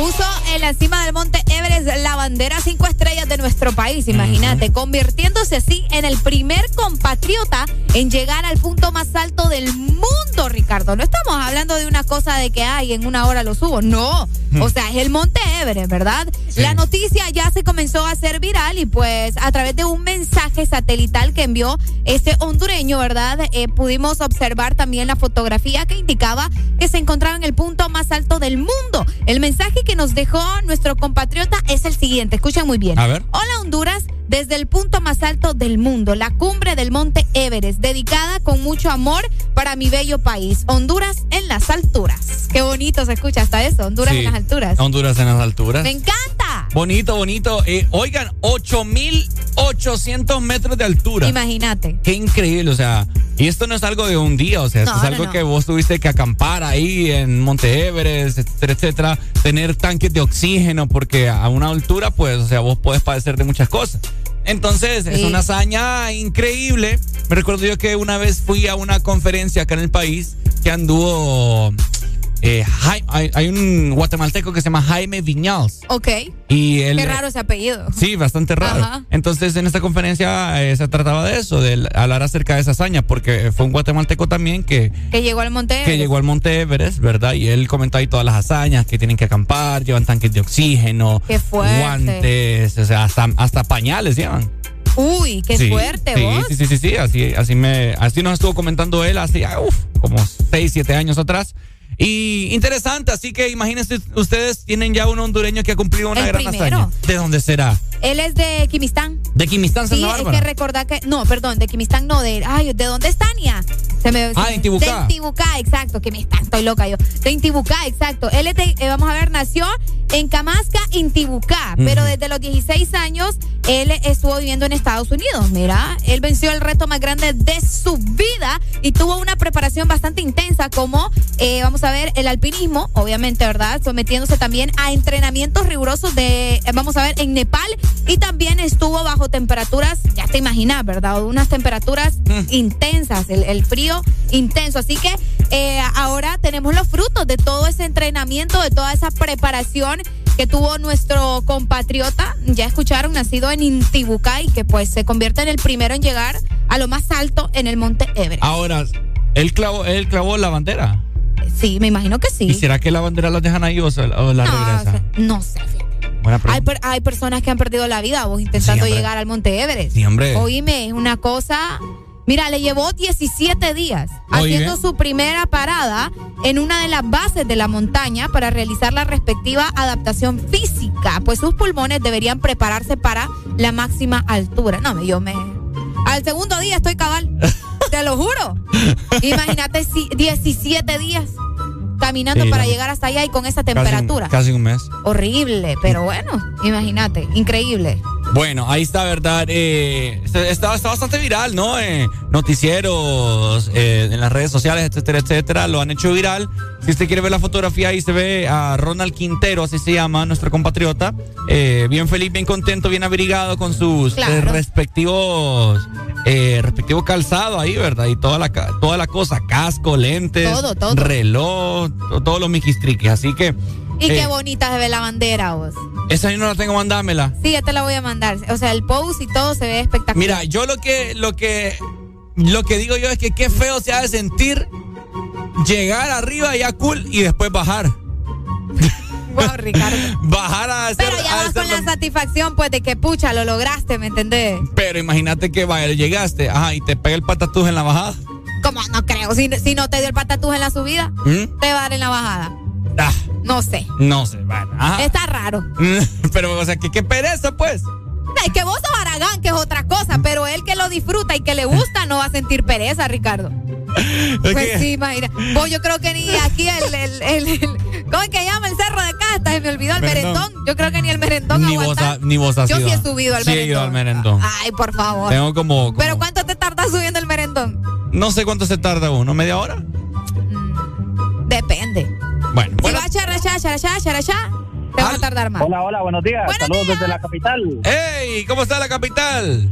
Puso en la cima del monte Everest la bandera cinco estrellas de nuestro país, imagínate, convirtiéndose así en el primer compatriota en llegar al punto más alto del mundo, Ricardo. No estamos hablando de una cosa de que hay en una hora lo subo, no. O sea, es el monte Everest, ¿verdad? La noticia ya se comenzó a hacer viral y pues a través de un mensaje satelital que envió este hondureño, ¿verdad? Eh, pudimos observar también la fotografía que indicaba que se encontraba en el punto más alto del mundo. El mensaje que nos dejó nuestro compatriota es el siguiente, escuchen muy bien.
A ver.
Hola Honduras, desde el punto más alto del mundo, la cumbre del monte Everest, dedicada con mucho amor para mi bello país, Honduras en las alturas. Qué bonito se escucha hasta eso, Honduras
Sí.
en las alturas.
Honduras en las alturas.
Me encanta.
Bonito, bonito. Eh, oigan, 8800 metros de altura.
Imagínate.
Qué increíble, o sea, y esto no es algo de un día, o sea, esto
No,
es algo
no.
que vos tuviste que acampar ahí en Monte Everest, etcétera, etcétera, tener tanques de oxígeno, porque a una altura, pues, o sea, vos puedes padecer de muchas cosas. Entonces, es una hazaña increíble. Me recuerdo yo que una vez fui a una conferencia acá en el país que anduvo. Eh, hay, hay un guatemalteco que se llama Jaime Viñals.
Ok.
Y él,
Qué raro ese apellido.
Sí, bastante raro.
Ajá.
Entonces, en esta conferencia eh, se trataba de eso, de hablar acerca de esa hazaña, porque fue un guatemalteco también que,
Que llegó al monte
que
Everest.
llegó al Monte Everest, ¿verdad? Y él comentó ahí todas las hazañas, que tienen que acampar, llevan tanques de oxígeno,
Qué
guantes, o sea, hasta, hasta pañales llevan.
Uy, qué
Sí,
fuerte,
sí,
vos.
Sí, sí, sí, sí, así, así, me, así nos estuvo comentando él hace, uf, como 6, 7 años atrás. Y interesante, así que imagínense ustedes, tienen ya un hondureño que ha cumplido una
El
gran
primero.
hazaña. ¿De dónde será?
Él es de Quimistán.
De Quimistán,
Sí,
Santa
hay
Bárbara.
que recordar que. No, perdón, de Quimistán no, de. Ay, ¿de dónde es Tania? Se me,
Ah, de Intibucá.
De Intibucá, exacto. Quimistán, estoy loca yo. De Intibucá, exacto. Él es de- eh, vamos a ver, nació en Camasca, Intibucá. Pero desde los 16 años, él estuvo viviendo en Estados Unidos. Mira, él venció el reto más grande de su vida y tuvo una preparación bastante intensa, como, eh, vamos a ver, el alpinismo, obviamente, ¿verdad? Sometiéndose también a entrenamientos rigurosos de, eh, vamos a ver, en Nepal y también estuvo bajo temperaturas, ya te imaginas, ¿verdad? Unas temperaturas intensas, el, el frío intenso. Así que eh, ahora tenemos los frutos de todo ese entrenamiento, de toda esa preparación que tuvo nuestro compatriota, ya escucharon, nacido en Intibucá y que pues se convierte en el primero en llegar a lo más alto en el monte Everest.
Ahora, él clavó, él clavó la bandera.
Sí, me imagino que sí.
¿Y será que la bandera la dejan ahí o, se- o la
No,
regresan?
No sé.
Buena
Hay, per- hay personas que han perdido la vida vos intentando
Sí,
llegar al Monte Everest.
Sí, hombre.
Oíme, es una cosa. Mira, le llevó 17 días
Oye.
haciendo su primera parada en una de las bases de la montaña para realizar la respectiva adaptación física, pues sus pulmones deberían prepararse para la máxima altura. No, yo me. Al segundo día estoy cabal. Te lo juro. Imagínate si 17 días caminando
Sí,
para
no.
llegar hasta allá y con esa
Casi un-
temperatura.
Casi un mes.
Horrible, pero bueno, imagínate, increíble.
Bueno, ahí está, ¿verdad? Eh, está bastante viral, ¿no? Eh, noticieros eh, en las redes sociales, etcétera, etcétera, lo han hecho viral. Si usted quiere ver la fotografía, ahí se ve a Ronald Quintero, así se llama, nuestro compatriota. eh, bien feliz, bien contento, bien abrigado con sus
Claro.
eh, respectivos eh, respectivo calzado ahí, ¿verdad? Y toda la, toda la cosa, casco, lentes,
Todo, todo.
reloj, to- todos los miquistriques. Así que...
Y
eh,
qué bonita se ve la bandera, vos.
esa yo no la tengo, mandámela.
Sí, ya te la voy a mandar. O sea, el post y todo se ve espectacular.
Mira, yo lo que, lo que, lo que digo yo es que qué feo se ha de sentir llegar arriba ya cool y después bajar.
Wow, Ricardo.
Bajar a hacer.
Pero ya vas con la satisfacción, pues, de que pucha, lo lograste, ¿me entendés?
Pero imagínate que vaya, llegaste, ajá, y te pega el patatús en la bajada.
Como no creo, si, si no te dio el patatús en la subida,
¿Mm?
te va a dar en la bajada.
Ah,
No sé.
no sé, bueno, ajá.
Está raro.
Pero, o sea, que qué pereza, pues.
Es que vos sos Aragán, que es otra cosa, pero él que lo disfruta y que le gusta no va a sentir pereza, Ricardo.
Es
Pues sí, imagina. Vos yo creo que ni aquí el, el, el, el- ¿cómo es que llama el cerro de Casta? Se me olvidó el
Merendón.
merendón. Yo creo que ni el merendón
Ni vos, ha- ni vos has
Yo
ido
sí he subido al
sí he
merendón.
ido al merendón.
Ay, por favor.
Tengo como, como-
Pero ¿cuánto te tardas subiendo el merendón?
No sé cuánto se tarda uno, ¿media hora?
Depende.
Bueno,
Si vas charachá, charachá, charachá, te vas a tardar más.
Hola, hola, buenos días. Saludos desde la capital.
¡Hey! ¿Cómo está la capital?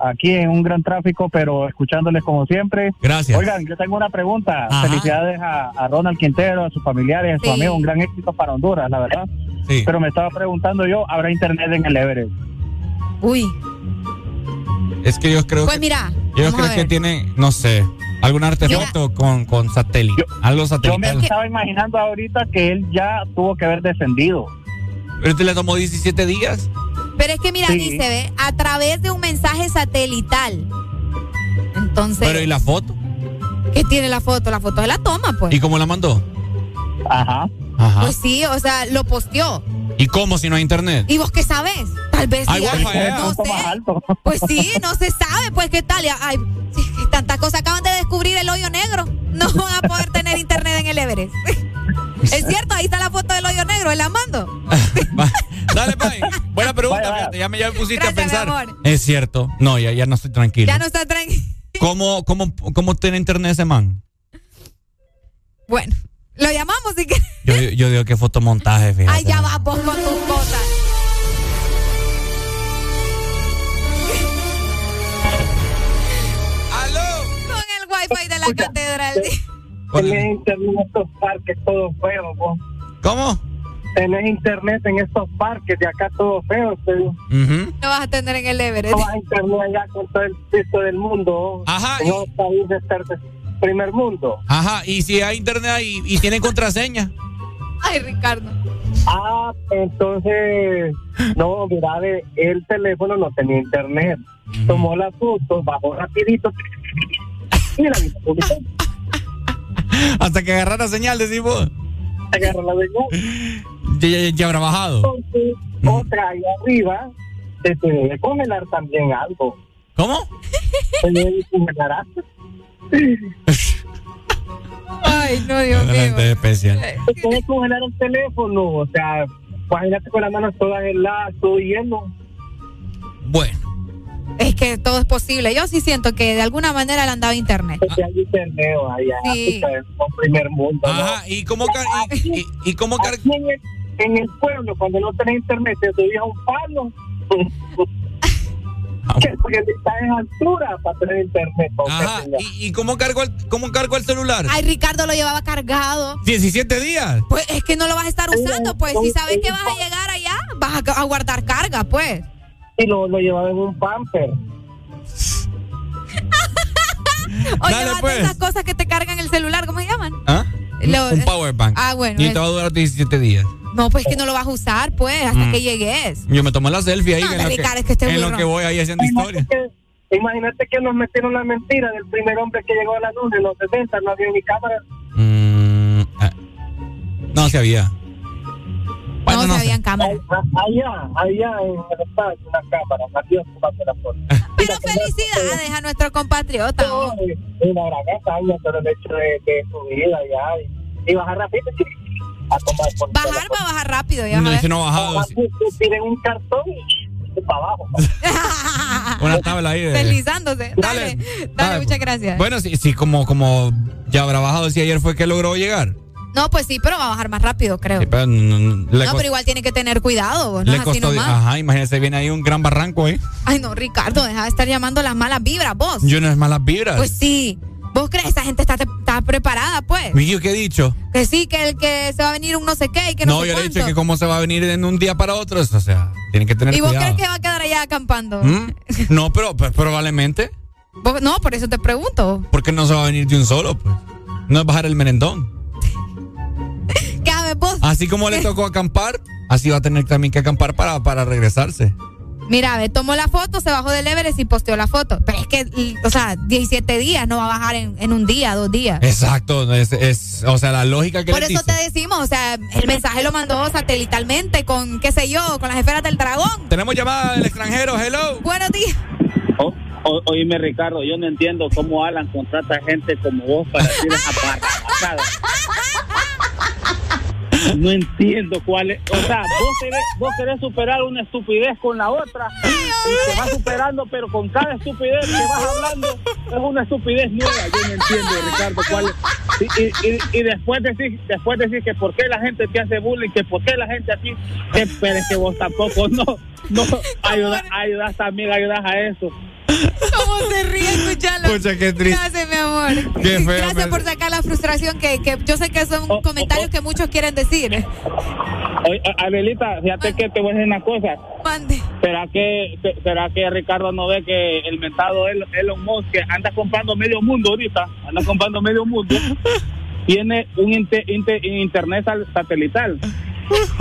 Aquí en un gran tráfico, pero escuchándoles como siempre.
Gracias.
Oigan, yo tengo una pregunta.
Ajá.
Felicidades a, a Ronald Quintero, a sus familiares, a su
Sí.
amigo. Un gran éxito para Honduras, la verdad.
Sí.
Pero me estaba preguntando yo, ¿habrá internet en el Everest?
Uy.
Es que yo creo
Pues
que,
mira,
yo creo que tiene, no sé, algún artefacto con, con satélite. algo
Yo me
satelital.
estaba imaginando ahorita que él ya tuvo que haber descendido.
Pero este le tomó 17 días.
Pero es que mira,
Sí.
dice, ve, a través de un mensaje satelital. Entonces,
Pero ¿y la foto?
¿qué tiene la foto? La foto de la toma, pues.
¿Y cómo la mandó?
Ajá.
Ajá.
Pues sí, o sea, lo posteó.
¿Y cómo si no hay internet?
¿Y vos qué sabes? Tal vez
hay- allá.
no sé.
más alto.
Pues sí, no se sabe, pues qué tal. Ay, tantas cosas. Acaban de descubrir el hoyo negro. No van a poder tener internet en el Everest. Es cierto, ahí está la foto del hoyo negro, él la mando.
Va. Dale, Pai. Buena pregunta,
Vaya,
ya me, ya me pusiste
Gracias,
a pensar. Es cierto. No, ya, ya no estoy tranquilo.
Ya no está tranquilo.
¿Cómo, cómo, ¿Cómo tiene internet ese man?
Bueno, lo llamamos y que.
Yo, yo digo que fotomontaje, fíjate.
Ay, ya vas vos con tus wifi de la catedral.
Tenés internet en estos parques, todo feo, vos.
¿Cómo?
Tenés internet en estos parques de acá, todo feo.
No vas a tener en el Everest.
no vas a internet allá con todo el piso del mundo.
Ajá,
En un país de tercer- primer mundo.
Ajá, y si hay internet ahí y tiene contraseña.
Ay, Ricardo.
Ah, entonces, no, mira, el teléfono no tenía internet. Tomó la foto, bajó rapidito. Publicó.
Hasta que agarrara señal, decimos.
Agarró la señal.
Ya, ya, ya habrá bajado.
Entonces, otra ahí arriba, se te debe congelar también algo.
¿Cómo?
Se debe congelar.
Ay, no, Dios mío.
Adelante, especial.
Se puede congelar el teléfono, o sea, imagínate con las manos todas heladas, todo lleno.
Bueno,
Es que todo es posible. Yo sí siento que de alguna manera le han dado internet.
Porque hay internet allá,
Sí.
África, es un primer mundo. ¿no?
Ajá, ¿y cómo, car- y, y- y cómo
en el, en el pueblo, cuando no tenés internet, te subías a un palo. Que porque estás en altura para tener internet.
Ajá, ¿y, y cómo, cargo el, cómo cargo el celular?
Ay, Ricardo lo llevaba cargado.
17 días.
Pues es que no lo vas a estar usando, pues. Si sabes que vas a llegar allá, vas a, a guardar carga, pues.
Y lo, lo llevaba en un pamper.
O
Dale,
llevas
pues.
esas cosas que te cargan el celular, ¿cómo se llaman?
¿Ah?
Lo-
un power bank.
Ah, bueno,
Y
es-
te va a durar 17 días.
No, pues es que no lo vas a usar, pues, hasta
Mm.
que llegues.
Yo me tomé la selfie ahí.
No,
en, lo que,
es que este
en lo que voy ahí haciendo historia.
Imagínate que, imagínate que nos metieron la mentira del primer hombre que llegó a la luna en los 60, no había ni cámara.
Mm, ah, no, se había. Bueno,
no,
no
se habían cámaras.
Allá, allá en el estado, una cámara, Dios tomando la foto.
Pero felicidades a nuestro compatriota. ¿no?
Una gran hazaña, pero el hecho de, de su vida ya. Y, y bajar rápido, sí, a tomar por
Bajar va a bajar rápido, ya
No, ese
ver.
no bajado. sí.
Tienen un cartón y para abajo.
Una tabla ahí de.
Deslizándose. Dale, dale, muchas gracias.
Bueno, sí, sí, como, como ya habrá bajado, si ayer fue que logró llegar.
No, pues sí, pero va a bajar más rápido, creo.
Sí, pero no, no,
no, pero igual tiene que tener cuidado, vos, no
le
así
costó.
nomás.
Ajá, imagínese, viene ahí un gran barranco ahí.
Ay, no, Ricardo, deja de estar llamando las malas vibras, vos.
Yo no es malas vibras.
Pues sí. ¿Vos crees? Esa gente está, está preparada, pues.
¿Y yo qué he dicho?
Que sí, que el que se va a venir un no sé qué y que no,
No,
sé
yo le he dicho que cómo se va a venir en un día para otro. O sea, tienen que tener
¿Y vos
cuidado.
crees que va a quedar allá acampando?
¿Mm? No, pero pues, probablemente.
Vos- No, por eso te pregunto.
Porque no se va a venir de un solo, pues. No es bajar el merendón.
Déjame sabes vos.
Así como le tocó acampar, así va a tener también que acampar para, para regresarse.
Mira, ve, tomó la foto, se bajó del Everest y posteó la foto. Pero es que, o sea, 17 días no va a bajar en, en un día, dos días.
Exacto, es, es- o sea, la lógica que
Por eso
dice.
te decimos, o sea, el mensaje lo mandó satelitalmente con, qué sé yo, con las esferas del dragón.
Tenemos llamada del extranjero, hello.
Buenos días.
O- o- oíme, Ricardo, yo no entiendo cómo Alan contrata gente como vos para decir esa. No entiendo cuál es. O sea, vos querés, vos querés superar una estupidez con la otra y te vas superando, pero con cada estupidez que vas hablando es una estupidez nueva. Yo no entiendo, Ricardo, cuál es. Y, y, y- y después decir, después decir que por qué la gente te hace bullying, que por qué la gente así, que, pero es que vos tampoco no, no ayudas, ayudas también, ayudas a eso.
¿Cómo se ríe escucharlo?
Pucha, qué triste.
Gracias, mi amor.
Qué feo,
Gracias
me-
por sacar la frustración que, que yo sé que son comentarios que muchos quieren decir.
Oye, Abelita, fíjate que te voy a decir una cosa.
Mande.
¿Será que, se- ¿Será que Ricardo no ve que el mentado El- Elon Musk que anda comprando medio mundo ahorita? Anda comprando medio mundo. Tiene un inte- inte- internet satelital.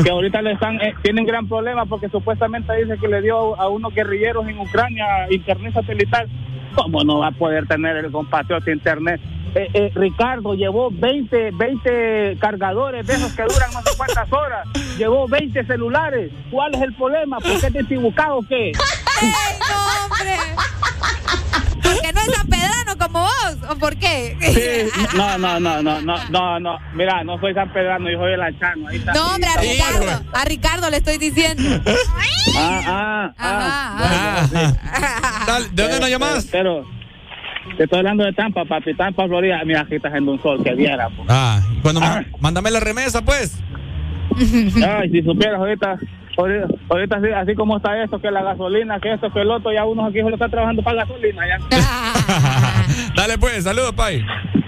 Que ahorita le están, eh, tienen gran problema porque supuestamente dice que le dio a unos guerrilleros en Ucrania internet satelital. ¿Cómo no va a poder tener el compatriota internet? Eh, eh, Ricardo llevó 20, 20 cargadores de esos que duran no sé cuántas horas. Llevó 20 celulares. ¿Cuál es el problema? ¿Por qué es desubicado o qué?
¿Porque no es San Pedrano como vos? ¿O por qué?
Sí, no, no, no, no, no, no, no. Mira, no soy San Pedrano, yo soy el Lanchano. Ahí está.
No, hombre, a Ricardo. A Ricardo le estoy diciendo.
Ah, ah,
ah.
Dale, ¿De dónde nos llamas?
Pero, te estoy hablando de Tampa, papi. Tampa, Florida. Mira, aquí estás en un sol que viera. po.
Ah, cuando ma- mándame la remesa, pues.
Ay, si supieras ahorita, ahorita, así, así como está esto, que la gasolina, que esto, que el otro, ya unos aquí solo están trabajando para gasolina. Ya.
Dale, pues, saludos, Pai.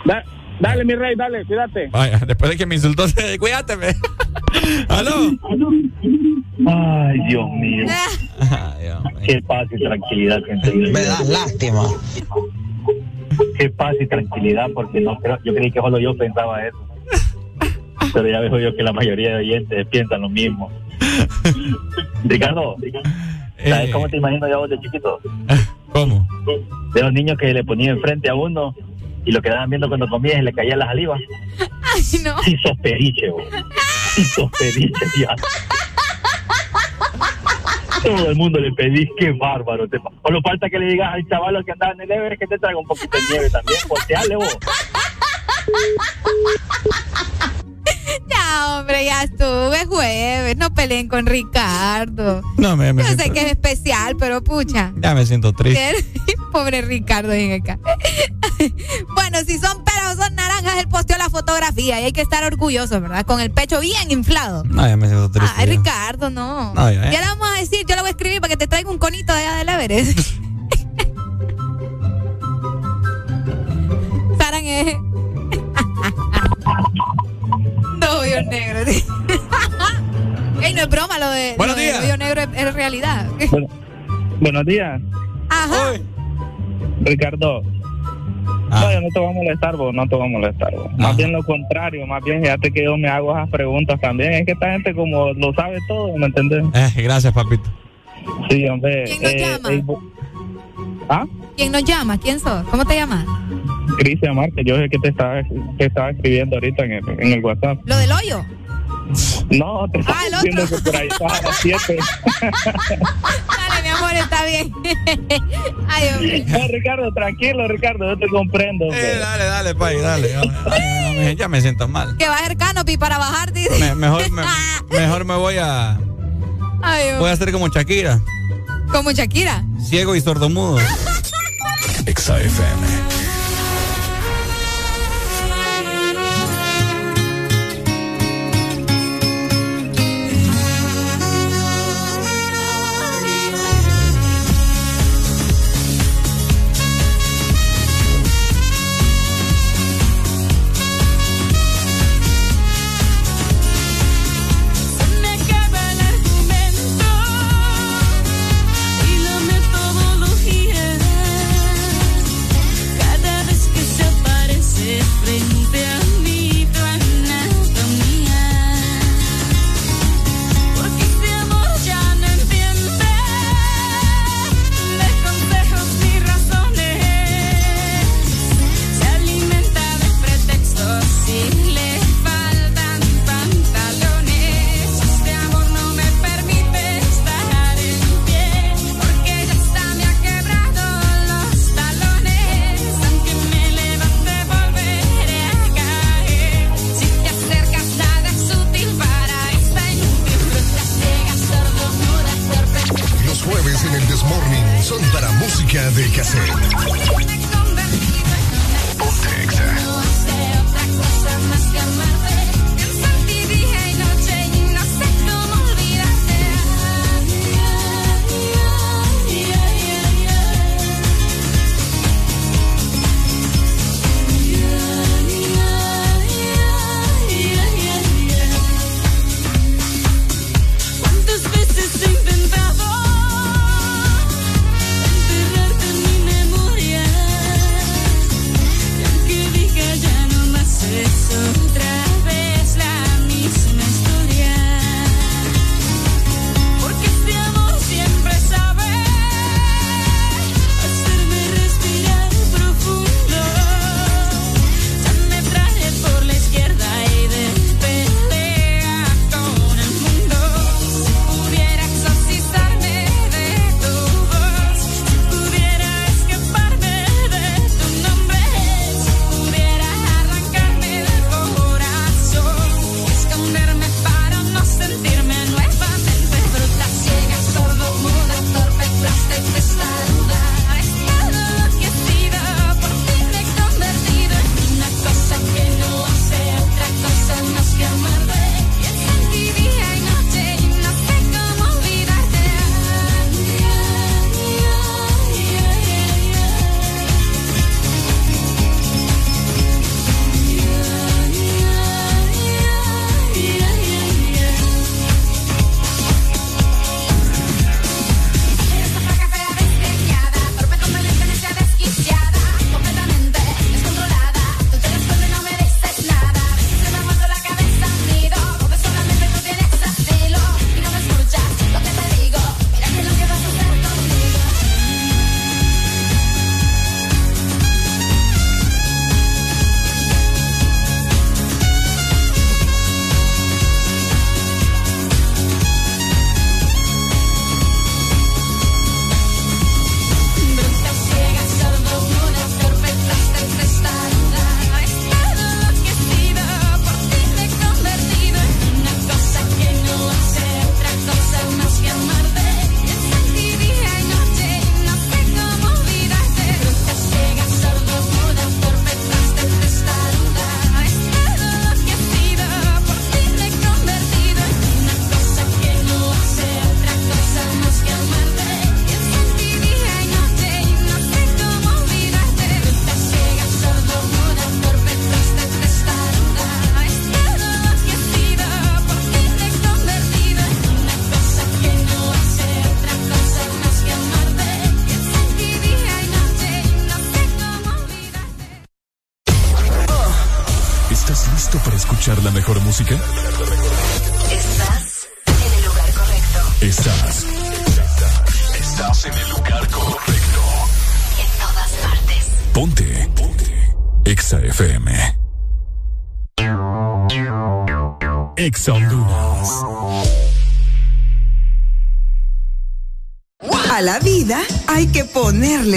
Da- dale, mi rey, dale, cuídate.
Vaya, después de que me insultó, cuídate. ¿Aló?
Ay, Dios mío. Qué paz y tranquilidad, gente. Me da lástima. Qué paz y tranquilidad, porque no creo, yo creí que solo yo pensaba eso. Pero ya veo yo que la mayoría de oyentes piensan lo mismo. Ricardo, ¿sabes cómo te imagino yo a vos de chiquito?
¿Cómo?
De los niños que le ponían enfrente a uno y lo quedaban viendo cuando comía y le caía la saliva.
Ay, no.
Sí, sos periche, vos. Sí, sos periche, ya. Todo el mundo le pedís, qué bárbaro. Te... Solo falta que le digas al chaval que andaba en el Everest que te traiga un poquito de nieve también. Volteale vos.
Ya, hombre, ya estuve jueves. No peleen con Ricardo.
No, me, me
Yo sé que es especial, pero pucha.
ya me siento triste.
Pobre Ricardo, ven acá. bueno, si son peras o son naranjas, él posteó la fotografía y hay que estar orgulloso, ¿verdad? Con el pecho bien inflado.
No, ya me siento triste.
Ay,
ya.
Ricardo, no.
No, ya, ya.
Ya le vamos a decir, yo le voy a escribir para que te traiga un conito de allá del Everest. Saran es. no, hoyo negro. Ey, no es broma lo de.
Buenos
lo de
días.
hoyo negro es, es realidad.
Buenos días,
Ajá.
Ricardo.
Ah.
No, yo no te voy a molestar, vos, no te voy a molestar. vos. Más bien lo contrario, más bien fíjate que yo me hago esas preguntas también. Es que esta gente como lo sabe todo, ¿me entendés?
Eh, gracias, papito.
Sí, hombre.
¿Quién nos llama?
eh, ¿Ah?
¿Quién nos llama? ¿Quién sos? ¿Cómo te llamas?
Cristian Márquez, yo sé que te estaba, te estaba escribiendo ahorita en el, en el WhatsApp.
¿Lo del hoyo?
No, te estaba
Ah, el
diciendo
otro.
que por ahí estaba a las 7.
Dale, mi amor, está bien. Ay, hombre.
No, Ricardo, tranquilo, Ricardo, yo te comprendo.
Eh, dale, dale, Pai, dale. Ya, ya, ya me- ya me siento mal.
Que bajar canopy para bajar, dice.
Me- mejor, me, mejor me voy a.
Ay,
Voy a hacer como Shakira.
Como Shakira.
Ciego y sordomudo.
XAFM.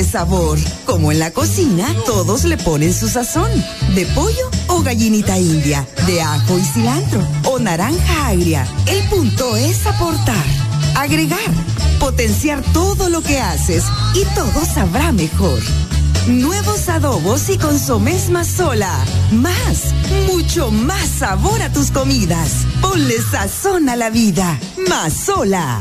Sabor. Como en la cocina, todos le ponen su sazón. De pollo o gallinita india, de ajo y cilantro o naranja agria. El punto es aportar, agregar, potenciar todo lo que haces y todo sabrá mejor. Nuevos adobos y consomés más sola. Más, mucho más sabor a tus comidas. Ponle sazón a la vida. Más sola.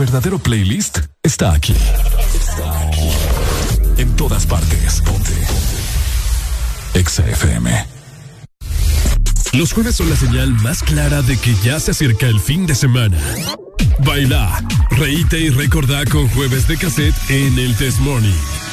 Verdadero playlist está aquí. En todas partes. Ponte. Exa FM. Los jueves son la señal más clara de que ya se acerca el fin de semana. Baila, reíte y recordá con jueves de cassette en el Test Morning.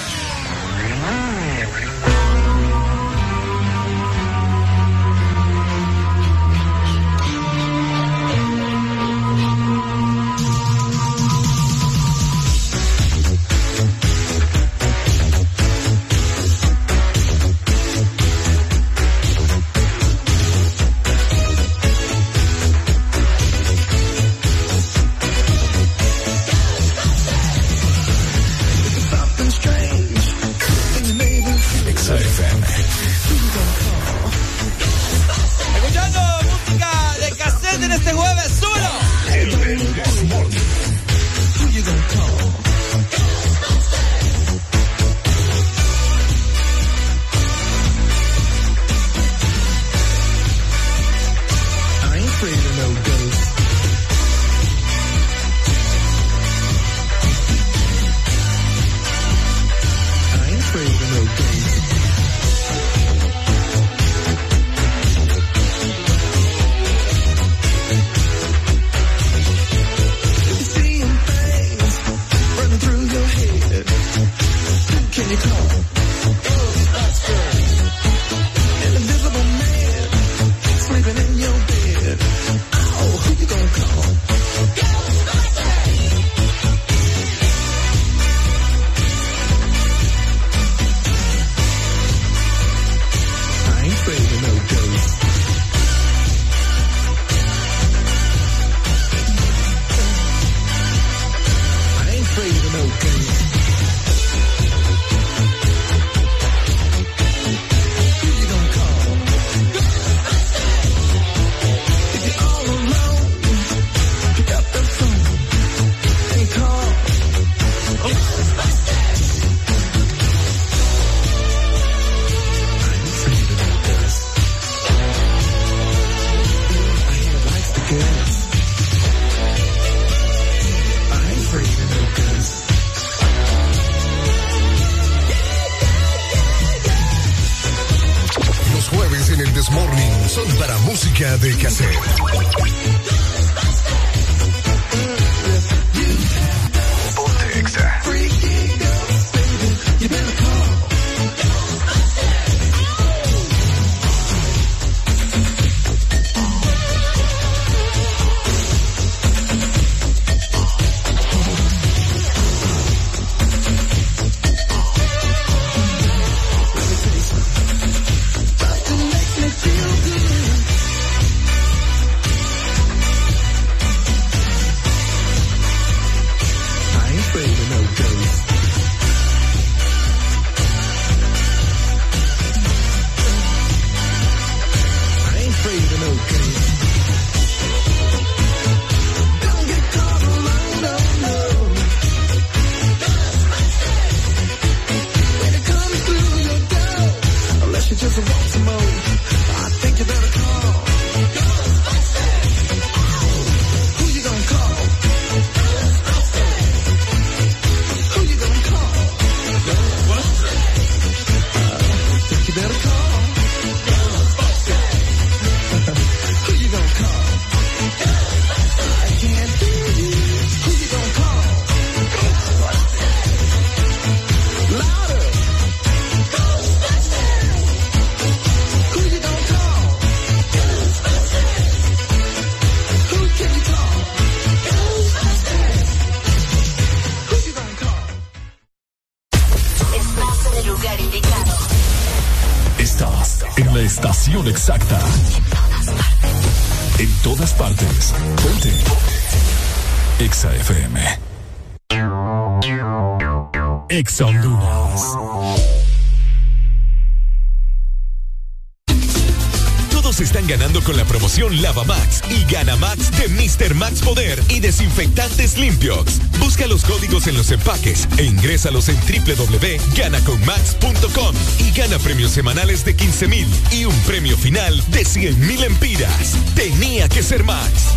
Ingrésalos en www.ganaconmax.com y gana premios semanales de 15 mil y un premio final de 100 mil empiras. Tenía que ser Max.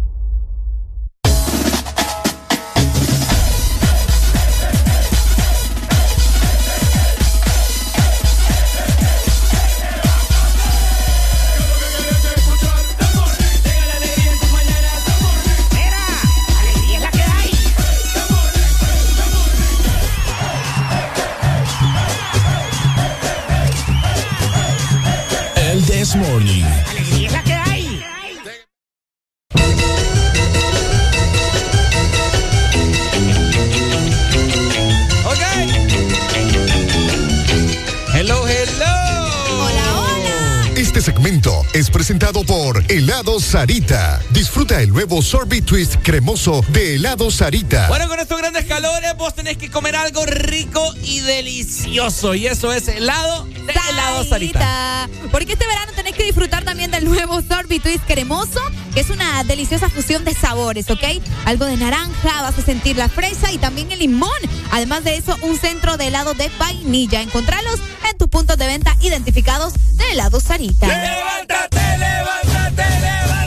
Sarita. Disfruta el nuevo Sorbet Twist cremoso de Helado Sarita.
Bueno, con estos grandes calores vos tenés que comer algo rico y delicioso. Y eso es helado de helado Sarita.
Sarita. Porque este verano tenés que disfrutar también del nuevo Sorbet Twist cremoso, que es una deliciosa fusión de sabores, ¿ok? Algo de naranja, vas a sentir la fresa y también el limón. Además de eso, un centro de helado de vainilla. Encontralos en tus puntos de venta identificados de helado Sarita.
¡Levántate, levántate, levántate!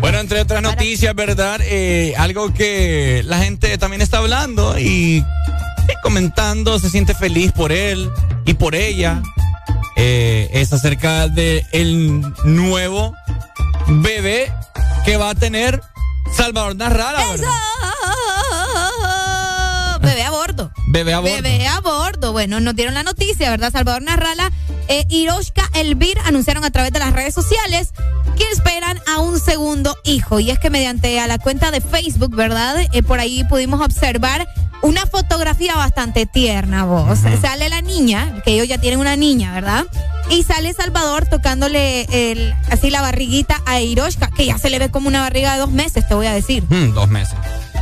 Bueno, entre otras noticias, ¿verdad? Eh, algo que la gente también está hablando y, comentando, se siente feliz por él y por ella. Eh, es acerca de el nuevo bebé que va a tener Salvador Narrala, ¿verdad?
Bebé a bordo.
Bebé a bordo.
Bebé a bordo. Bueno, nos dieron la noticia, ¿verdad? Salvador Narrala e Hiroshka Elvir anunciaron a través de las redes sociales que esperan a un segundo hijo. Y es que mediante a la cuenta de Facebook, ¿verdad? Eh, por ahí pudimos observar una fotografía bastante tierna, vos. Sale la niña, que ellos ya tienen una niña, ¿verdad? Y sale Salvador tocándole el, así la barriguita a Hiroshka, que ya se le ve como una barriga de dos meses, te voy a decir.
Hmm, dos meses.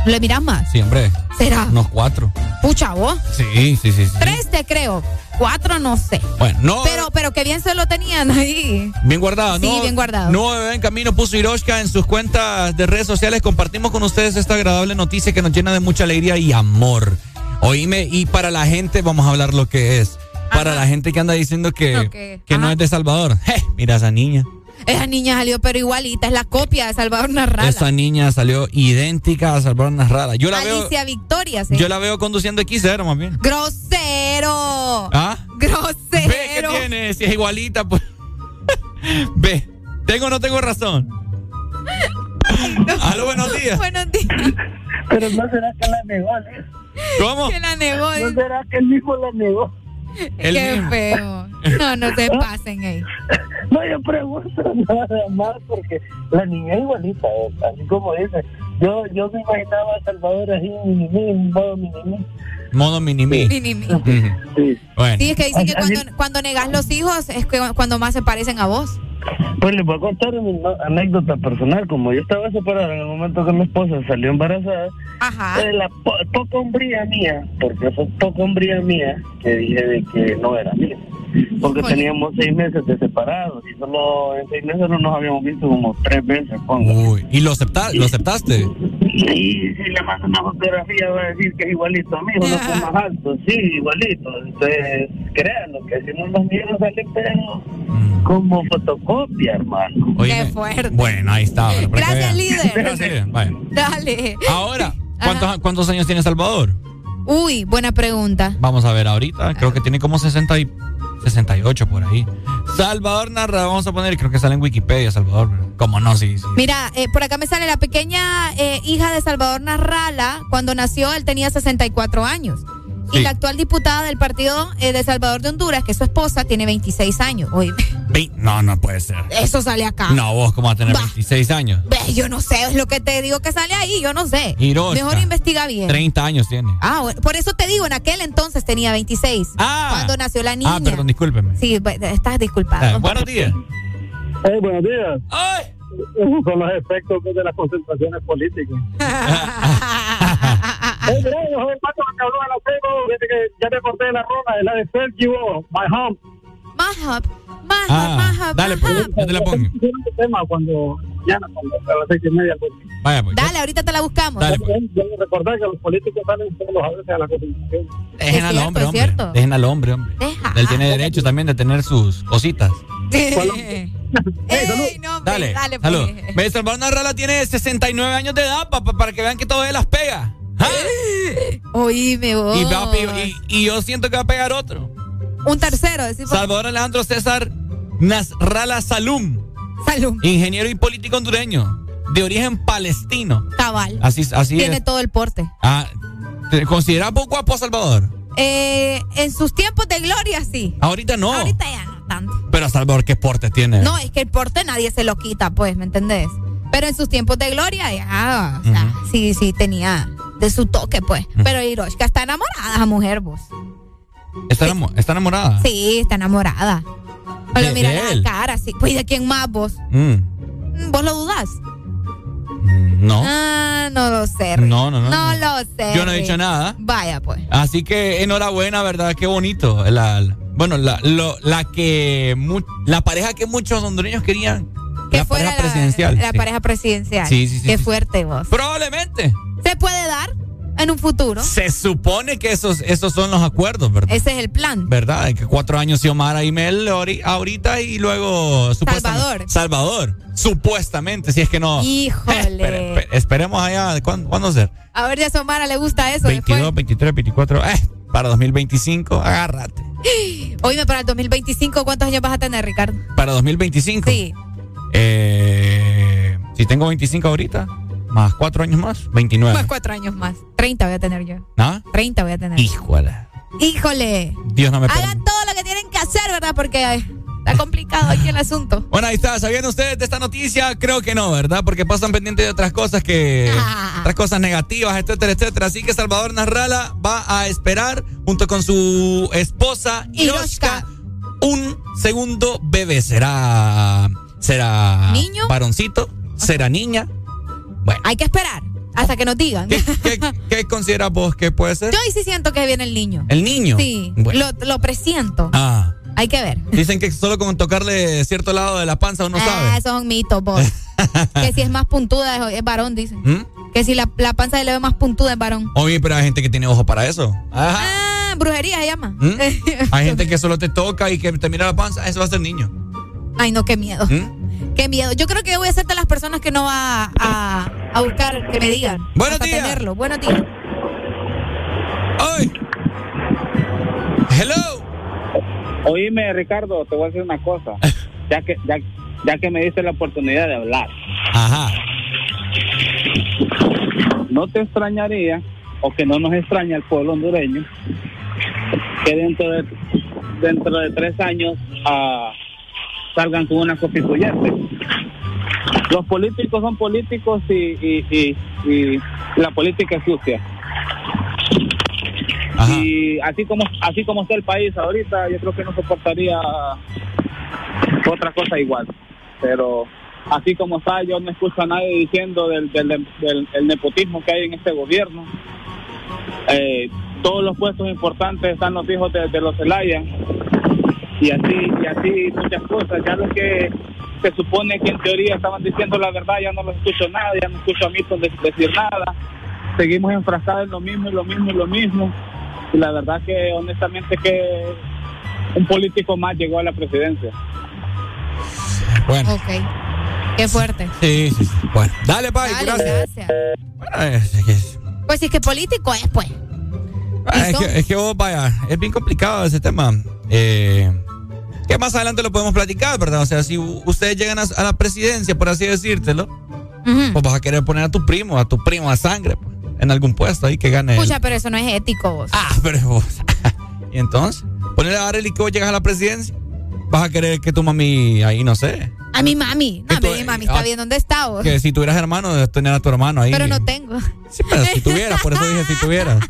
¿Le miras más?
Sí, hombre.
¿Será?
Unos cuatro.
Pucha, vos.
Sí, sí, sí. sí.
Tres te creo. Cuatro no sé.
Bueno, no.
Pero, pero que bien se lo tenían ahí.
Bien guardado,
Sí,
¿no?
bien guardado.
Nuevo bebé en camino puso Hiroshka en sus cuentas de redes sociales. Compartimos con ustedes esta agradable noticia que nos llena de mucha alegría y amor. Oíme, y para la gente, vamos a hablar lo que es. Para la gente que anda diciendo que, que no es de Salvador. Je, mira esa niña.
Esa niña salió pero igualita, es la copia de Salvador Narrala.
Esa niña salió idéntica a Salvador Narrada. Yo la veo,
Alicia Victoria, sí.
yo la veo conduciendo XR más bien.
Grosero.
¿Ah?
Grosero.
Ve que tiene, si es igualita, pues. Ve, ¿tengo o no tengo razón? Aló, buenos días.
Buenos días.
Pero no será que la negó. ¿eh?
¿Cómo?
Que la negó.
No será que el mismo la negó.
El
Qué
mismo.
feo. No, no se pasen ahí.
No, yo pregunto nada más porque la niña es igualita, eh, así como dice. Yo, yo me imaginaba a Salvador así, mini en modo mini
Modo. Ujú. Bueno.
Sí, es que dicen que cuando, cuando negas los hijos es que cuando más se parecen a vos.
Pues les voy a contar una anécdota personal. Como yo estaba separado en el momento que mi esposa salió embarazada,
Ajá.
eh, la po- poca hombría mía, porque fue poca hombría mía, que dije de que no era mía. Porque teníamos seis meses de separados y solo en seis meses no nos habíamos visto como tres veces, ponga.
Uy, ¿y lo, acepta- lo aceptaste?
Y si le mando una fotografía va a decir que es igualito a mí, uno que es más alto, sí, igualito. Entonces, créanlo, que si no los míos salen pero como fotocopia, hermano.
Oye,
Qué fuerte.
Bueno, ahí está. bueno,
Gracias, líder.
Gracias, líder. Vaya.
Dale.
Ahora, ¿cuántos, ¿cuántos años tiene Salvador?
Uy, buena pregunta.
Vamos a ver ahorita. Creo que tiene como 60 y 68 por ahí. Salvador Narra, vamos a poner, creo que sale en Wikipedia, Salvador. Como no, sí, sí.
Mira, eh, por acá me sale la pequeña eh, hija de Salvador Narrala. Cuando nació, él tenía 64 años. Y la actual diputada del partido eh, de Salvador de Honduras, que es su esposa, tiene 26 años.
No, no puede ser.
eso sale acá.
No, vos, ¿cómo vas a tener
Va.
26 años?
Ve, yo no sé, es lo que te digo que sale ahí, yo no sé.
Hiroshka.
Mejor investiga bien.
30 años tiene.
Ah, bueno, por eso te digo, en aquel entonces tenía 26.
Ah.
Cuando nació la niña.
Ah, perdón, discúlpeme.
Sí, estás disculpado.
Ah, buenos días.
Eh, buenos días.
¡Ay!
Son los efectos de las concentraciones políticas. Mira, yo soy el pato que habló a la Facebook, desde que ya de la es la de Sergio, My Home.
Mahab, Mahab,
Ah,
Mahab,
dale, pues,
Mahab.
yo te la pongo.
Hicieron tema cuando, mañana, cuando a las seis y media. Pues,
Vaya, pues.
Dale, ahorita te la buscamos.
Dale, pues.
yo recordar que los políticos salen todos a veces a la concentración.
Dejen al hombre, hombre.
cierto.
Dejen al hombre, hombre.
Deja.
Él tiene derecho también de tener sus cositas.
Ey, no, hombre,
Dale,
dale,
salud.
pues.
Ve, Salvador Narrala tiene 69 años de edad pa- pa- para que vean que todavía las pega. ¿Ah?
Oíme vos.
Y, va a pe- y- y yo siento que va a pegar otro.
Un tercero, decimos.
Salvador Alejandro César Nasralla Salum,
Salud.
ingeniero y político hondureño, de origen palestino.
Cabal.
Así, así
Tiene
es.
todo el porte.
Ah, ¿te ¿Considera poco guapo a Salvador?
Eh, en sus tiempos de gloria, sí.
Ahorita no.
Ahorita ya no tanto.
Pero a Salvador, ¿qué porte tiene?
No, es que el porte nadie se lo quita, pues, ¿me entendés? Pero en sus tiempos de gloria, ya, o sea, sí, sí, tenía de su toque, pues. Pero Hiroshka está enamorada, esa mujer, vos.
¿Está, está enamorada?
Sí, está enamorada. Pero
¿De-
mira
de
la cara, sí. Pues, ¿y de quién más, vos?
Mm,
Mm, ¿Vos lo dudás?
no.
Ah, no lo sé.
No, no, no.
No lo sé.
Yo no he dicho nada.
Vaya, pues.
Así que enhorabuena, ¿verdad? Qué bonito. La, la- bueno, la, lo- la que mu- la pareja que muchos hondureños querían.
Que
la
fuera
pareja presidencial.
La
sí.
pareja presidencial.
Sí, sí, sí,
Qué
sí.
fuerte, vos.
Probablemente.
¿Se puede dar? en un futuro.
Se supone que esos, esos son los acuerdos, ¿verdad?
Ese es el plan.
¿Verdad? Que cuatro años Xiomara y Mel ori- ahorita y luego
Salvador.
Salvador. Supuestamente, si es que no.
Híjole.
Espere, espere, esperemos allá. ¿Cuándo, cuándo ser?
A ver, ya a Somara le gusta eso
22, 23, 24. Eh, para 2025, agárrate.
después. Oíme, para el 2025, ¿cuántos años vas a tener, Ricardo?
Para 2025.
Sí.
Eh, si tengo 25 ahorita, más cuatro años más, 29.
Más cuatro años más. 30 voy a tener yo.
¿Ah?
30 voy a tener.
Híjole.
Híjole.
Dios no me.
Hagan todo lo que tienen que hacer, ¿verdad? Porque está complicado aquí el asunto.
Bueno, ahí está. ¿Sabían ustedes de esta noticia? Creo que no, ¿verdad? Porque pasan pendientes de otras cosas que. Otras cosas negativas, etcétera, etcétera. Así que Salvador Narrala va a esperar, junto con su esposa Hiroshka, un segundo bebé. ¿Será. ¿Será.
¿Niño?
¿Varoncito? ¿Será niña? Bueno.
Hay que esperar hasta que nos digan.
¿Qué consideras vos que puede ser?
Yo sí siento que viene el niño.
¿El niño?
Sí,
Bueno.
lo, lo presiento.
Ah.
Hay que ver.
Dicen que solo con tocarle cierto lado de la panza uno
ah,
sabe.
esos son mitos, vos. que si es más puntuda es, varón, dicen.
¿Mm?
Que si la, la panza le ve más puntuda es varón.
Oye, pero hay gente que tiene ojo para eso. Ajá.
Ah, brujería se llama.
¿Mm? Hay gente que solo te toca y que te mira la panza, eso va a ser niño.
Ay, no, qué miedo.
¿Mm?
Qué miedo. Yo creo que voy a ser de las personas que no va a, a buscar que me digan.
Buenos días.
tenerlo. Buenos días.
¡Ay! ¡Hello!
Oíme, Ricardo, te voy a decir una cosa. Ya que, ya, ya que me diste la oportunidad de hablar.
Ajá.
No te extrañaría, o que no nos extraña el pueblo hondureño, que dentro de, dentro de tres años ah, salgan con una constituyente. Los políticos son políticos y, y, y, y la política es sucia. Y así como así como está el país ahorita, yo creo que no soportaría otra cosa igual. Pero así como está, yo no escucho a nadie diciendo del, del, del- el nepotismo que hay en este gobierno. Eh, todos los puestos importantes están los hijos de, de los Zelaya y así y así muchas cosas. Ya lo que se supone que en teoría estaban diciendo la verdad, ya no los escucho nada, ya no escucho a Milton de- decir nada. Seguimos enfrascados en lo mismo y lo mismo y lo mismo. Y la verdad que honestamente que un político más llegó a la presidencia.
Bueno.
Ok. Qué fuerte.
Sí, sí, sí. Bueno, dale, Pai,
Dale,
gracias.
gracias.
Bueno, es, es que,
Pues si es que político es, pues.
es que- es que vos, vaya, es bien complicado ese tema. Eh, que más adelante lo podemos platicar, ¿verdad? O sea, si ustedes llegan a, a la presidencia, por así decírtelo, pues vas a querer poner a tu primo, a tu primo a sangre, pues, en algún puesto ahí que gane.
Escucha, pero eso no es ético, vos.
Ah, pero vos. y entonces, ponerle a Arely que vos llegas a la presidencia, vas a querer que tu mami ahí, no sé.
A mi mami. No, mi mami está
ah,
bien dónde está, vos.
Que si tuvieras hermano, tener a tu hermano ahí.
Pero no tengo.
Sí, pero si tuvieras, por eso dije si tuvieras.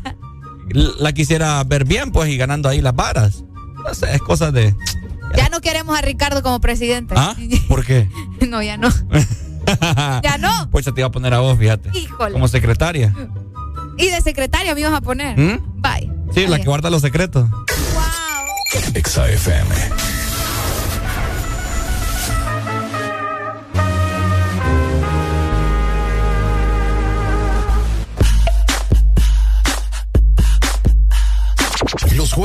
La quisiera ver bien, pues, y ganando ahí las varas. No sé, es cosa de.
Ya no queremos a Ricardo como presidente.
¿Ah? ¿Por qué?
No, ya no. Ya no.
Pues se te iba a poner a vos, fíjate.
Híjole.
Como secretaria.
Y de secretaria me ibas a poner.
¿Mm?
Bye.
Sí, la que guarda los secretos.
Exa FM.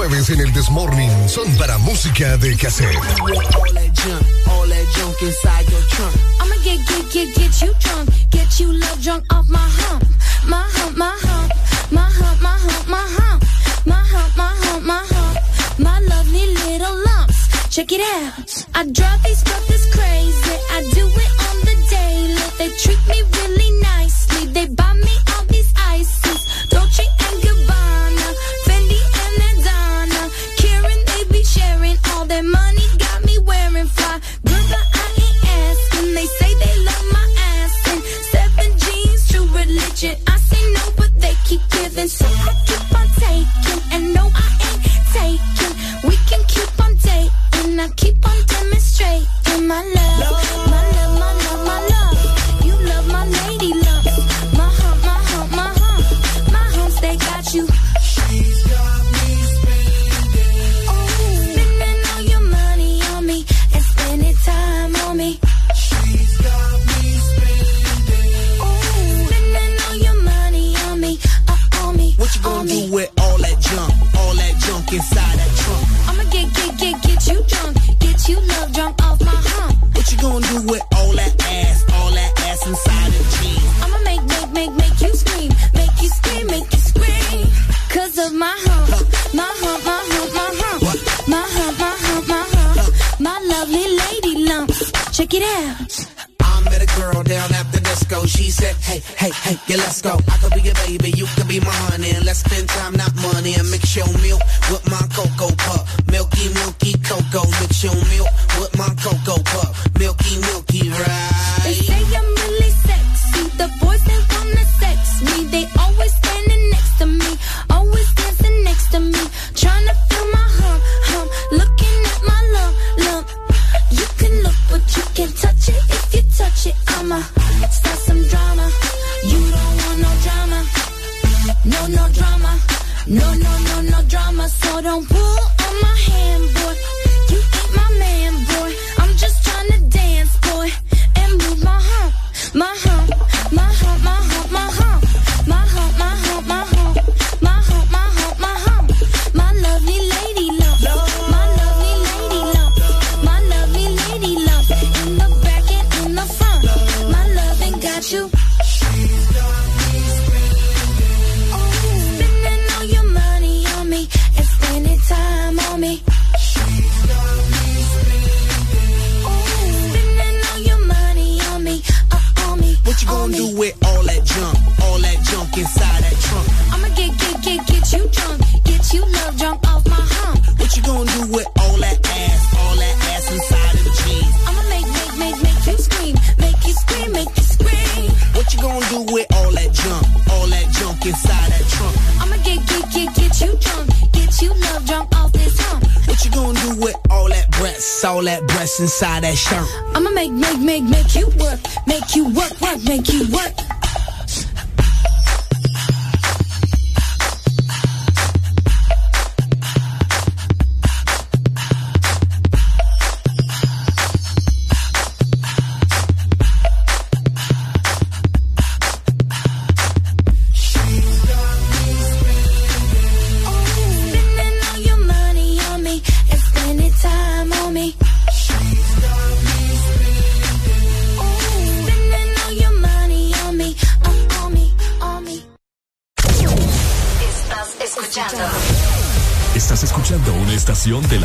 Jueves en el Desmorning son para música de cassette.
All that junk, all that junk inside your trunk.
I'ma get, get, get, get you drunk. Get you love drunk off my hump. My hump, my hump. My hump, my hump, my hump. My hump, my hump, my hump. My lovely little lumps. Check it out. I drive these brothers crazy. I do it on the daily. They treat me really religion. I say no, but they keep giving. So I keep on taking. And no, I ain't taking. We can keep on dating. I keep on demonstrating my inside
Check it out.
I met a girl down at the disco. She said, Hey, hey, hey, yeah, let's go. I could be your baby, you could be my honey. And let's spend time, not money. And mix your milk with my cocoa pup. Milky, milky cocoa. Mix your milk with my cocoa pup.
You.
Inside that shirt?
I'ma make, make, make, make you work, make you work, work, make you work.
de la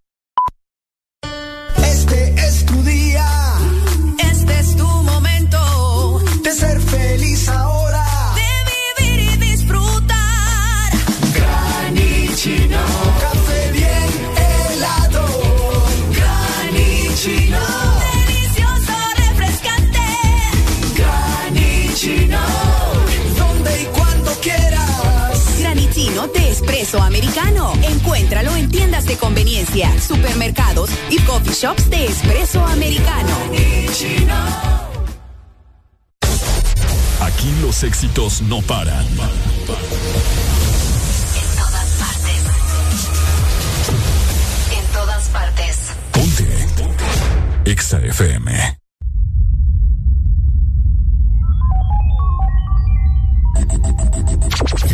Espresso americano. Encuéntralo en tiendas de conveniencia, supermercados y coffee shops de espresso americano.
Aquí los éxitos no paran.
En todas partes. En todas partes.
Ponte. EXA FM.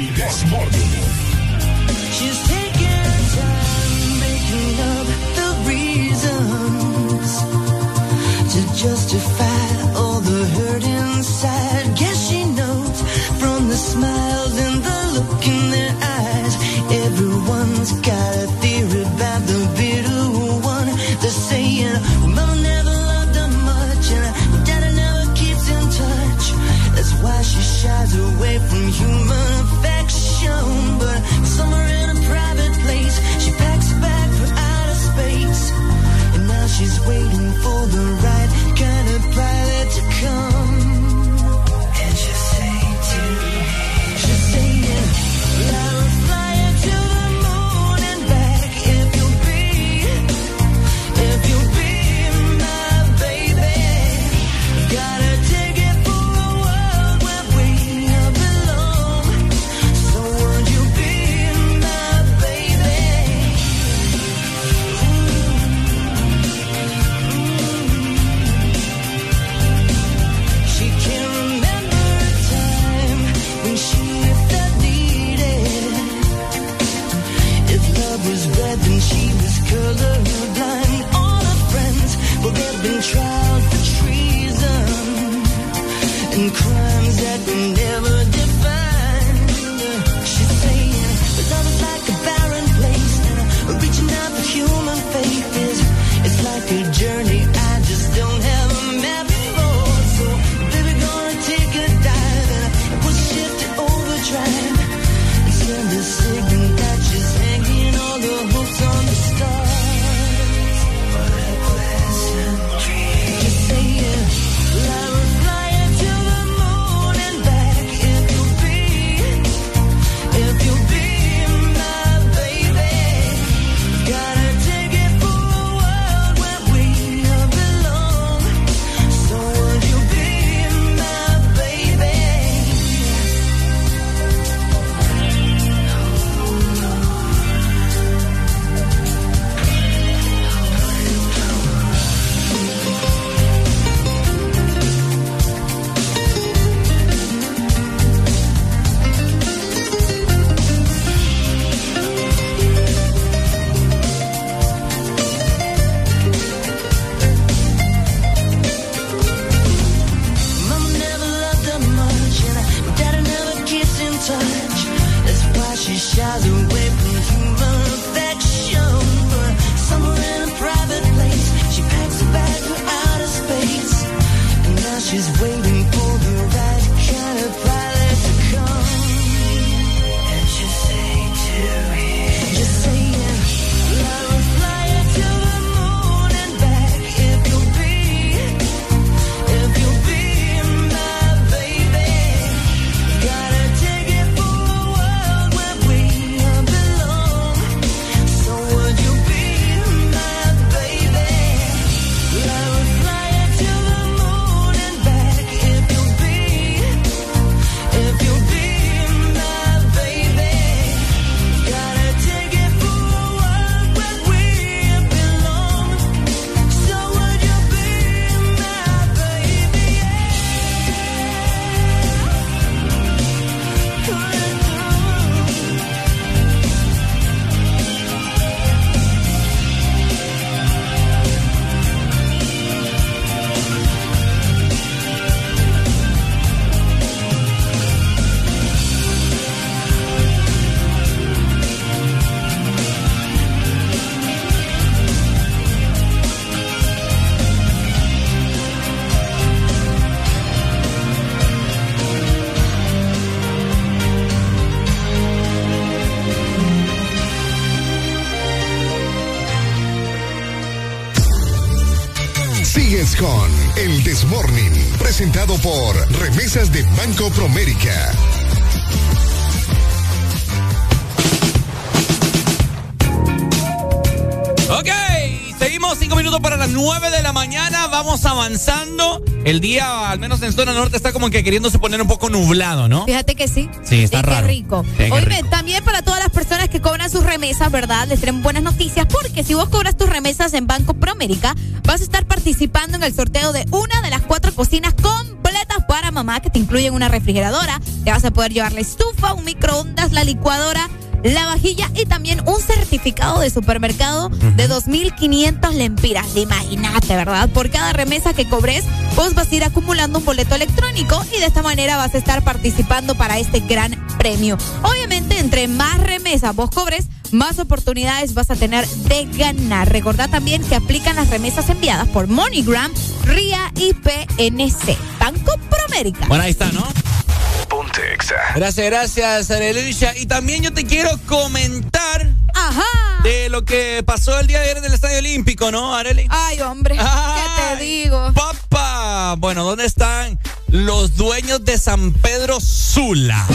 El Desmorning.
Banco Promérica.
Ok, seguimos cinco minutos para las nueve de la mañana. Vamos avanzando. El día, al menos en zona norte, está como que queriéndose poner un poco nublado, ¿no?
Fíjate que sí.
Sí, está
Sí,
raro.
Qué rico.
Sí, qué
Oíme,
rico.
también para todas las personas que cobran sus remesas, ¿verdad? Les tenemos buenas noticias porque si vos cobras tus remesas en Banco Promérica, vas a estar participando en el sorteo de una de las cuatro cocinas completas que te incluyen una refrigeradora. Te vas a poder llevar la estufa, un microondas, la licuadora. La vajilla y también un certificado de supermercado de 2.500 lempiras. Imagínate, ¿verdad? Por cada remesa que cobres, vos vas a ir acumulando un boleto electrónico y de esta manera vas a estar participando para este gran premio. Obviamente, entre más remesas vos cobres, más oportunidades vas a tener de ganar. Recordá también que aplican las remesas enviadas por MoneyGram, RIA y PNC. Banco
Bueno, ahí está, ¿no?
Ponte Exa.
Gracias, gracias, Arelucha. Y también yo te quiero comentar
Ajá.
de lo que pasó el día de ayer en el Estadio Olímpico, ¿no, Arely?
Ay, hombre, ¿qué te digo?
Papá, bueno, ¿dónde están los dueños de San Pedro Sula?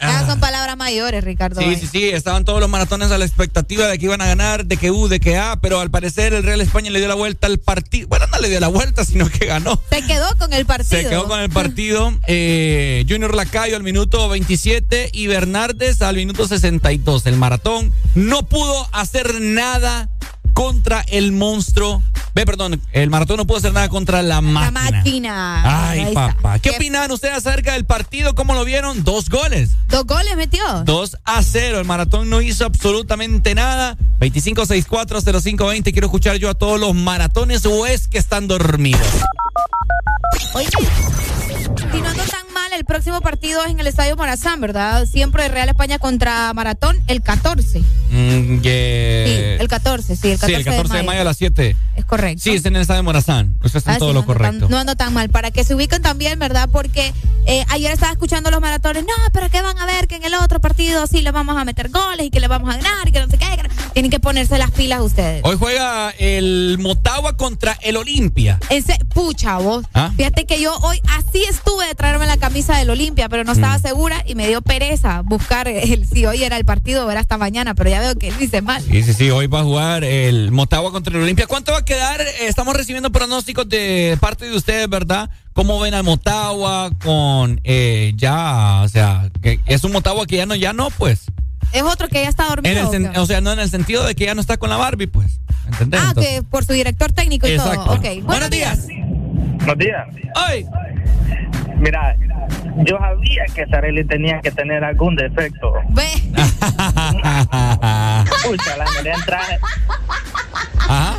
Esas son palabras mayores, Ricardo.
Sí, sí, sí, estaban todos los maratones a la expectativa de que iban a ganar, de que U, de que A, pero al parecer el Real España le dio la vuelta al partido. Bueno, no le dio la vuelta, sino que ganó.
Se quedó con el partido.
Se quedó con el partido. Eh, Junior Lacayo al minuto 27 y Bernardes al minuto 62. El maratón no pudo hacer nada contra el monstruo. Ve, perdón, el maratón no pudo hacer nada contra la
La
máquina.
máquina.
Ay, papá. ¿Qué opinan ustedes acerca del partido? ¿Cómo lo vieron? Dos goles.
¿Dos goles metió?
2 a 0. El maratón no hizo absolutamente nada. 25640520. Quiero escuchar yo a todos los maratones o es que están dormidos.
Oye, si no ando tan mal, el próximo partido es en el Estadio Morazán, ¿verdad? Siempre Real España contra Maratón, el 14.
Mm,
Sí, el 14, sí, el 14,
Sí, el 14 de mayo a las 7.
Es correcto.
Sí, es en el estadio Morazán. Usted está en
Ah,
todo
sí,
lo
tan-
correcto.
no ando tan mal. Para que se ubiquen también, ¿verdad? Porque eh, ayer estaba escuchando los maratones. No, pero ¿qué van a ver? Que en el otro partido sí le vamos a meter goles y que le vamos a ganar y que no sé qué. que no- Tienen que ponerse las pilas ustedes.
Hoy juega el Motagua contra el Olimpia.
Ese, pucha, vos.
¿Ah?
Fíjate que yo hoy así estuve de traerme la camisa del Olimpia, pero no estaba
Mm.
segura y me dio pereza buscar el, si hoy era el partido o era hasta mañana, pero ya veo que lo hice mal.
Sí, sí, sí. Hoy va a jugar el Motagua contra el Olimpia. ¿Cuánto va a quedar? Eh, Estamos recibiendo pronósticos de parte de ustedes, ¿verdad? ¿Cómo ven al Motagua con eh, ya, o sea, que es un Motagua que ya no, ya no, pues.
Es otro que ya está
En
dormido.
el
¿o
sea, no en el sentido de que ya no está con la Barbie, pues. ¿Entendés?
ah,
Entonces-
que por su director técnico y
Exacto.
todo. Ok. Buenos días.
Buenos días.
¡Ay!
Mira, yo sabía que Sareli tenía que tener algún defecto.
Ve.
Pucha, la miré en traje.
Ajá.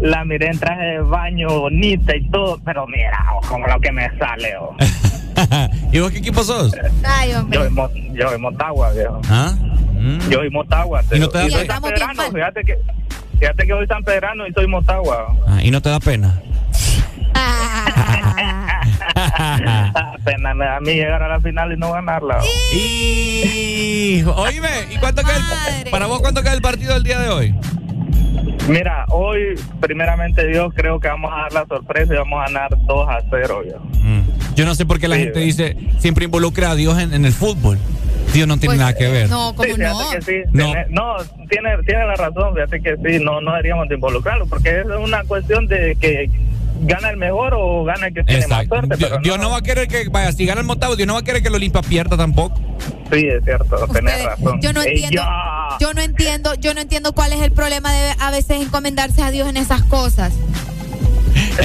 La miré en traje de baño bonita y todo, pero mira, oh, como lo que me sale. oh.
¿Y vos qué equipo sos?
Ay, hombre.
Yo soy Mo- yo soy Motagua, viejo.
¿Ah?
Yo soy Motagua.
¿Y no te da
soy
pena?
San Pedrano, fíjate que, fíjate que soy San Pedrano y soy Motagua.
Ah, ¿Y no te da pena?
Pena me da a mí llegar a la final y no ganarla.
Y oíme, ¿y cuánto queda el, para vos cuánto queda el partido del día de hoy?
Mira, hoy, primeramente Dios, creo que vamos a dar la sorpresa y vamos a ganar 2 a 0. viejo.
Yo no sé por qué la
Sí,
gente dice siempre involucra a Dios en, en el fútbol. Dios no tiene
Pues,
nada que ver.
No,
Sí, que sí.
No.
Tiene, no, tiene, tiene la razón, fíjate que sí, no, no deberíamos de involucrarlo, porque es una cuestión de que gana el mejor o gana el que tiene más
Exacto.
suerte.
Dios,
Pero
Dios no. va a querer que, vaya, si gana el Motagua, Dios no va a querer que el Olimpia pierda tampoco.
Sí, es cierto, tenés razón.
Yo no entiendo, yo no entiendo, yo no entiendo cuál es el problema de a veces encomendarse a Dios en esas cosas.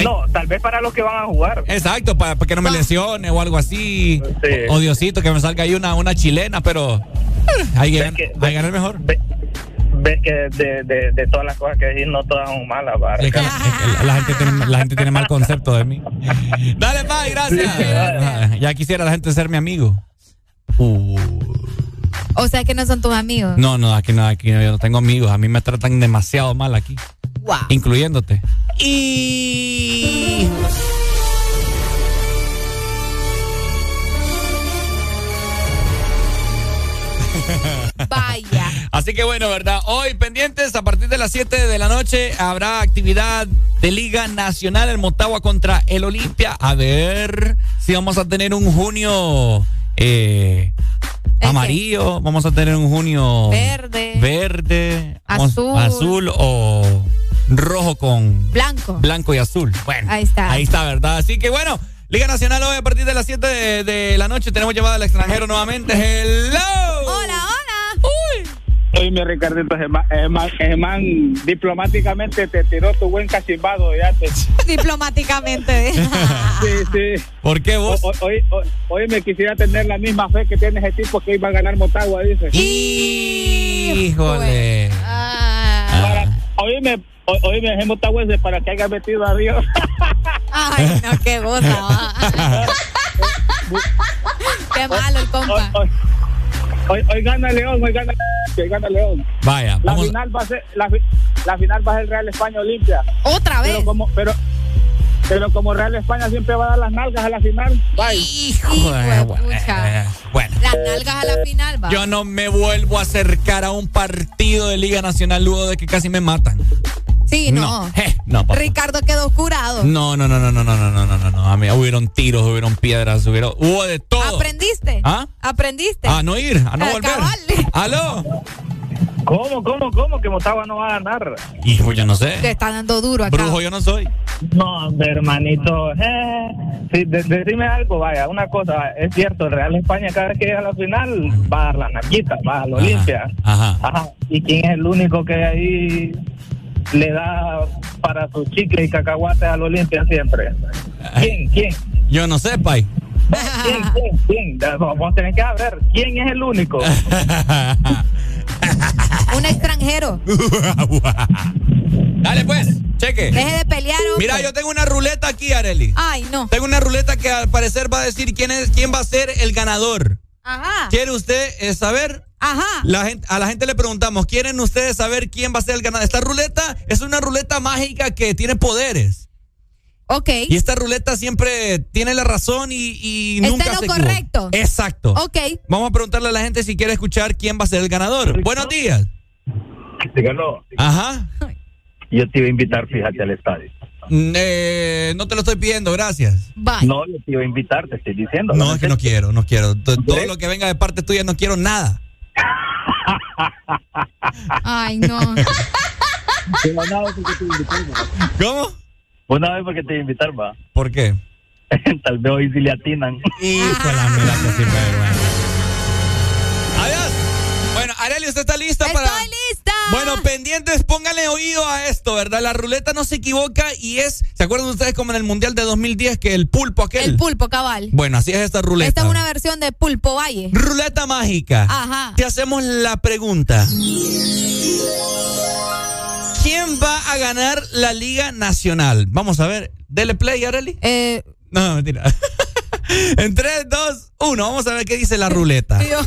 No, tal vez para los que van a jugar.
Exacto, para, que no me lesione o algo así. O, o Diosito, que me salga ahí una, una chilena, pero eh, ahí
Ves
gana,
que-
ahí gana el mejor.
Ves que de, de, de todas las cosas que decís, no todas son malas. ¿va?
Es que la, es que la gente tiene, la gente tiene mal concepto de mí. Dale, Pai, gracias. Ya quisiera la gente ser mi amigo. Uh,
O sea que no son tus amigos.
no, no, aquí no, aquí no, yo no tengo amigos. A mí me tratan demasiado mal aquí.
Wow.
Incluyéndote. Y.
Vaya.
Así que bueno, ¿verdad? Hoy pendientes, a partir de las 7 de la noche habrá actividad de Liga Nacional el Motagua contra el Olimpia. A ver si vamos a tener un junio eh, amarillo, vamos a tener un junio
Verde.
verde,
Azul.
azul o rojo con
Blanco.
blanco y azul. Bueno,
Ahí está.
Ahí está, ¿verdad? Así que bueno, Liga Nacional hoy a partir de las 7 de, de la noche tenemos llamada al extranjero nuevamente. Hello.
Hola,
Oye, Ricardito, man- ese man diplomáticamente te tiró tu buen cachimbado. Ya te...
Diplomáticamente.
Sí, sí.
¿Por qué vos?
Hoy me quisiera tener la misma fe que tiene ese tipo que iba a ganar Motagua, dice.
Híjole.
Para, oíme, oíme, Motagua ese para que haya metido a Dios.
Ay, no, qué va. qué malo el compa.
Hoy, hoy gana León, hoy gana, hoy gana León.
Vaya,
La
vamos.
final va a ser la, la final va a ser Real España Olimpia.
Otra
vez. Pero como, pero, pero como Real España siempre va a dar las nalgas a la final. Bye.
Joder, bueno, eh, bueno.
Las nalgas a la final, va.
Yo no me vuelvo a acercar a un partido de Liga Nacional luego de que casi me matan.
Sí, no.
No, eh, no, papá.
Ricardo quedó curado.
No, no, no, no, no, no, no, no, no, no, no. A mí hubieron tiros, hubieron piedras, hubieron, hubo de todo.
¿Aprendiste?
¿Ah?
¿Aprendiste?
A no ir, a no
Ah,
volver.
cabal.
¿Aló?
¿Cómo, cómo, cómo? Que Motagua no va a ganar.
Hijo, yo no sé.
Te está dando duro acá.
Brujo yo no soy.
No, hombre, hermanito. Eh, sí, de- decime algo, vaya, una cosa, es cierto, el Real España cada vez que llega a la final va a dar la naquita, va a la Olimpia.
Ajá.
Ajá. ¿Y quién es el único que ahí le da para sus chicles y cacahuates a la Olimpia siempre? ¿Quién? ¿Quién?
Yo no sé, Pai.
¿Quién? ¿Quién? ¿Quién? Vos tenés que ver. ¿Quién es el único?
Un extranjero.
Dale pues, cheque.
Deje de pelear, hombre.
Mira, yo tengo una ruleta aquí, Areli.
Ay, no.
Tengo una ruleta que al parecer va a decir quién es, quién va a ser el ganador.
Ajá.
¿Quiere usted eh, saber?
Ajá.
La gente, a la gente le preguntamos, ¿quieren ustedes saber quién va a ser el ganador? Esta ruleta es una ruleta mágica que tiene poderes.
Ok.
Y esta ruleta siempre tiene la razón y, y
Está
nunca
en lo
se equivoca.
correcto.
Exacto.
Ok.
Vamos a preguntarle a la gente si quiere escuchar quién va a ser el ganador. Buenos días.
Dígalo.
Ajá.
Yo te iba a invitar, fíjate, al estadio.
Mm, eh, no te lo estoy pidiendo, gracias.
No, yo te iba a invitar, te estoy diciendo.
No, es que no quiero, no quiero. Todo lo que venga de parte tuya no quiero nada.
Ay, no.
¿Cómo?
Una vez porque te iba a invitar, va.
¿Por qué?
Tal vez hoy sí le atinan.
Hijo de la mira que sinvergüenza. Adiós. Bueno, Arely, ¿usted está lista para...?
Estoy lista.
Bueno, pendientes, pónganle oído a esto, ¿verdad? La ruleta no se equivoca y es... ¿Se acuerdan ustedes como en el Mundial de 2010 que el pulpo aquel?
El pulpo, cabal.
Bueno, así es esta ruleta.
Esta es una versión de Pulpo Valle.
Ruleta mágica.
Ajá.
Te hacemos la pregunta. ¿Quién va a ganar la Liga Nacional? Vamos a ver. Dele play, Arely.
Eh...
No, mentira. en 3, 2, 1. Vamos a ver qué dice la ruleta.
Nos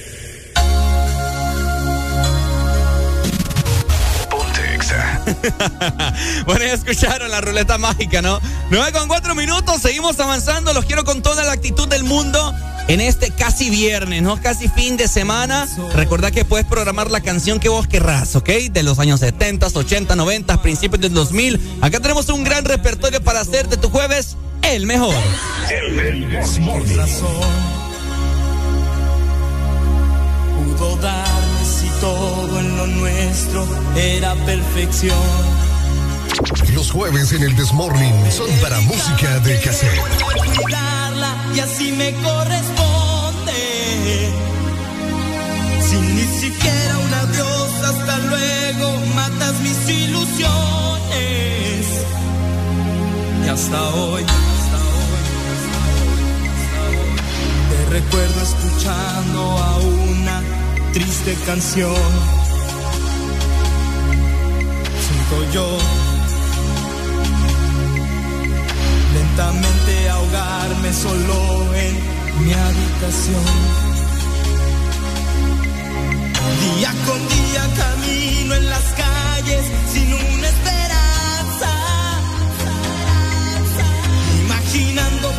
bueno, ya escucharon la ruleta mágica, ¿no? 9 con 4 minutos, seguimos avanzando. Los quiero con toda la actitud del mundo en este casi viernes, ¿no? Casi fin de semana. Recordá que puedes programar la canción que vos querrás, ¿ok? De los años 70, 80, 90, principios del 2000. Acá tenemos un gran repertorio para hacer de tu jueves el mejor.
pudo darme si todo en lo nuestro era perfección.
Los jueves en el Desmorning son para música de cassette.
Y así me corresponde. Sin ni siquiera un adiós, hasta luego, matas mis ilusiones. Y hasta hoy, hasta hoy, hasta hoy, te recuerdo escuchando a una triste canción. Siento yo lentamente ahogarme solo en mi habitación. Día con día camino en las calles sin una esperanza. Imaginando,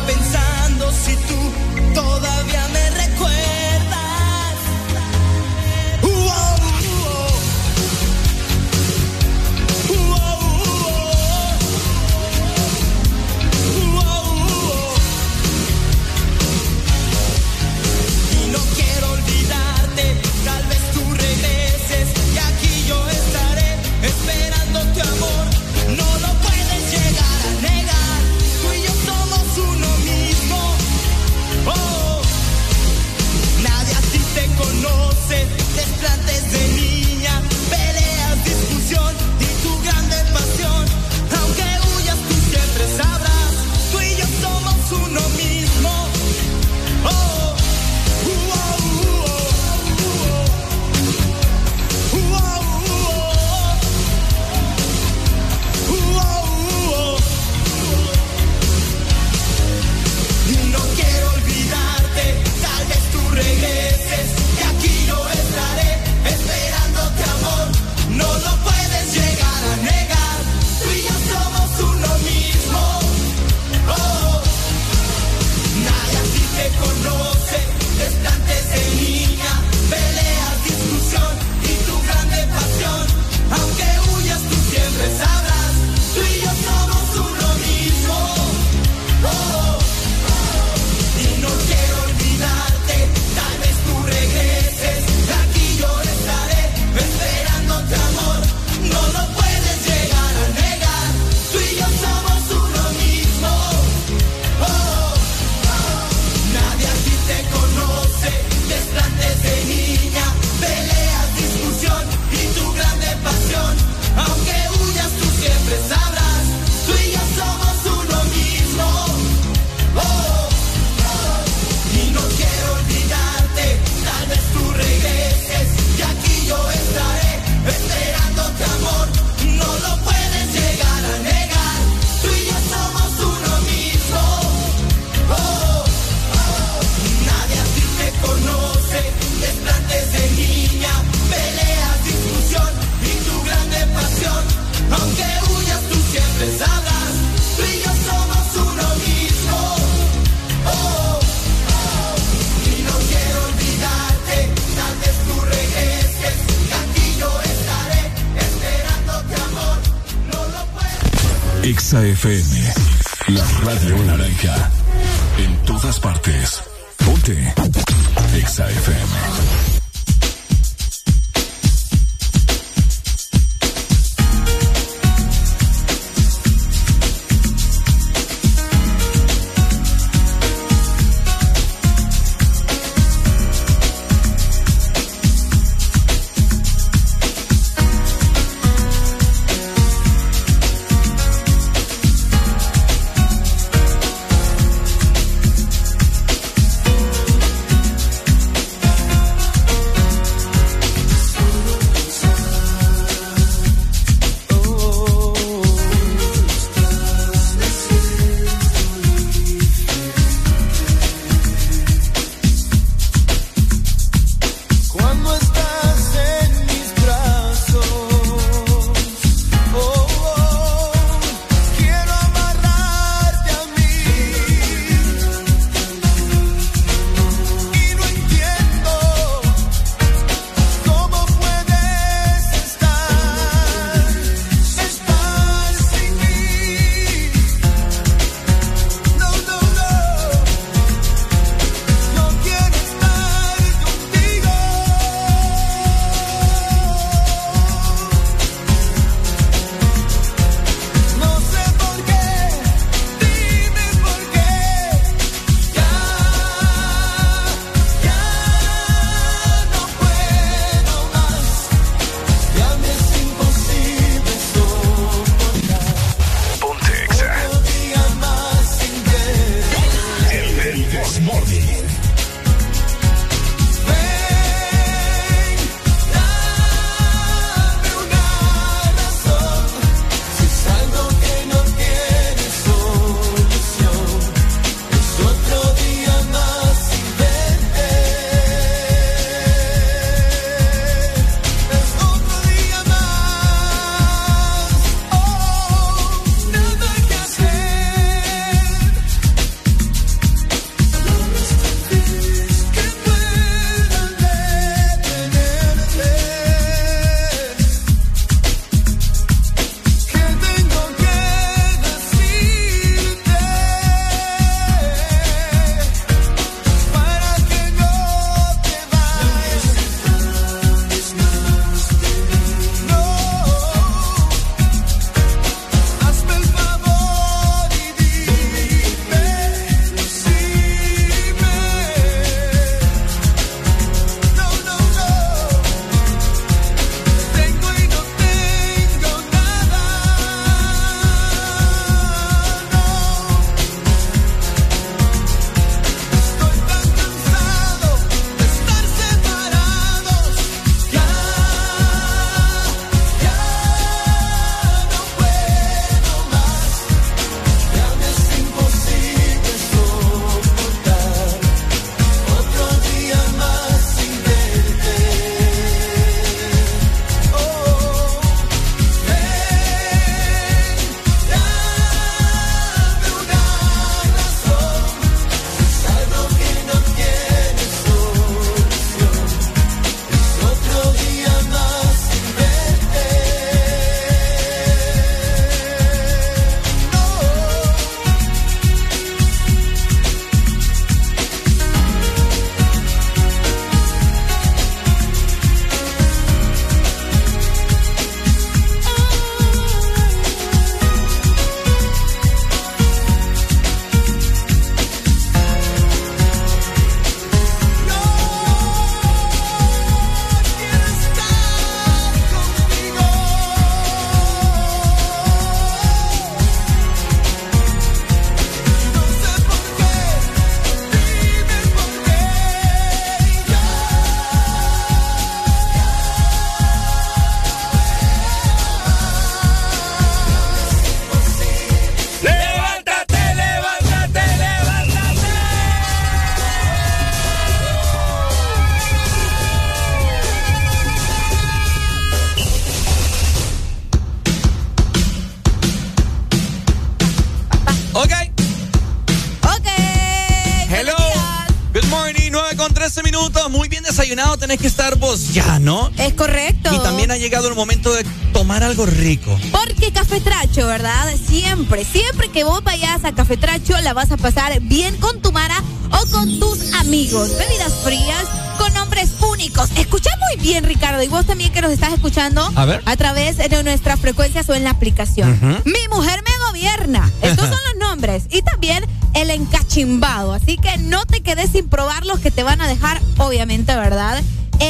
ya, ¿no?
Es correcto.
Y también ha llegado el momento de tomar algo rico.
Porque Cafetracho, ¿verdad? Siempre, siempre que vos vayas a Cafetracho la vas a pasar bien con tu Mara o con tus amigos. Bebidas frías con nombres únicos. Escucha muy bien, Ricardo, y vos también que nos estás escuchando
A ver.
través de nuestras frecuencias o en la aplicación. Mi mujer me gobierna. Estos son los nombres. Y también el encachimbado. Así que no te quedes sin probarlos que te van a dejar, obviamente, ¿verdad?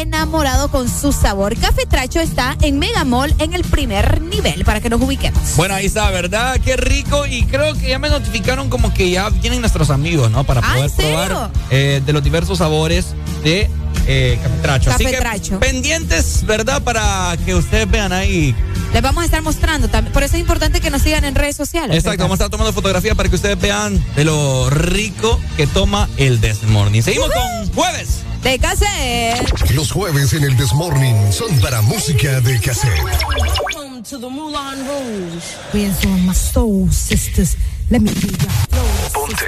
Enamorado con su sabor. Cafetracho está en Megamall en el primer nivel para que nos ubiquemos.
Bueno, ahí está, ¿verdad? Qué rico. Y creo que ya me notificaron como que ya vienen nuestros amigos, ¿no? Para
Ah,
poder probar eh, de los diversos sabores de eh, cafetracho. Así que
Cafetracho.
pendientes, ¿verdad? Para que ustedes vean ahí.
Les vamos a estar mostrando también. Por eso es importante que nos sigan en redes sociales.
Exacto, vamos a estar tomando fotografía para que ustedes vean de lo rico que toma el Desmorning. Seguimos con jueves.
De cassette.
Los jueves en el Desmorning son para música de cassette.
Welcome to the Moulin Rouge. Hands on my soul, sisters. Let me be your flow.
Ponte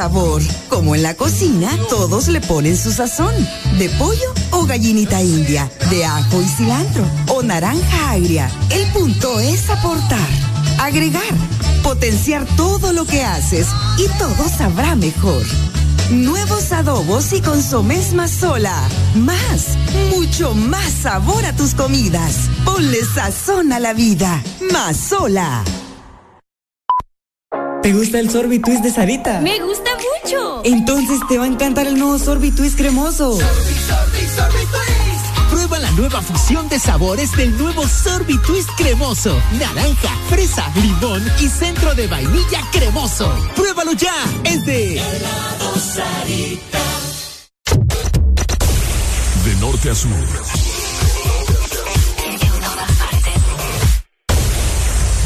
sabor. Como en la cocina, todos le ponen su sazón. De pollo o gallinita india, de ajo y cilantro o naranja agria. El punto es aportar, agregar, potenciar todo lo que haces y todo sabrá mejor. Nuevos adobos y consomés más sola. Más, mucho más sabor a tus comidas. Ponle sazón a la vida. Más sola.
¿Te gusta el sorbitwist de Sarita?
Me gusta
entonces te va a encantar el nuevo Sorbi Twist cremoso. Sorbi, sorbi, sorbi twist.
Prueba la nueva fusión de sabores del nuevo Sorbi Twist cremoso. Naranja, fresa, limón y centro de vainilla cremoso. Pruébalo ya. Es de
De norte a sur.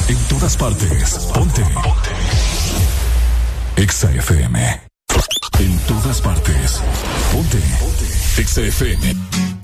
En todas partes. Ponte. Ponte. Exa FM. En todas partes. Ponte.
Ponte.
XFM.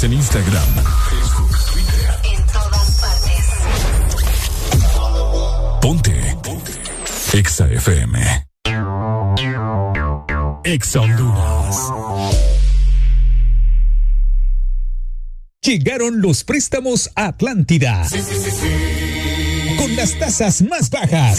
Síguenos en Instagram, Facebook, Twitter.
En todas partes.
Ponte. Ponte. Exa FM. Exa Honduras.
Llegaron los préstamos a Atlántida. Con las tasas más bajas.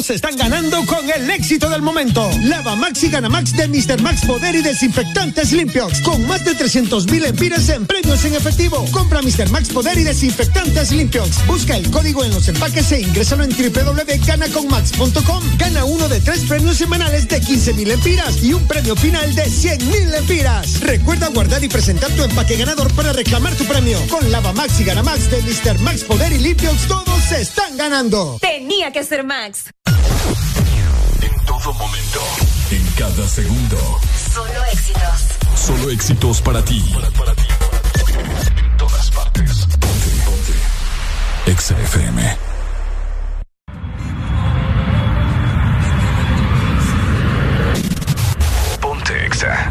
Todos están ganando con el éxito del momento. Lava Max y Gana Max de Mr. Max Poder y Desinfectantes Limpios. Con más de 300 mil empiras en premios en efectivo. Compra Mr. Max Poder y Desinfectantes Limpios. Busca el código en los empaques e ingrésalo en www.ganaconmax.com. Gana uno de tres premios semanales de 15 mil empiras y un premio final de 100 mil empiras. Recuerda guardar y presentar tu empaque ganador para reclamar tu premio. Con Lava Max y Gana Max de Mr. Max Poder y Limpios, todos están ganando.
Tenía que ser Max.
Todo momento. En cada segundo.
Solo éxitos.
Solo éxitos para ti. En todas partes. Ponte. Ponte. Exa FM. Ponte Exa.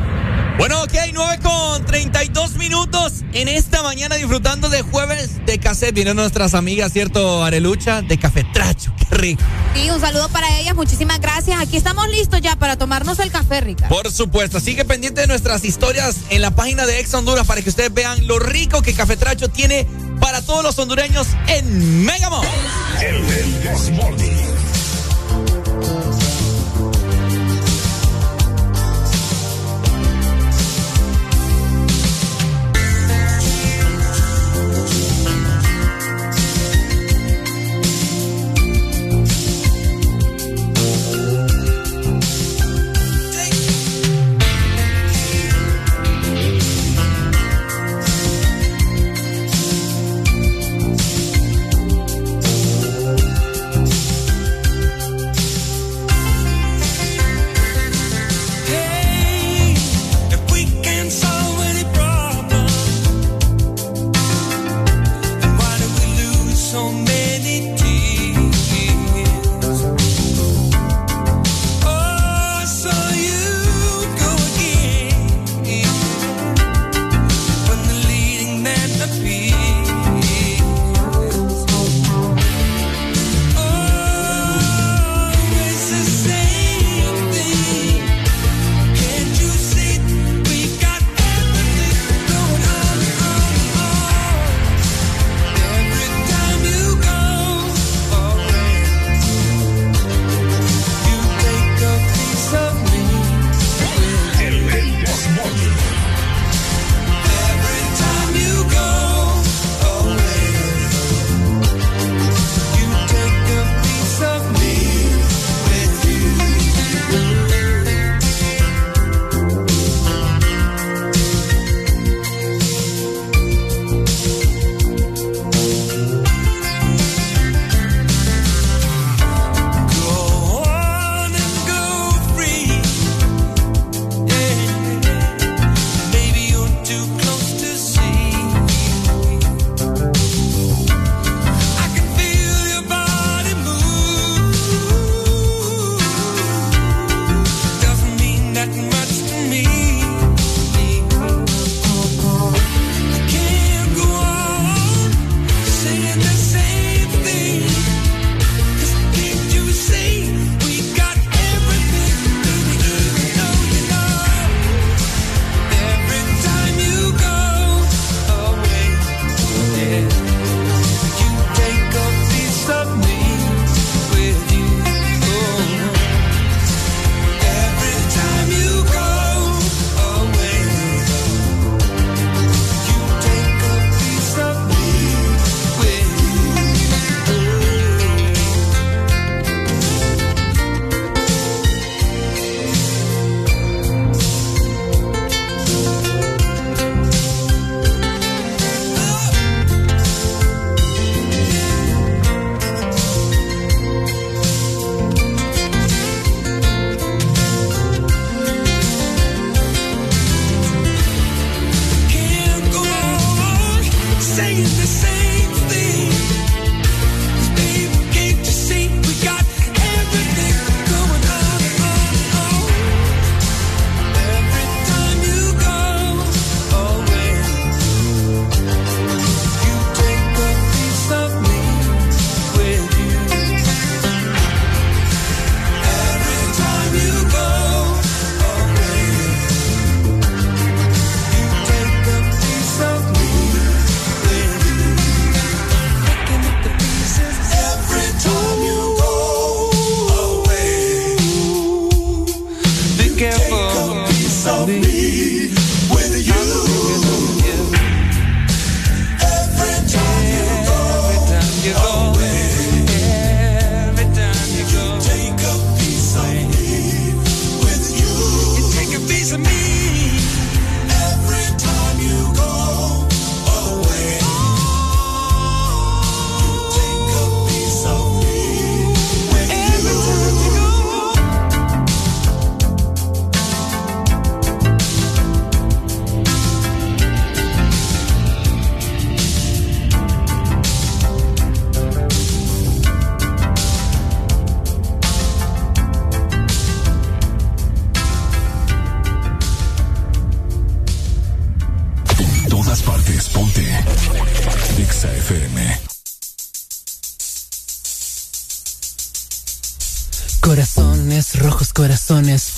Bueno, ok, 9 con 32 minutos en esta mañana disfrutando de jueves de cassette. Vienen nuestras amigas, ¿cierto, Arelucha? De cafetracho, qué rico.
Sí, un saludo para ellas, muchísimas gracias. Aquí estamos listos ya para tomarnos el café, Rica.
Por supuesto, sigue pendiente de nuestras historias en la página de Ex Honduras para que ustedes vean lo rico que Cafetracho tiene para todos los hondureños en Megamon.
El del Desmorning.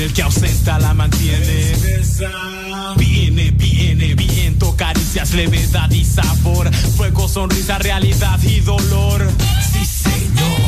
El
que
ausenta la mantiene. Viene, viene, viento, caricias, levedad y sabor. Fuego, sonrisa, realidad y dolor. Sí, señor.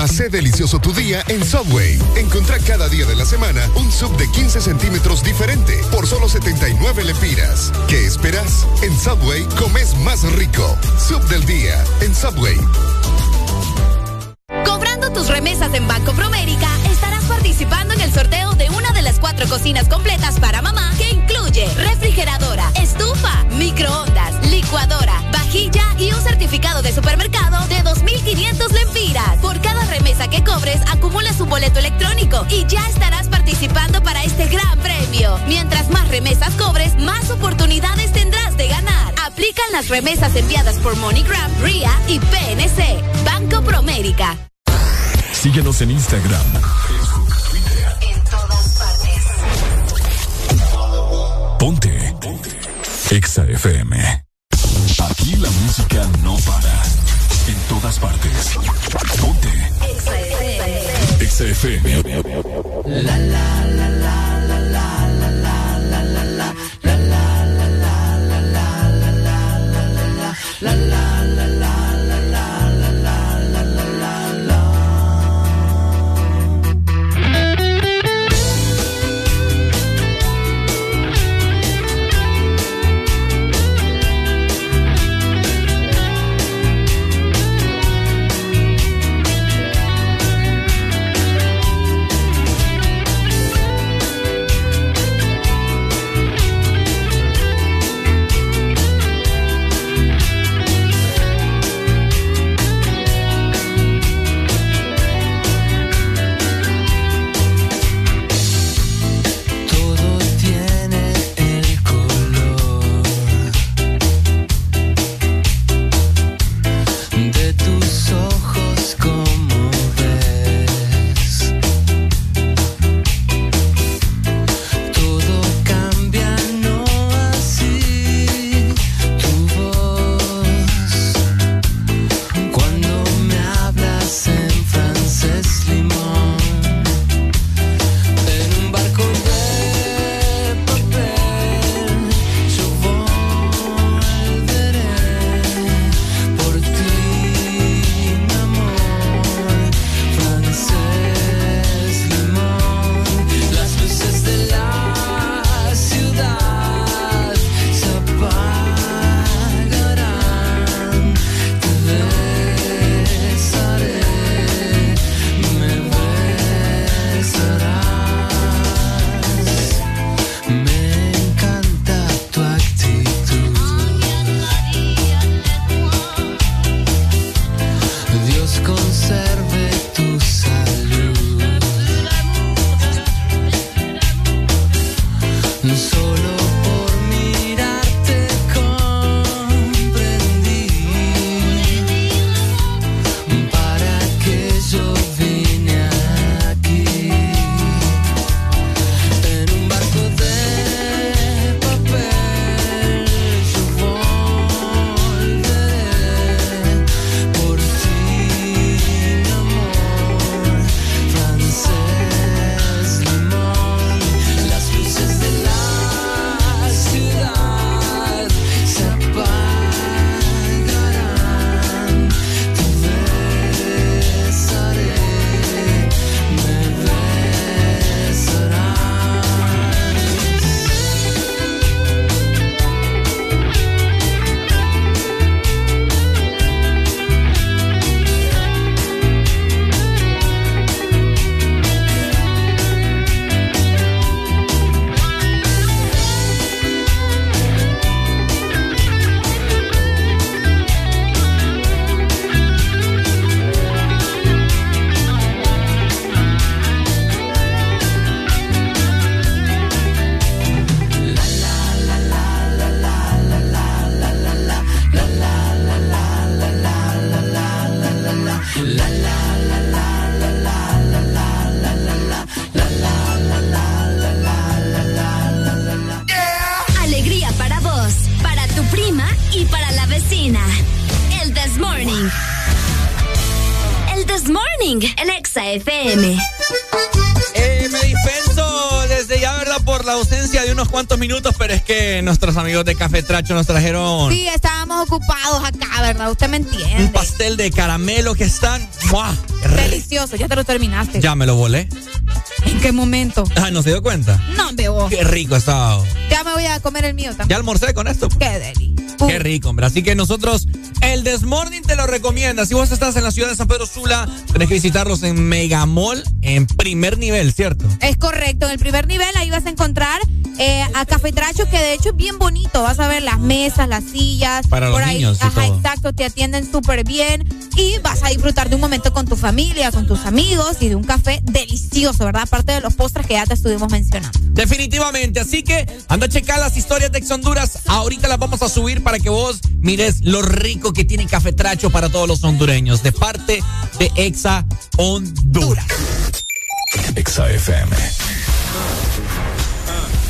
Hace delicioso tu día en Subway. Encontrá cada día de la semana un sub de 15 centímetros diferente por solo 79 lempiras. ¿Qué esperas? En Subway comes más rico. Sub del día en Subway.
Cobrando tus remesas en Banco Promérica, estarás participando en el sorteo de una de las cuatro cocinas completas para mamá que incluye refrigeradora, estufa, microondas, licuadora, vajilla y un certificado de supermercado de 2.500 lempiras. Remesa que cobres, acumulas un boleto electrónico y ya estarás participando para este gran premio. Mientras más remesas cobres, más oportunidades tendrás de ganar. Aplican las remesas enviadas por MoneyGram, RIA y PNC. Banco Promérica.
Síguenos en Instagram.
En todas partes.
Ponte. Ponte. Exa FM. Aquí la música no para. En todas partes. Ponte. Exa FM.
La la la la la
amigos de Café Tracho nos trajeron
Sí, estábamos ocupados acá, ¿verdad? Usted me entiende.
un pastel de caramelo que están. ¡Mua!
Delicioso, ya te lo terminaste.
Ya me lo volé.
¿En qué momento?
Ah, ¿no se dio cuenta?
No, veo.
Qué rico está.
Ya me voy a comer el mío también.
Ya almorcé con esto.
Qué deli.
Qué rico, hombre. Así que nosotros, el Desmorning te lo recomienda. Si vos estás en la ciudad de San Pedro Sula, tenés que visitarlos en Megamall en primer nivel, ¿cierto?
Es correcto, en el primer nivel ahí vas a encontrar eh, a Cafetracho, que de hecho es bien bonito. Vas a ver las mesas, las sillas.
Para los
por ahí,
niños y
Ajá,
todo.
exacto, te atienden súper bien. Y vas a disfrutar de un momento con tu familia, con tus amigos y de un café delicioso, ¿verdad? Aparte de los postres que ya te estuvimos mencionando.
Definitivamente. Así que anda a checar las historias de Ex Honduras. Ahorita las vamos a subir para que vos mires lo rico que tiene Café Tracho para todos los hondureños. De parte de Exa Honduras.
Exa FM.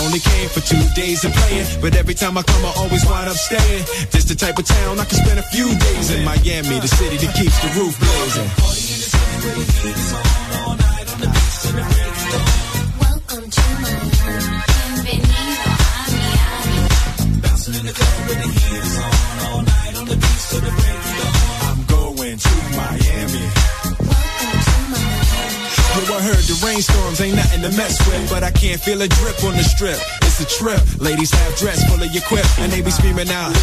Only came for two days of playing, but every time I come, I always wind up staying. This the type of town I can spend a few days in. Miami, the city that keeps the roof blazing.
Welcome to Miami. Bienvenido a Miami.
Bouncing in the club with the heat is on all night on the beach till the break heard the rainstorms ain't nothing to mess with, but I can't feel a drip on the strip. It's a trip. Ladies have dress full of your quip, and they be screaming out.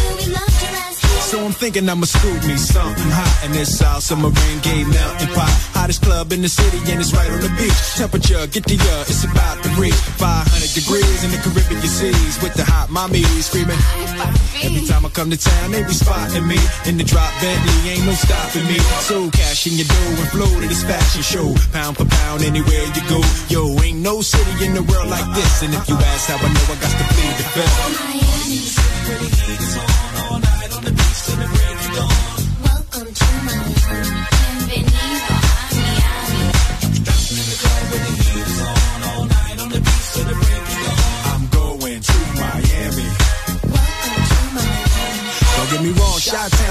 So I'm thinking I'ma scoop me something hot in this South Submarine Gay melting pot. Hottest club in the city, and it's right on the beach. Temperature, get the uh, it's about to reach 500 degrees in the Caribbean seas with the hot mommy screaming. Every time I come to town, they be spotting me in the drop Bentley, ain't no stopping me. So cash in your dough and flow to this fashion show, pound for pound anywhere you go. Yo, ain't no city in the world like this, and if you ask how I know, I got to plead the fifth.
Welcome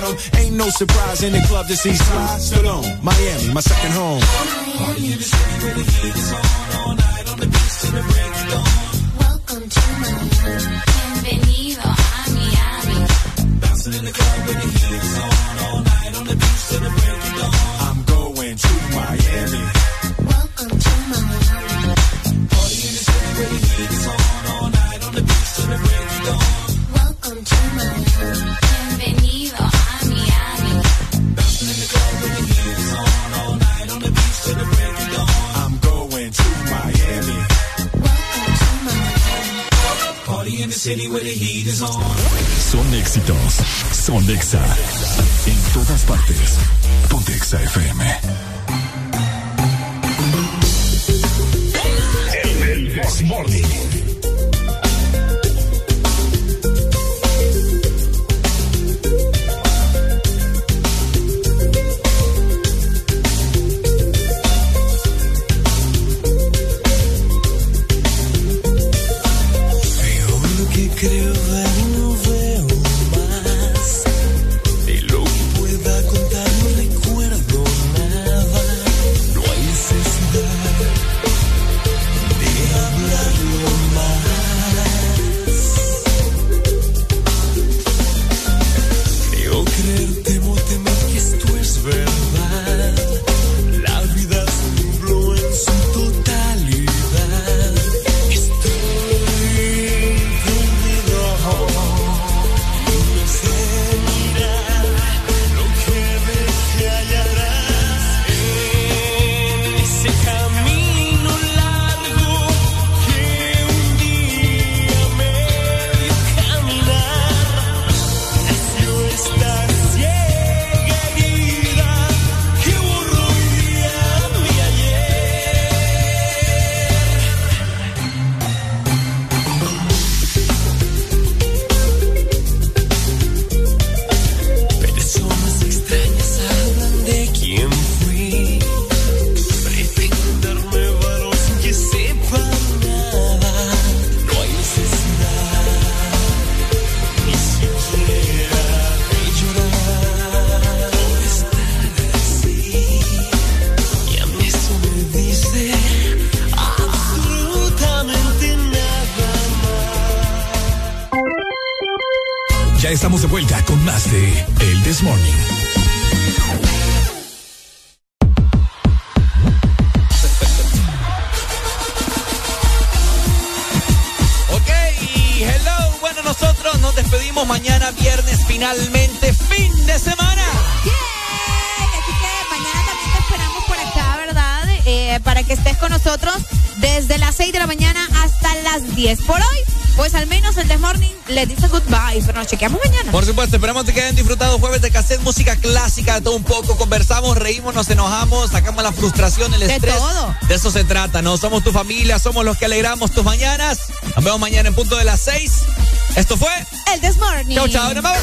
got. Ain't no surprise in the club to see Sly Stallone. Miami, my second home.
Welcome to Miami. Bienvenido a Miami.
Bouncing in
the club where the heat on. All night on
the beach till the
break of dawn. City where the heat is on.
Son éxitos. Son Exa. En todas partes. Ponte Exa FM. El Morning.
chequeamos mañana.
Por supuesto, esperamos que hayan disfrutado jueves de cassette, música clásica, de todo un poco. Conversamos, reímos, nos enojamos, sacamos la frustración, el
de
estrés.
Todo.
De eso se trata, ¿no? Somos tu familia, somos los que alegramos tus mañanas. Nos vemos mañana en punto de las seis. Esto fue.
El This Morning.
Chau, chau, nos vemos.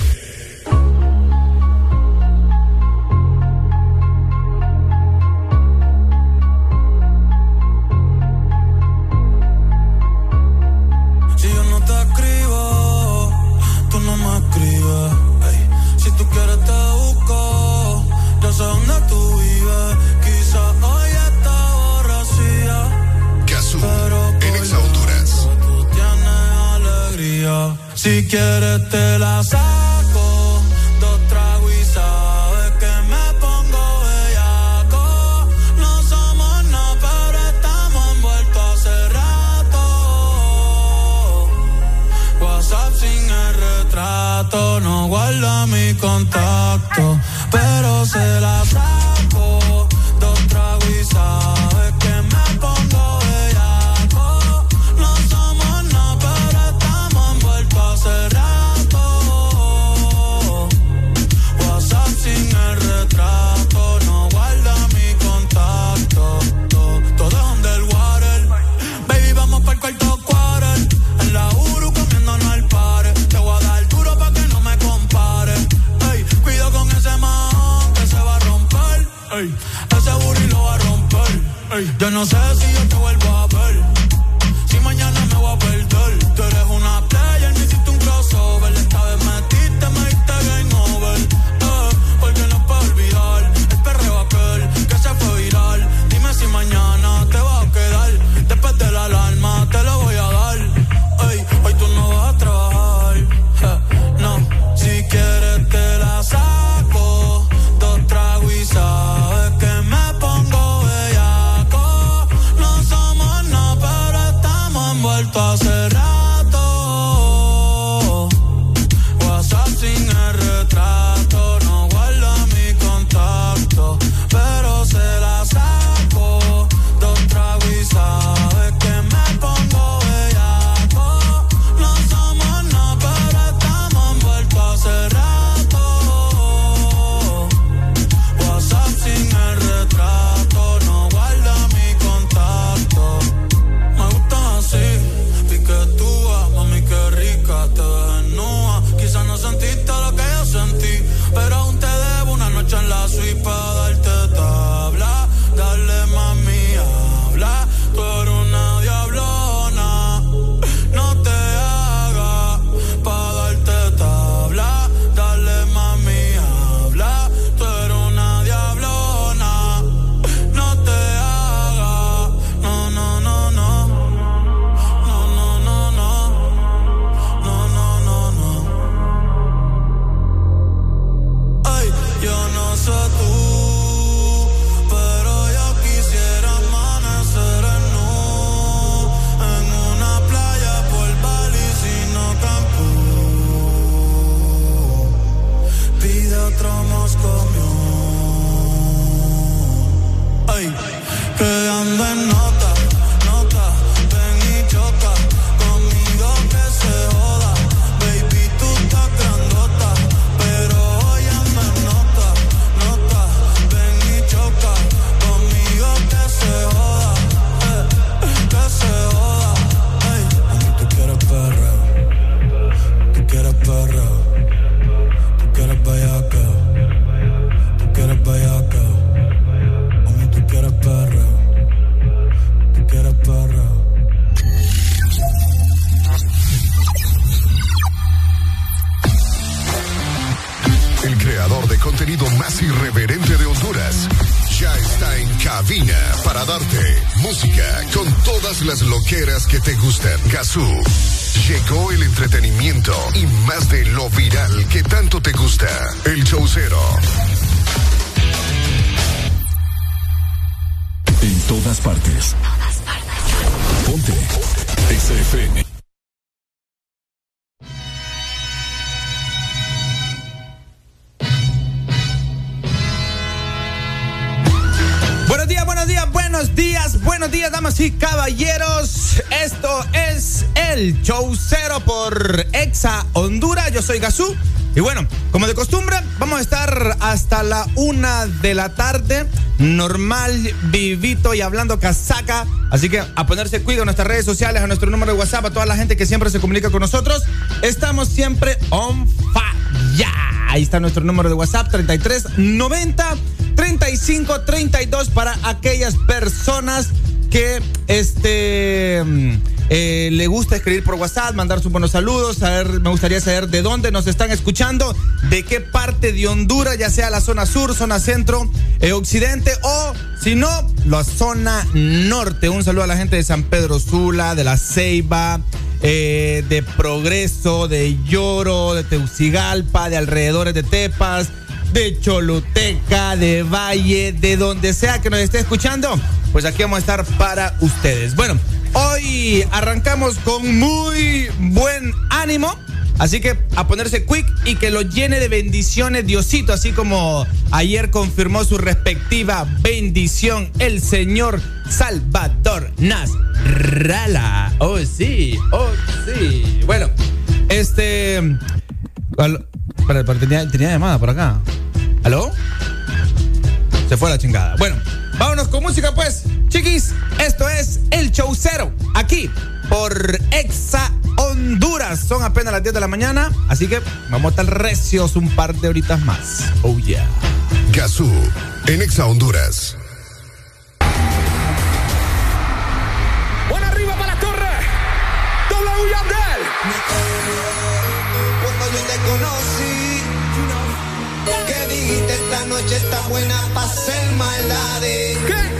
no guarda mi contacto, pero se la saco, dos tragos Yo no sé si de la
tarde. Normal, vivito y hablando casaca. Así que a ponerse cuidado a nuestras redes sociales, a nuestro número de WhatsApp, a toda la gente que siempre se comunica con nosotros. Estamos siempre on fire. Ahí está nuestro número de WhatsApp, 3390 3532 para aquellas personas que este eh, le gusta escribir por WhatsApp, mandar sus buenos saludos, saber, me gustaría saber de dónde nos están escuchando, de qué parte de Honduras, ya sea la zona sur, zona centro, eh, occidente o si no, la zona norte. Un saludo a la gente de San Pedro Sula, de La Ceiba, eh, de Progreso, de Lloro, de Teucigalpa, de alrededores de Tepas, de Choluteca, de Valle, de donde sea que nos esté escuchando, pues aquí vamos a estar para ustedes. Bueno, hoy arrancamos con muy buen ánimo. Así que a ponerse quick y que lo llene de bendiciones Diosito, así como ayer confirmó su respectiva bendición el señor Salvador Nasralla. Oh, sí, oh, sí. Bueno, este... tenía, tenía llamada por acá. ¿Aló? Se fue la chingada. Bueno, vámonos con música pues. Chiquis, esto es El Show Cero. Aquí por Exa Honduras. Son apenas las 10 de la mañana. Así que vamos a estar recios un par de horitas más. Oh yeah.
Gazú, en Exa Honduras.
Buena arriba para la torre. W Yandel.
Cuando yo te conocí, que dijiste noche está buena para hacer maldades.
¿Qué?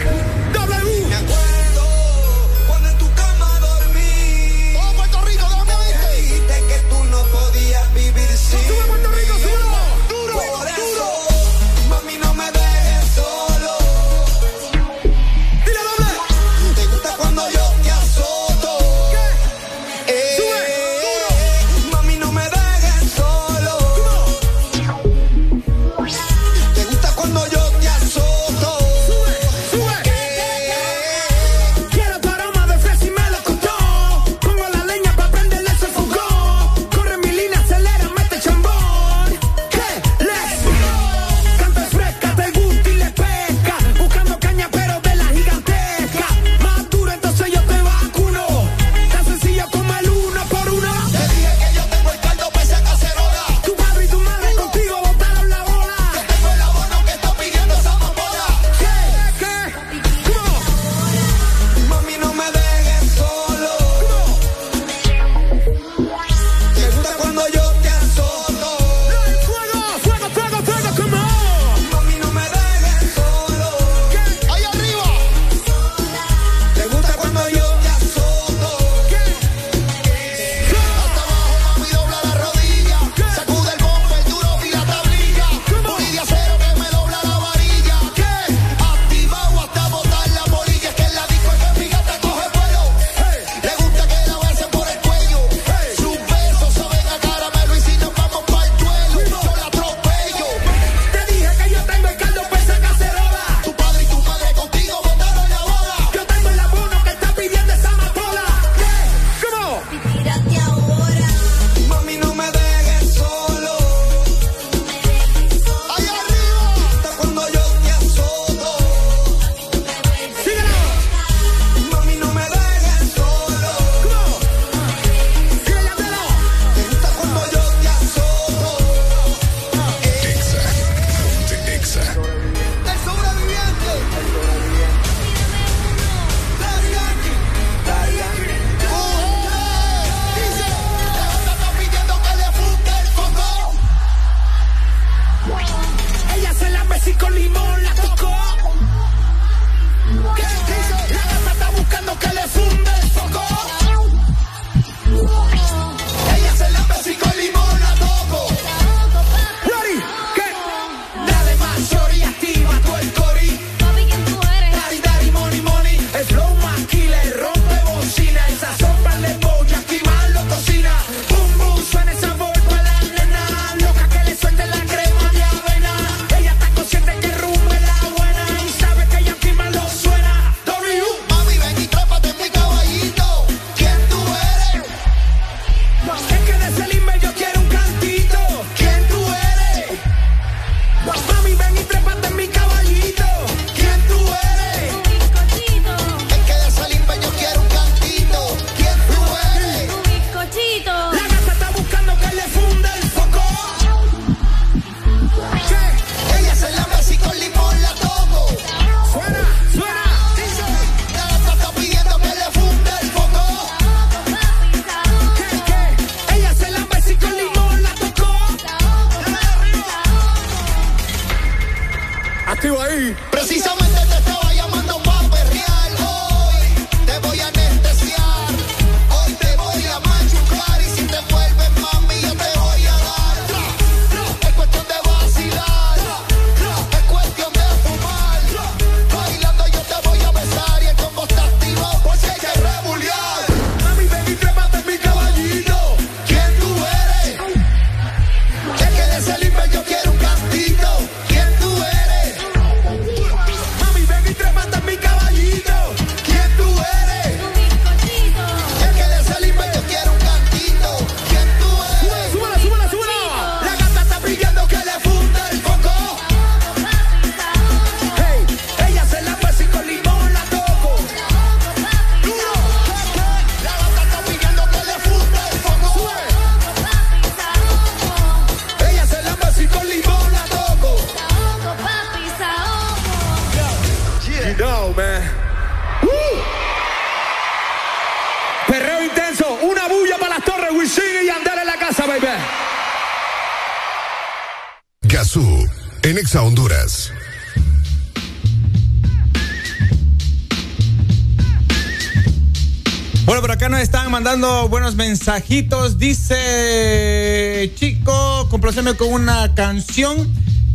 Buenos mensajitos. Dice, chico, complaceme con una canción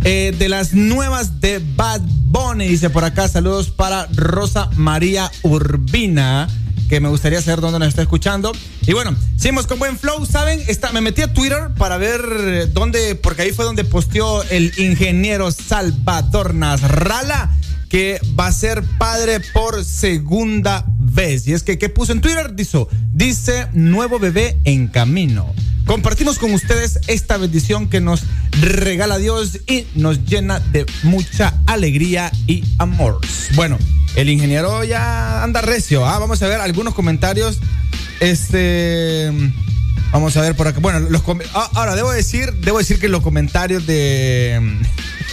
eh, de las nuevas de Bad Bunny. Dice por acá, saludos para Rosa María Urbina, que me gustaría saber dónde nos está escuchando. Y bueno, seguimos con buen flow, ¿saben? Está, me metí a Twitter para ver dónde, porque ahí fue donde posteó el ingeniero Salvador Nasralla que va a ser padre por segunda vez. Y es que, ¿qué puso en Twitter? Dice, dice, nuevo bebé en camino. Compartimos con ustedes esta bendición que nos regala Dios y nos llena de mucha alegría y amor. Bueno, el ingeniero ya anda recio. ¿ah? Vamos a ver algunos comentarios. Este. Vamos a ver por acá. Bueno, los ah, ahora debo decir, debo decir que los comentarios de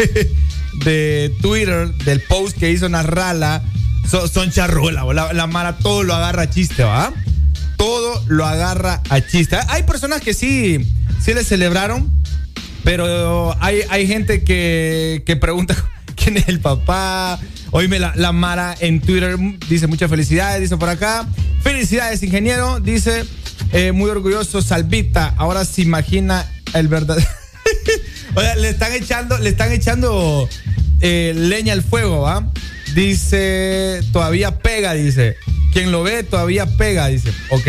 de Twitter del post que hizo Narrala son, son charrola. La, la Mara todo lo agarra chiste, ¿va? Todo lo agarra a chiste. Hay personas que sí, sí le celebraron, pero hay, hay gente que, pregunta quién es el papá. Oíme, la, la Mara en Twitter dice muchas felicidades, dice por acá. Felicidades, ingeniero. Dice, eh, muy orgulloso, Salvita. Ahora se imagina el verdadero. Oye, le están echando, le están echando eh, leña al fuego, ¿va? Dice, todavía pega, dice. Quien lo ve todavía pega, dice. Ok.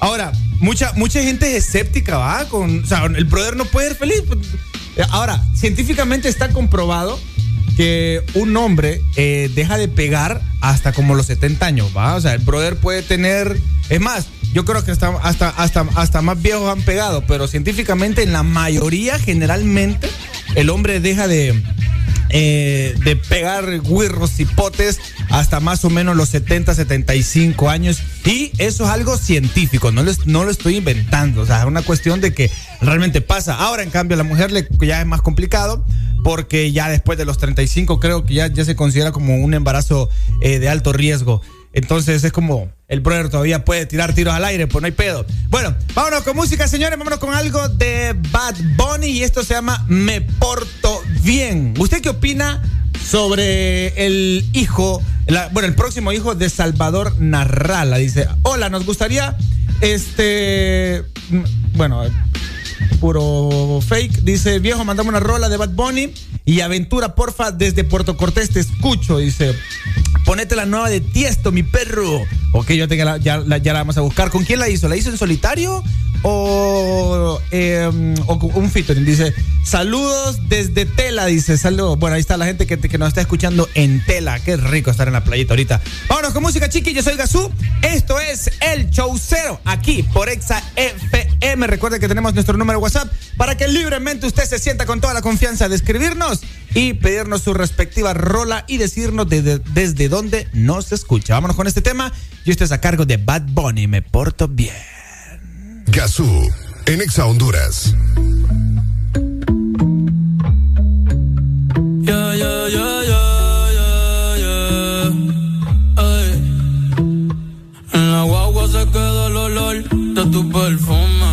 Ahora, mucha, mucha gente es escéptica, ¿va? Con, o sea, el brother no puede ser feliz. Ahora, científicamente está comprobado que un hombre eh, deja de pegar hasta como los 70 años, ¿va? O sea, el brother puede tener. Es más, yo creo que hasta, hasta, hasta, hasta más viejos han pegado, pero científicamente, en la mayoría, generalmente, el hombre deja de. Eh, de pegar guirros y potes hasta más o menos los 70, 75 años. Y eso es algo científico, no lo, no lo estoy inventando. O sea, es una cuestión de que realmente pasa. Ahora, en cambio, a la mujer le, ya es más complicado porque ya después de los 35 creo que ya, ya se considera como un embarazo eh, de alto riesgo. Entonces es como el brother todavía puede tirar tiros al aire, pues no hay pedo. Bueno, vámonos con música, señores, vámonos con algo de Bad Bunny y esto se llama Me Porto Bien. ¿Usted qué opina sobre el hijo, bueno, el próximo hijo de Salvador Narrala? Dice, hola, nos gustaría, este, bueno, puro fake. Dice, viejo, mandame una rola de Bad Bunny y aventura, porfa, desde Puerto Cortés te escucho. Dice, ponete la nueva de Tiesto, mi perro. Ok, yo la- ya, ya la vamos a buscar. ¿Con quién la hizo? ¿La hizo en solitario o, con un featuring? Dice, saludos desde Tela, dice, saludos. Bueno, ahí está la gente que, que nos está escuchando en Tela. Qué rico estar en la playita ahorita. Vámonos con música, chiqui. Yo soy Gazú. Esto es El Show aquí por Exa FM. Recuerde que tenemos nuestro número de WhatsApp para que libremente usted se sienta con toda la confianza de escribirnos y pedirnos su respectiva rola y decirnos desde, desde dónde nos escucha. Vámonos con este tema. Y usted es a cargo de Bad Bunny. Me porto bien.
Gazú, en Exa Honduras.
Yeah, yeah, yeah. En la guagua se queda el olor de tu perfume.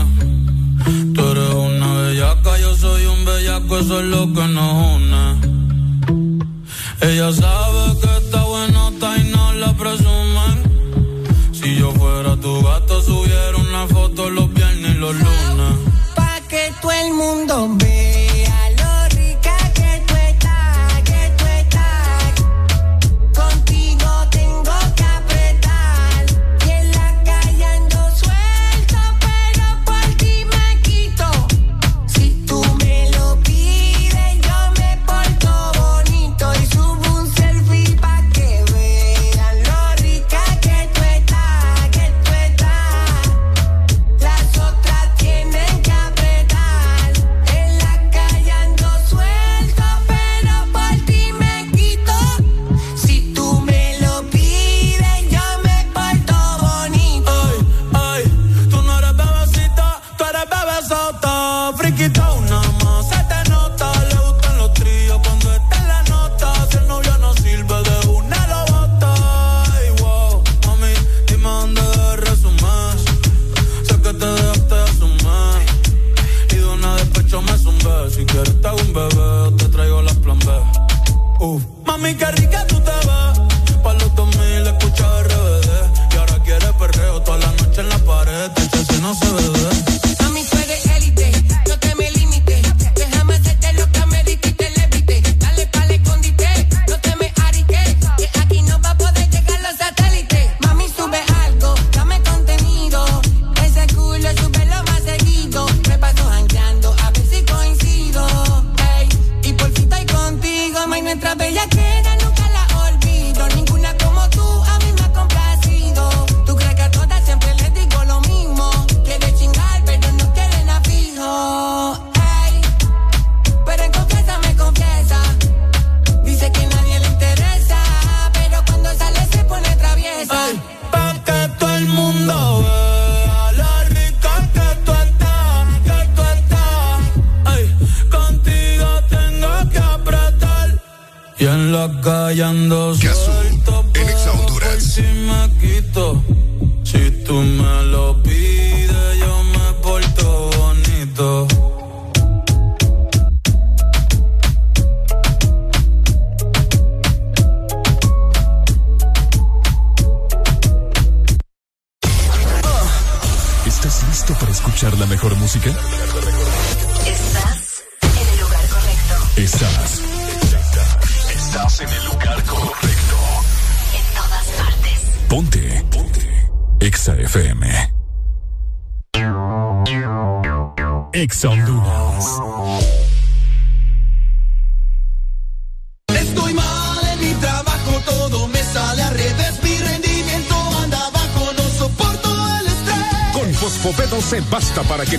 Tú eres una bellaca, yo soy un bellaco, eso es lo que nos une. Ella sabe que está buenota y no la presumen. Si yo fuera tu gato, subiera foto los viernes y los lunes.
Pa' que todo el mundo vea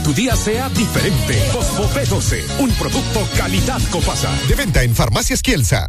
tu día sea diferente. Fosfopé 12, un producto calidad Copasa.
De venta en Farmacias Kielsa.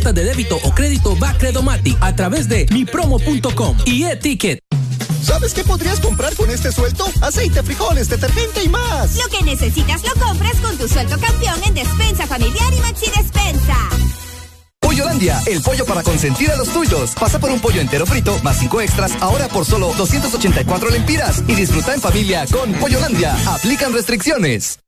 de débito o crédito Bacredomatic a través de mipromo.com y e-ticket.
¿Sabes qué podrías comprar con este suelto? Aceite, frijoles, detergente y más.
Lo que necesitas lo compras con tu sueldo campeón en Despensa Familiar y Maxi Despensa.
Pollolandia, el pollo para consentir a los tuyos. Pasa por un pollo entero frito más cinco extras ahora por solo 284 lempiras y disfruta en familia con Pollolandia. Aplican restricciones.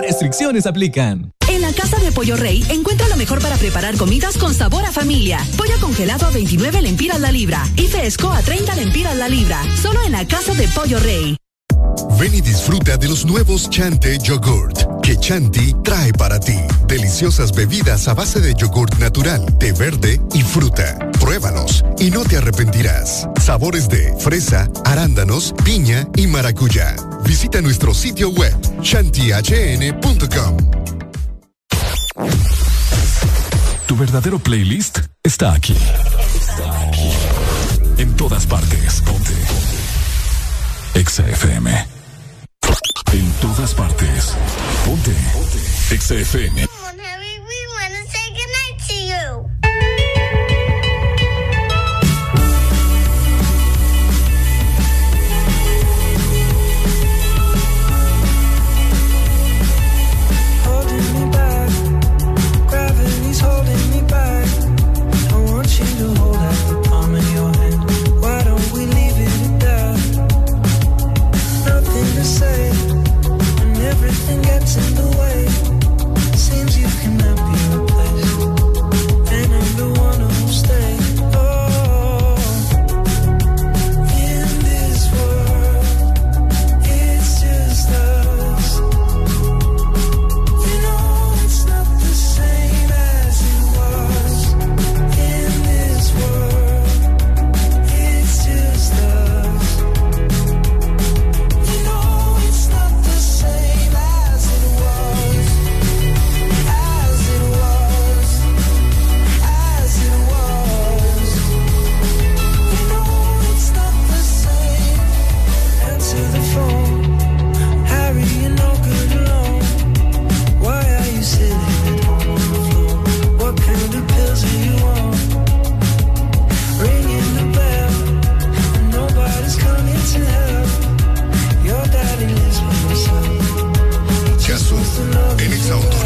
Restricciones aplican.
En la Casa de Pollo Rey encuentra lo mejor para preparar comidas con sabor a familia. Pollo congelado a 29 lempiras la libra y fresco a 30 lempiras la libra. Solo en la Casa de Pollo Rey.
Ven y disfruta de los nuevos Chante Yogurt que Chanti trae para ti. Deliciosas bebidas a base de yogurt natural, té verde y fruta. Pruébalos y no te arrepentirás. Sabores de fresa, arándanos, piña y maracuyá. Visita nuestro sitio web chantihn.com.
Tu verdadero playlist está aquí. Está aquí. En todas partes. Ponte. Exa FM. En todas partes. Ponte. FM.
Casu en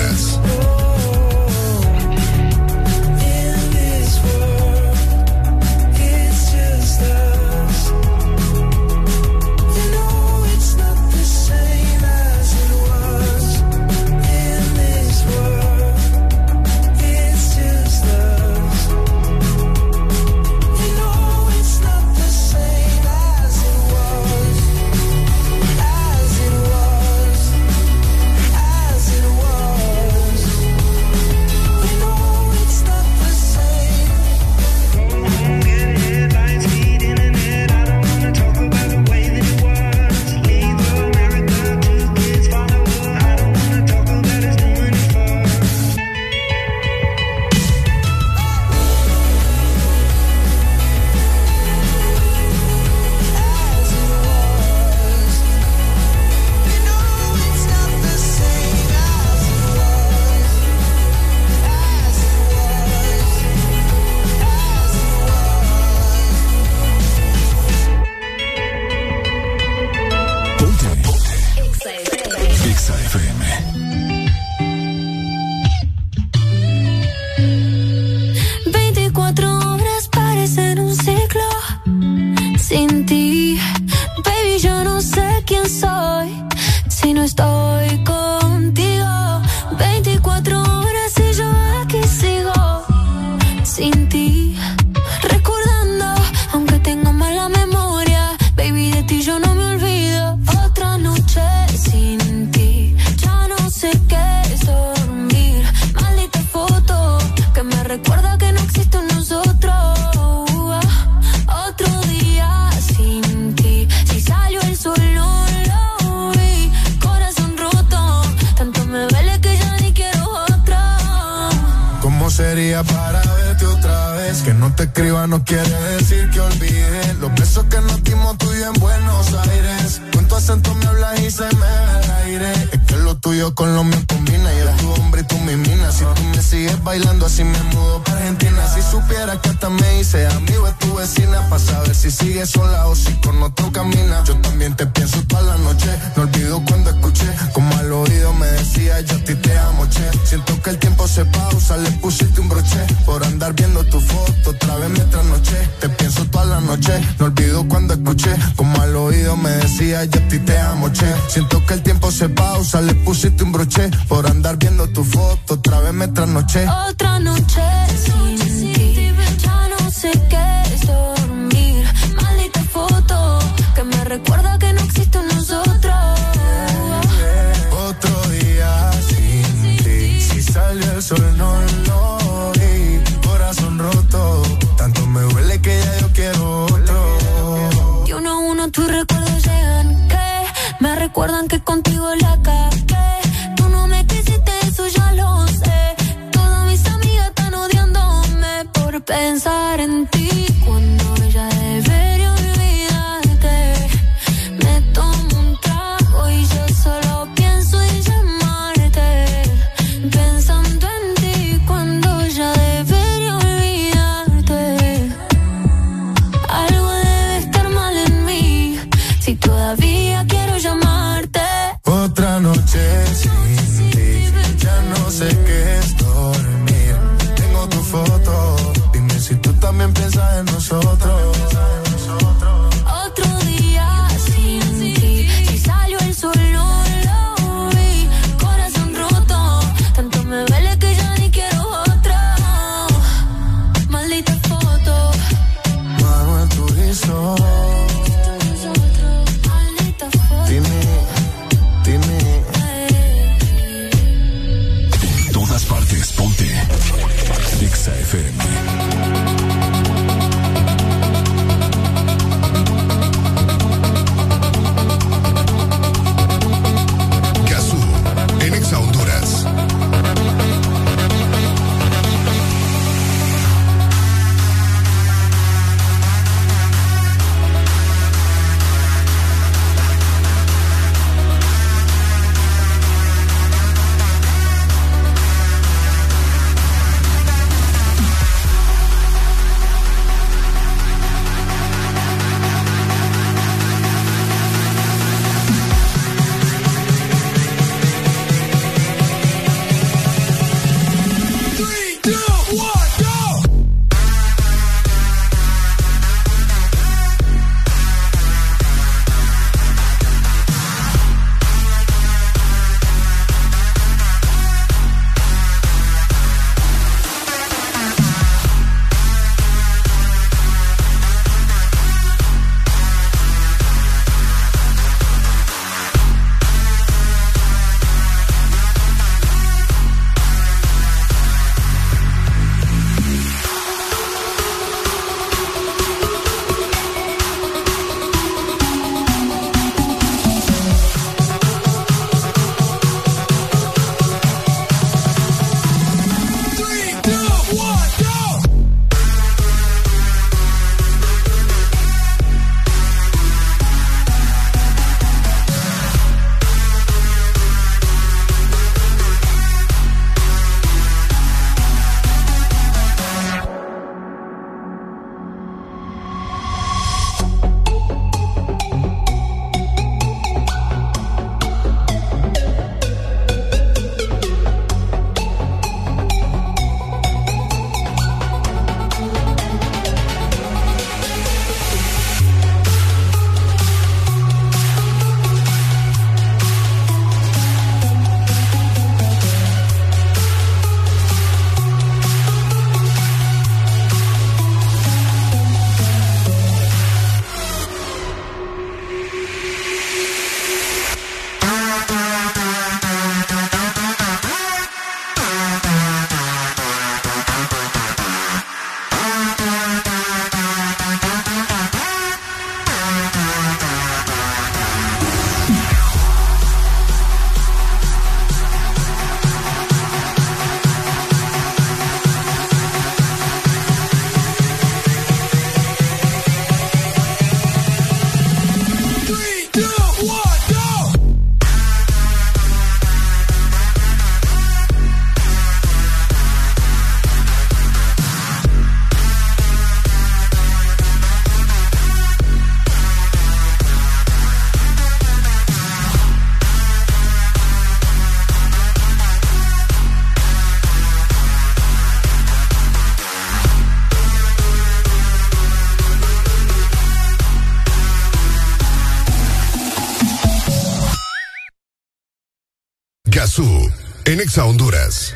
Exa Honduras.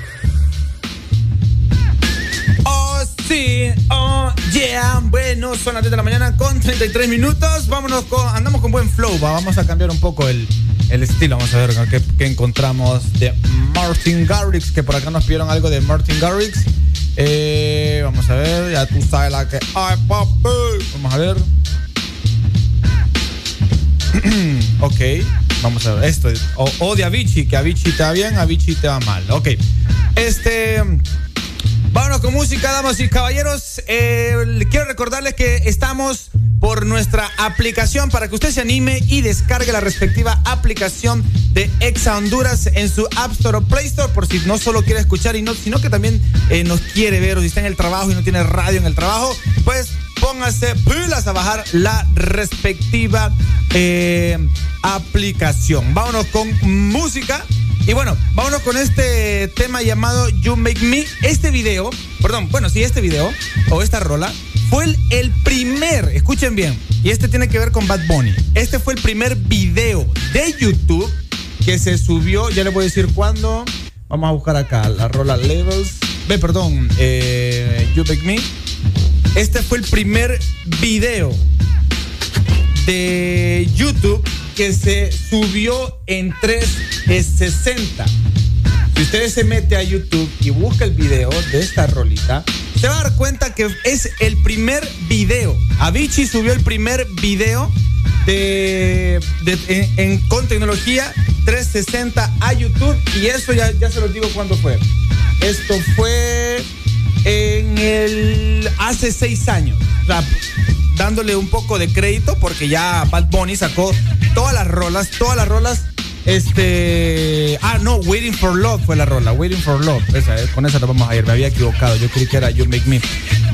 Oh, sí, oh, yeah. Bueno, son las 10 de la mañana con 33 minutos. Vámonos con, andamos con buen flow, va. Vamos a cambiar un poco el, el estilo. Vamos a ver qué, qué encontramos de Martin Garrix, que por acá nos pidieron algo de Martin Garrix. Eh, vamos a ver, ya tú sabes la que. Ay, papi. Vamos a ver. ok, vamos a ver. Esto o, o de Avicii, que Avicii te va bien, Avicii te va mal. Ok, este. Vámonos con música, damas y caballeros. Eh, quiero recordarles que estamos por nuestra aplicación para que usted se anime y descargue la respectiva aplicación de Exa Honduras en su App Store o Play Store por si no solo quiere escuchar y no, sino que también eh, nos quiere ver o si está en el trabajo y no tiene radio en el trabajo, pues póngase pilas a bajar la respectiva eh, aplicación. Vámonos con música. Y bueno, vámonos con este tema llamado You Make Me. Este video, perdón, bueno, sí, este video o esta rola fue el, el, primer, escuchen bien, y este tiene que ver con Bad Bunny. Este fue el primer video de YouTube que se subió, ya le voy a decir cuándo. Vamos a buscar acá la rola Levels. Ve, perdón, eh, You Make Me. Este fue el primer video de YouTube que se subió en 360. Si ustedes se mete a YouTube y busca el video de esta rolita, se va a dar cuenta que es el primer video. Avicii subió el primer video de, con tecnología 360 a YouTube y eso ya, ya se los digo cuándo fue. Esto fue en el hace seis años. Dándole un poco de crédito porque ya Bad Bunny sacó todas las rolas, todas las rolas. Este. Ah, no, Waiting for Love fue la rola. Waiting for Love. Esa, eh, con esa nos vamos a ir. Me había equivocado. Yo creí que era You Make Me.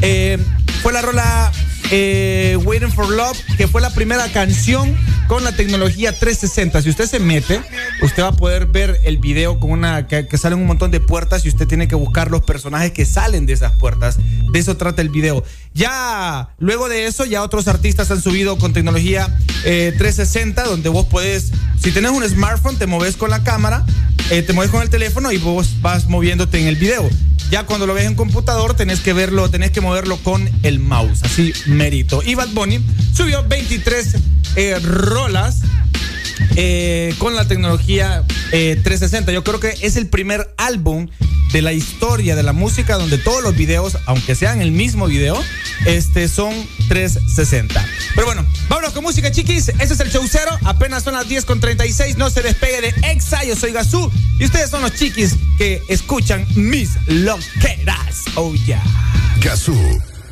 Eh, fue la rola eh, Waiting for Love, que fue la primera canción con la tecnología 360. Si usted se mete, usted va a poder ver el video con una que, que, salen un montón de puertas y usted tiene que buscar los personajes que salen de esas puertas. De eso trata el video. Ya luego de eso, ya otros artistas han subido con tecnología eh, 360, donde vos podés, si tenés un smartphone, te moves con la cámara, eh, te mueves con el teléfono y vos vas moviéndote en el video. Ya cuando lo ves en computador tenés que verlo, tenés que moverlo con el mouse, así mérito. Y Bad Bunny subió 23 eh, rolas eh, con la tecnología eh, 360. Yo creo que es el primer álbum de la historia de la música donde todos los videos, aunque sean el mismo video, este son 360. Pero bueno, vámonos con música, chiquis. Ese es el show cero. Apenas son las 10 con 36. No se despegue de Exa. Yo soy Gazú. Y ustedes son los chiquis que escuchan mis loqueras. Oh, yeah.
Gazú,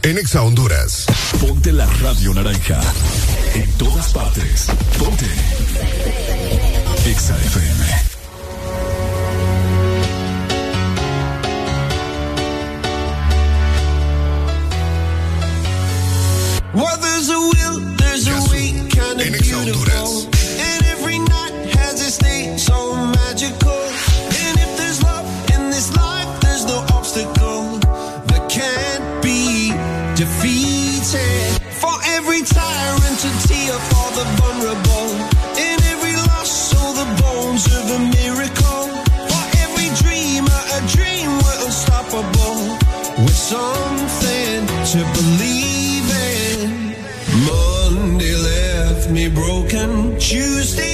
en Exa Honduras.
Ponte la radio naranja. En todas partes. Ponte. Exa FM.
Well, there's a will, there's a way, kind of beautiful. And every night has its day so magical. And if there's love in this life, there's no obstacle that can't be defeated. For every tyrant to tear for the vulnerable. Bones of a miracle. For every dreamer, a dream we're unstoppable. With something to believe in. Monday left me broken. Tuesday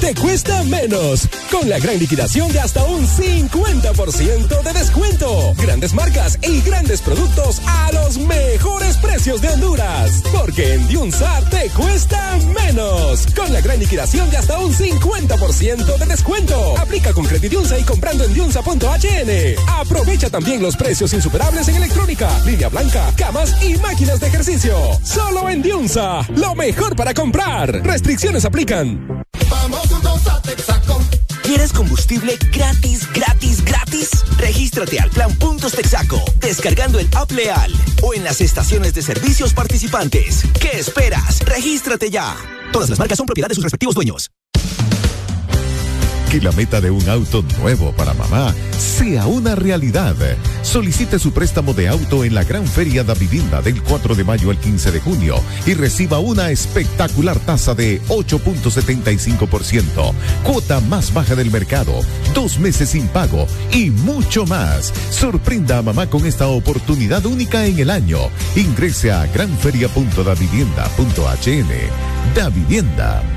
te cuesta menos. Con la gran liquidación de hasta un 50% de descuento. Grandes marcas y grandes productos a los mejores precios de Honduras. Porque en Diunsa te cuesta menos. Con la gran liquidación de hasta un 50% de descuento. Aplica con Credidiunsa y comprando en diunsa.hn. Aprovecha también los precios insuperables en electrónica, línea blanca, camas y máquinas de ejercicio. Solo en Diunsa. Lo mejor para comprar. Restricciones aplican.
Vamos.
¿Quieres combustible gratis, gratis, gratis? Regístrate al plan Puntos Texaco, descargando el app Leal o en las estaciones de servicios participantes. ¿Qué esperas? Regístrate ya. Todas las marcas son propiedad de sus respectivos dueños.
Que la meta de un auto nuevo para mamá sea una realidad. Solicite su préstamo de auto en la Gran Feria da Vivienda del 4 de mayo al 15 de junio y reciba una espectacular tasa de 8.75%, cuota más baja del mercado, dos meses sin pago y mucho más. Sorprenda a mamá con esta oportunidad única en el año. Ingrese a granferia.davivienda.hn. Da Vivienda.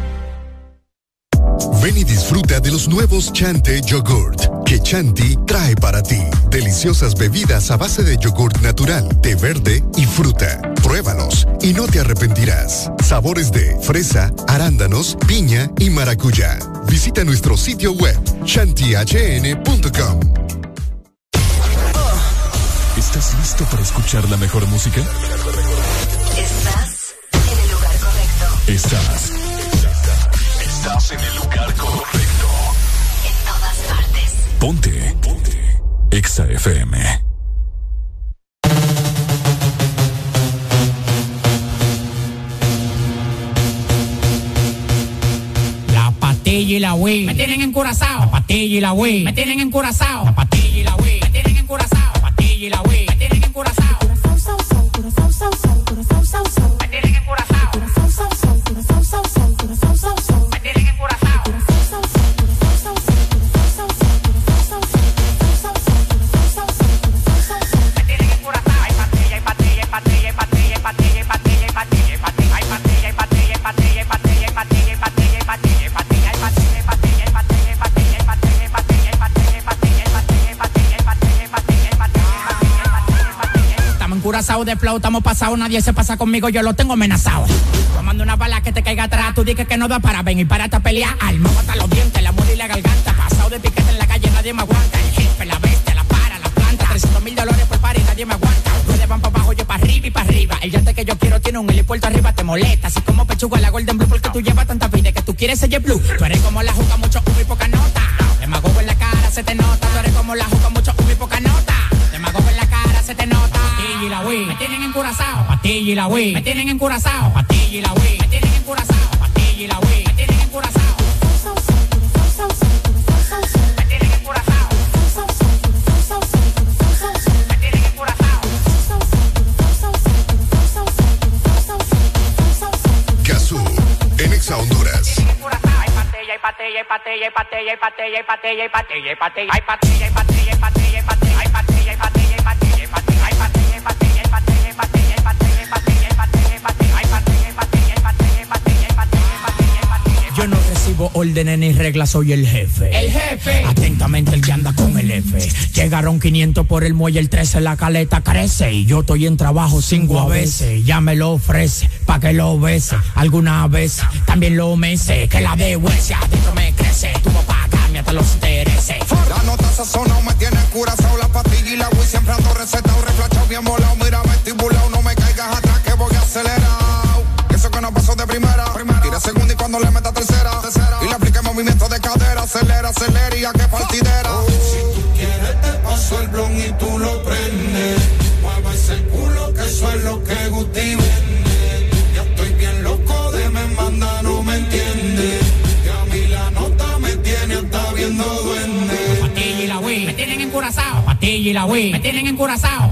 Ven y disfruta de los nuevos Chante Yogurt que Chanti trae para ti. Deliciosas bebidas a base de yogurt natural, té verde y fruta. Pruébalos y no te arrepentirás. Sabores de fresa, arándanos, piña y maracuyá. Visita nuestro sitio web chantihn.com.
¿Estás listo para escuchar la mejor música?
Estás en el lugar correcto.
Estás. Estás en el lugar correcto.
En todas partes.
Ponte. Ponte. Exa FM.
La patilla y la wey. Me tienen encurazao. La patilla y la wey. Me tienen encurazao. La patilla y la wey. Me tienen encurazao. La patilla y la wey. Me tienen encurazao. Me tienen encurazao. Encurazao de flow, estamos pasados, nadie se pasa conmigo, yo lo tengo amenazado. Tomando una bala que te caiga atrás, tú dices que no da para ven y para a pelear. Alma hasta los dientes, la muerte y la garganta. Pasado de piquete en la calle, nadie me aguanta. El jefe, la bestia, la para, la planta. 300 mil dólares por par nadie me aguanta. Ustedes van para abajo, yo para arriba y para arriba. El llante que yo quiero tiene un helipuerto arriba, te molesta. Así como pechuga la Golden Blue, porque tú llevas tanta vida que tú quieres ser blue. Tú eres como la juca, mucho humo y poca nota. Demagogo en la cara, se te nota. Tú eres como la juca, mucho humo y poca nota. Demagogo en la cara, se te nota. Patilla y la Wii, me tienen encurazao. Patilla y la Wii, me tienen encurazao. Patilla y la Wii, me tienen encurazao. Patilla y la Wii, me tienen encurazao. Me tienen encurazao. Me tienen encurazao.
Kazoo, en Exa Honduras.
Hay patella, hay patella, hay patella, hay patella, hay patella, hay patella, hay patella, hay patella, hay patella, Recibo órdenes ni reglas, soy el jefe. El jefe. Atentamente el que anda con el F. Llegaron 500 por el muelle, el 13 la caleta crece. Y yo estoy en trabajo cinco a veces. Ya me lo ofrece, pa' que lo bese. Alguna vez también lo mece. Que la de huesia adentro me crece. Tu papá cambia hasta los intereses.
La nota sazonado me tiene curazao La pastilla y la Wii siempre ando recetado Reflachado bien volado, mira vestibulado No me caigas atrás que voy acelerado Eso que no pasó de primera Segunda y cuando le meta tercera. Y le aplique movimiento de cadera. Acelera, acelera y a que partidera. Si tú quieres te paso el blon y tú lo prendes. Mueva ese culo que eso es lo que Guti vende. Ya estoy bien loco de me manda, no me entiende Que a mí la nota me tiene hasta viendo duende.
Patilla y la Wii, me tienen encurazao. Patilla y la Wii, me tienen encurazao.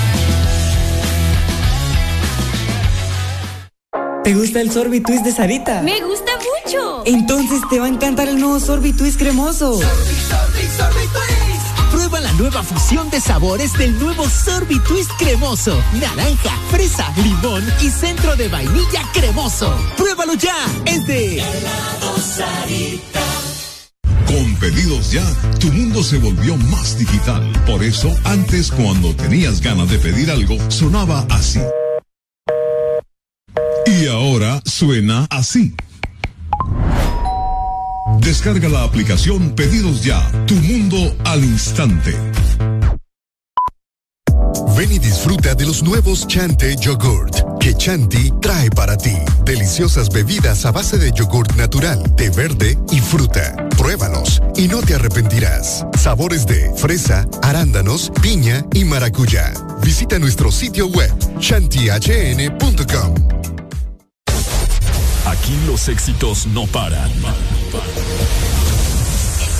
¿Te gusta el Sorbitwist de Sarita?
Me gusta mucho.
Entonces te va a encantar el nuevo Sorbitwist cremoso.
Prueba la nueva fusión de sabores del nuevo Sorbitwist cremoso. Naranja, fresa, limón y centro de vainilla cremoso. ¡Pruébalo ya! Es de
Con pedidos ya, tu mundo se volvió más digital. Por eso, antes cuando tenías ganas de pedir algo, sonaba así. Y ahora suena así. Descarga la aplicación Pedidos Ya, tu mundo al instante.
Ven y disfruta de los nuevos Chante Yogurt que Chanti trae para ti. Deliciosas bebidas a base de yogurt natural, de verde y fruta. Pruébalos y no te arrepentirás. Sabores de fresa, arándanos, piña y maracuyá. Visita nuestro sitio web chantihn.com.
Aquí los éxitos no paran.
En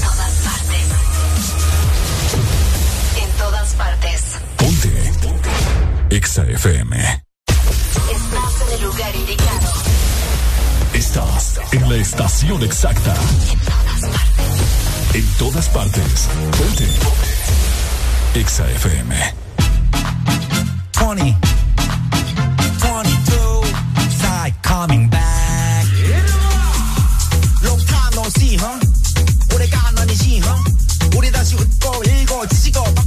todas partes. En todas partes.
Ponte. Exa FM.
Estás en el lugar indicado.
Estás en la estación exacta. En todas partes.
En todas partes. Ponte. Ponte. Exa FM. Tony. 一个，十几个。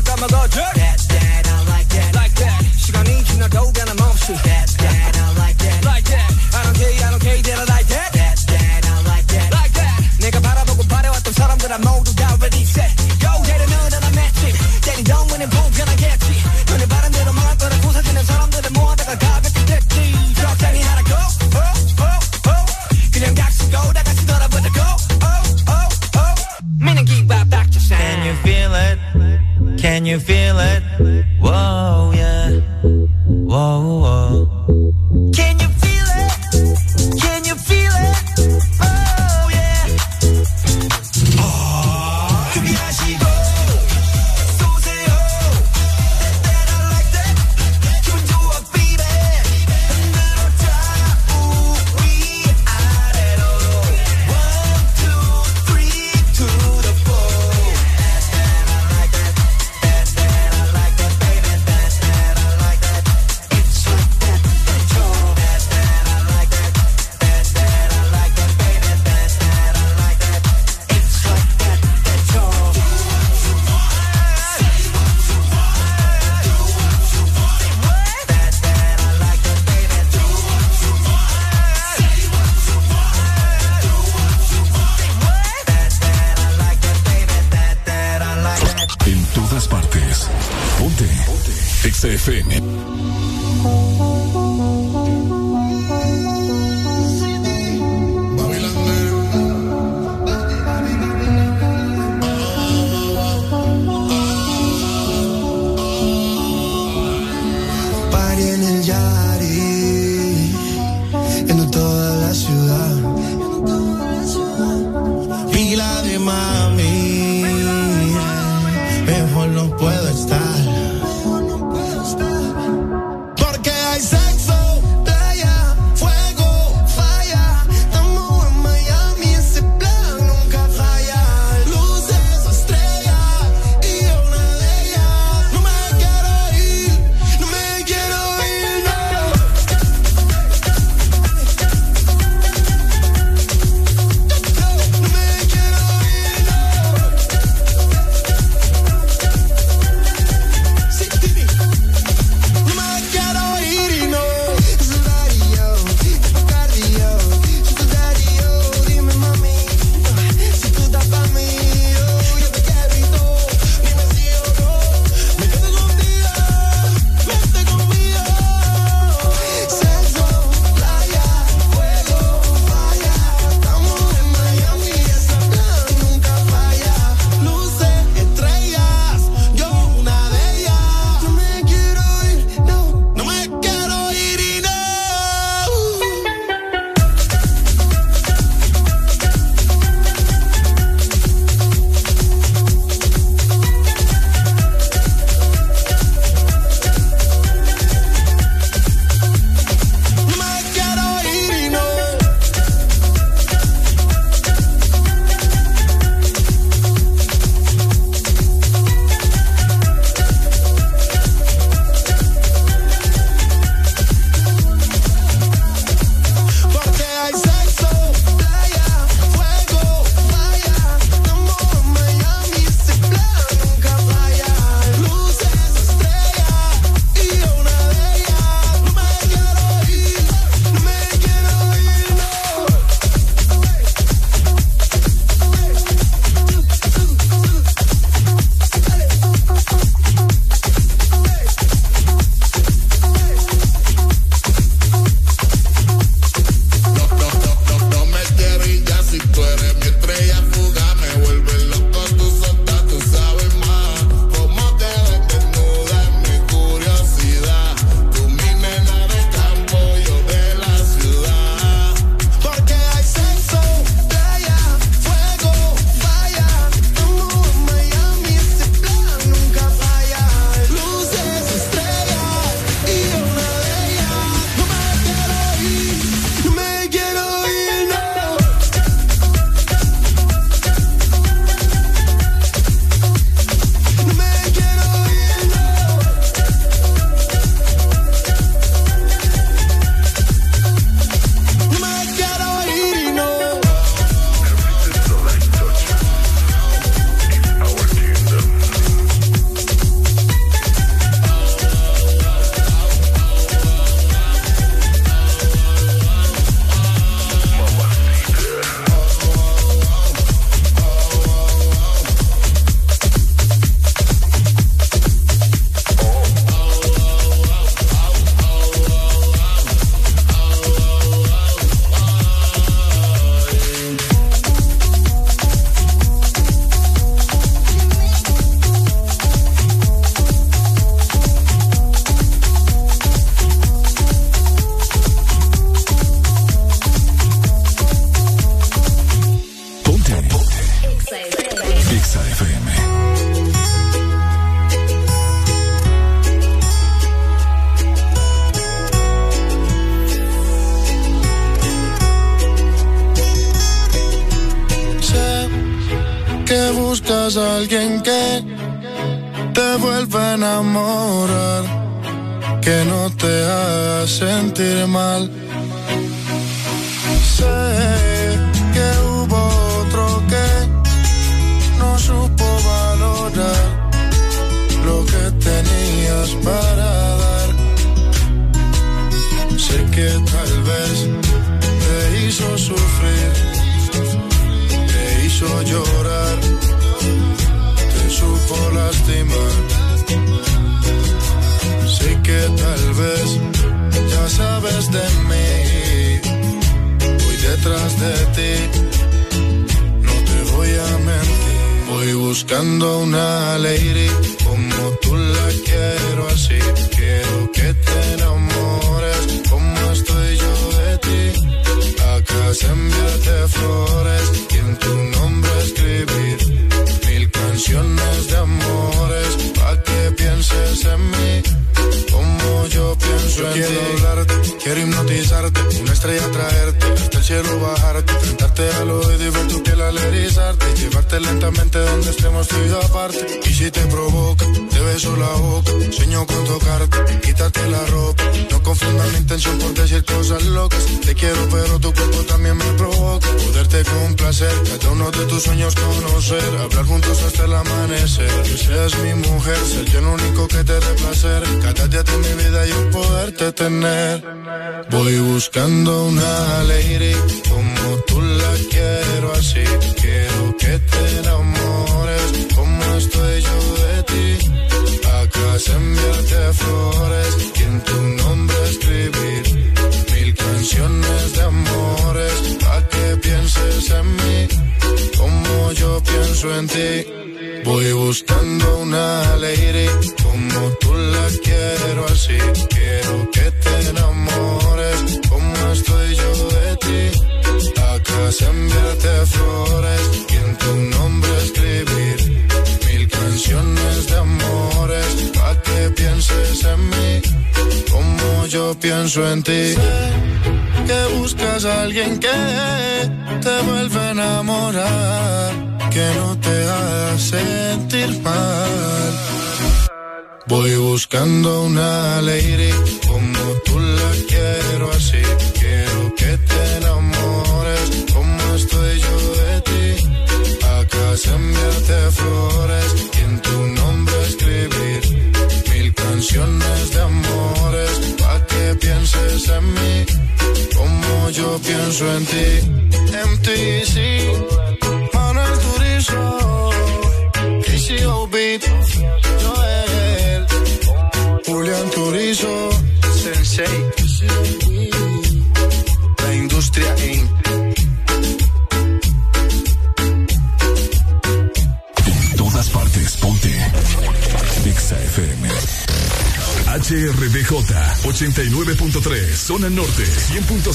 music, I'm a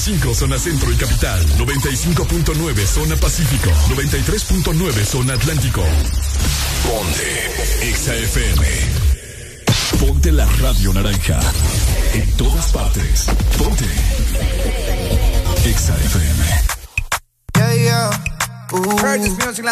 95.5 zona centro y capital, 95.9 zona pacífico, 93.9 zona atlántico. Ponte XAFM. Ponte la radio naranja. En todas partes. Ponte. XAFM.
Yeah, yeah.
Heard
this
music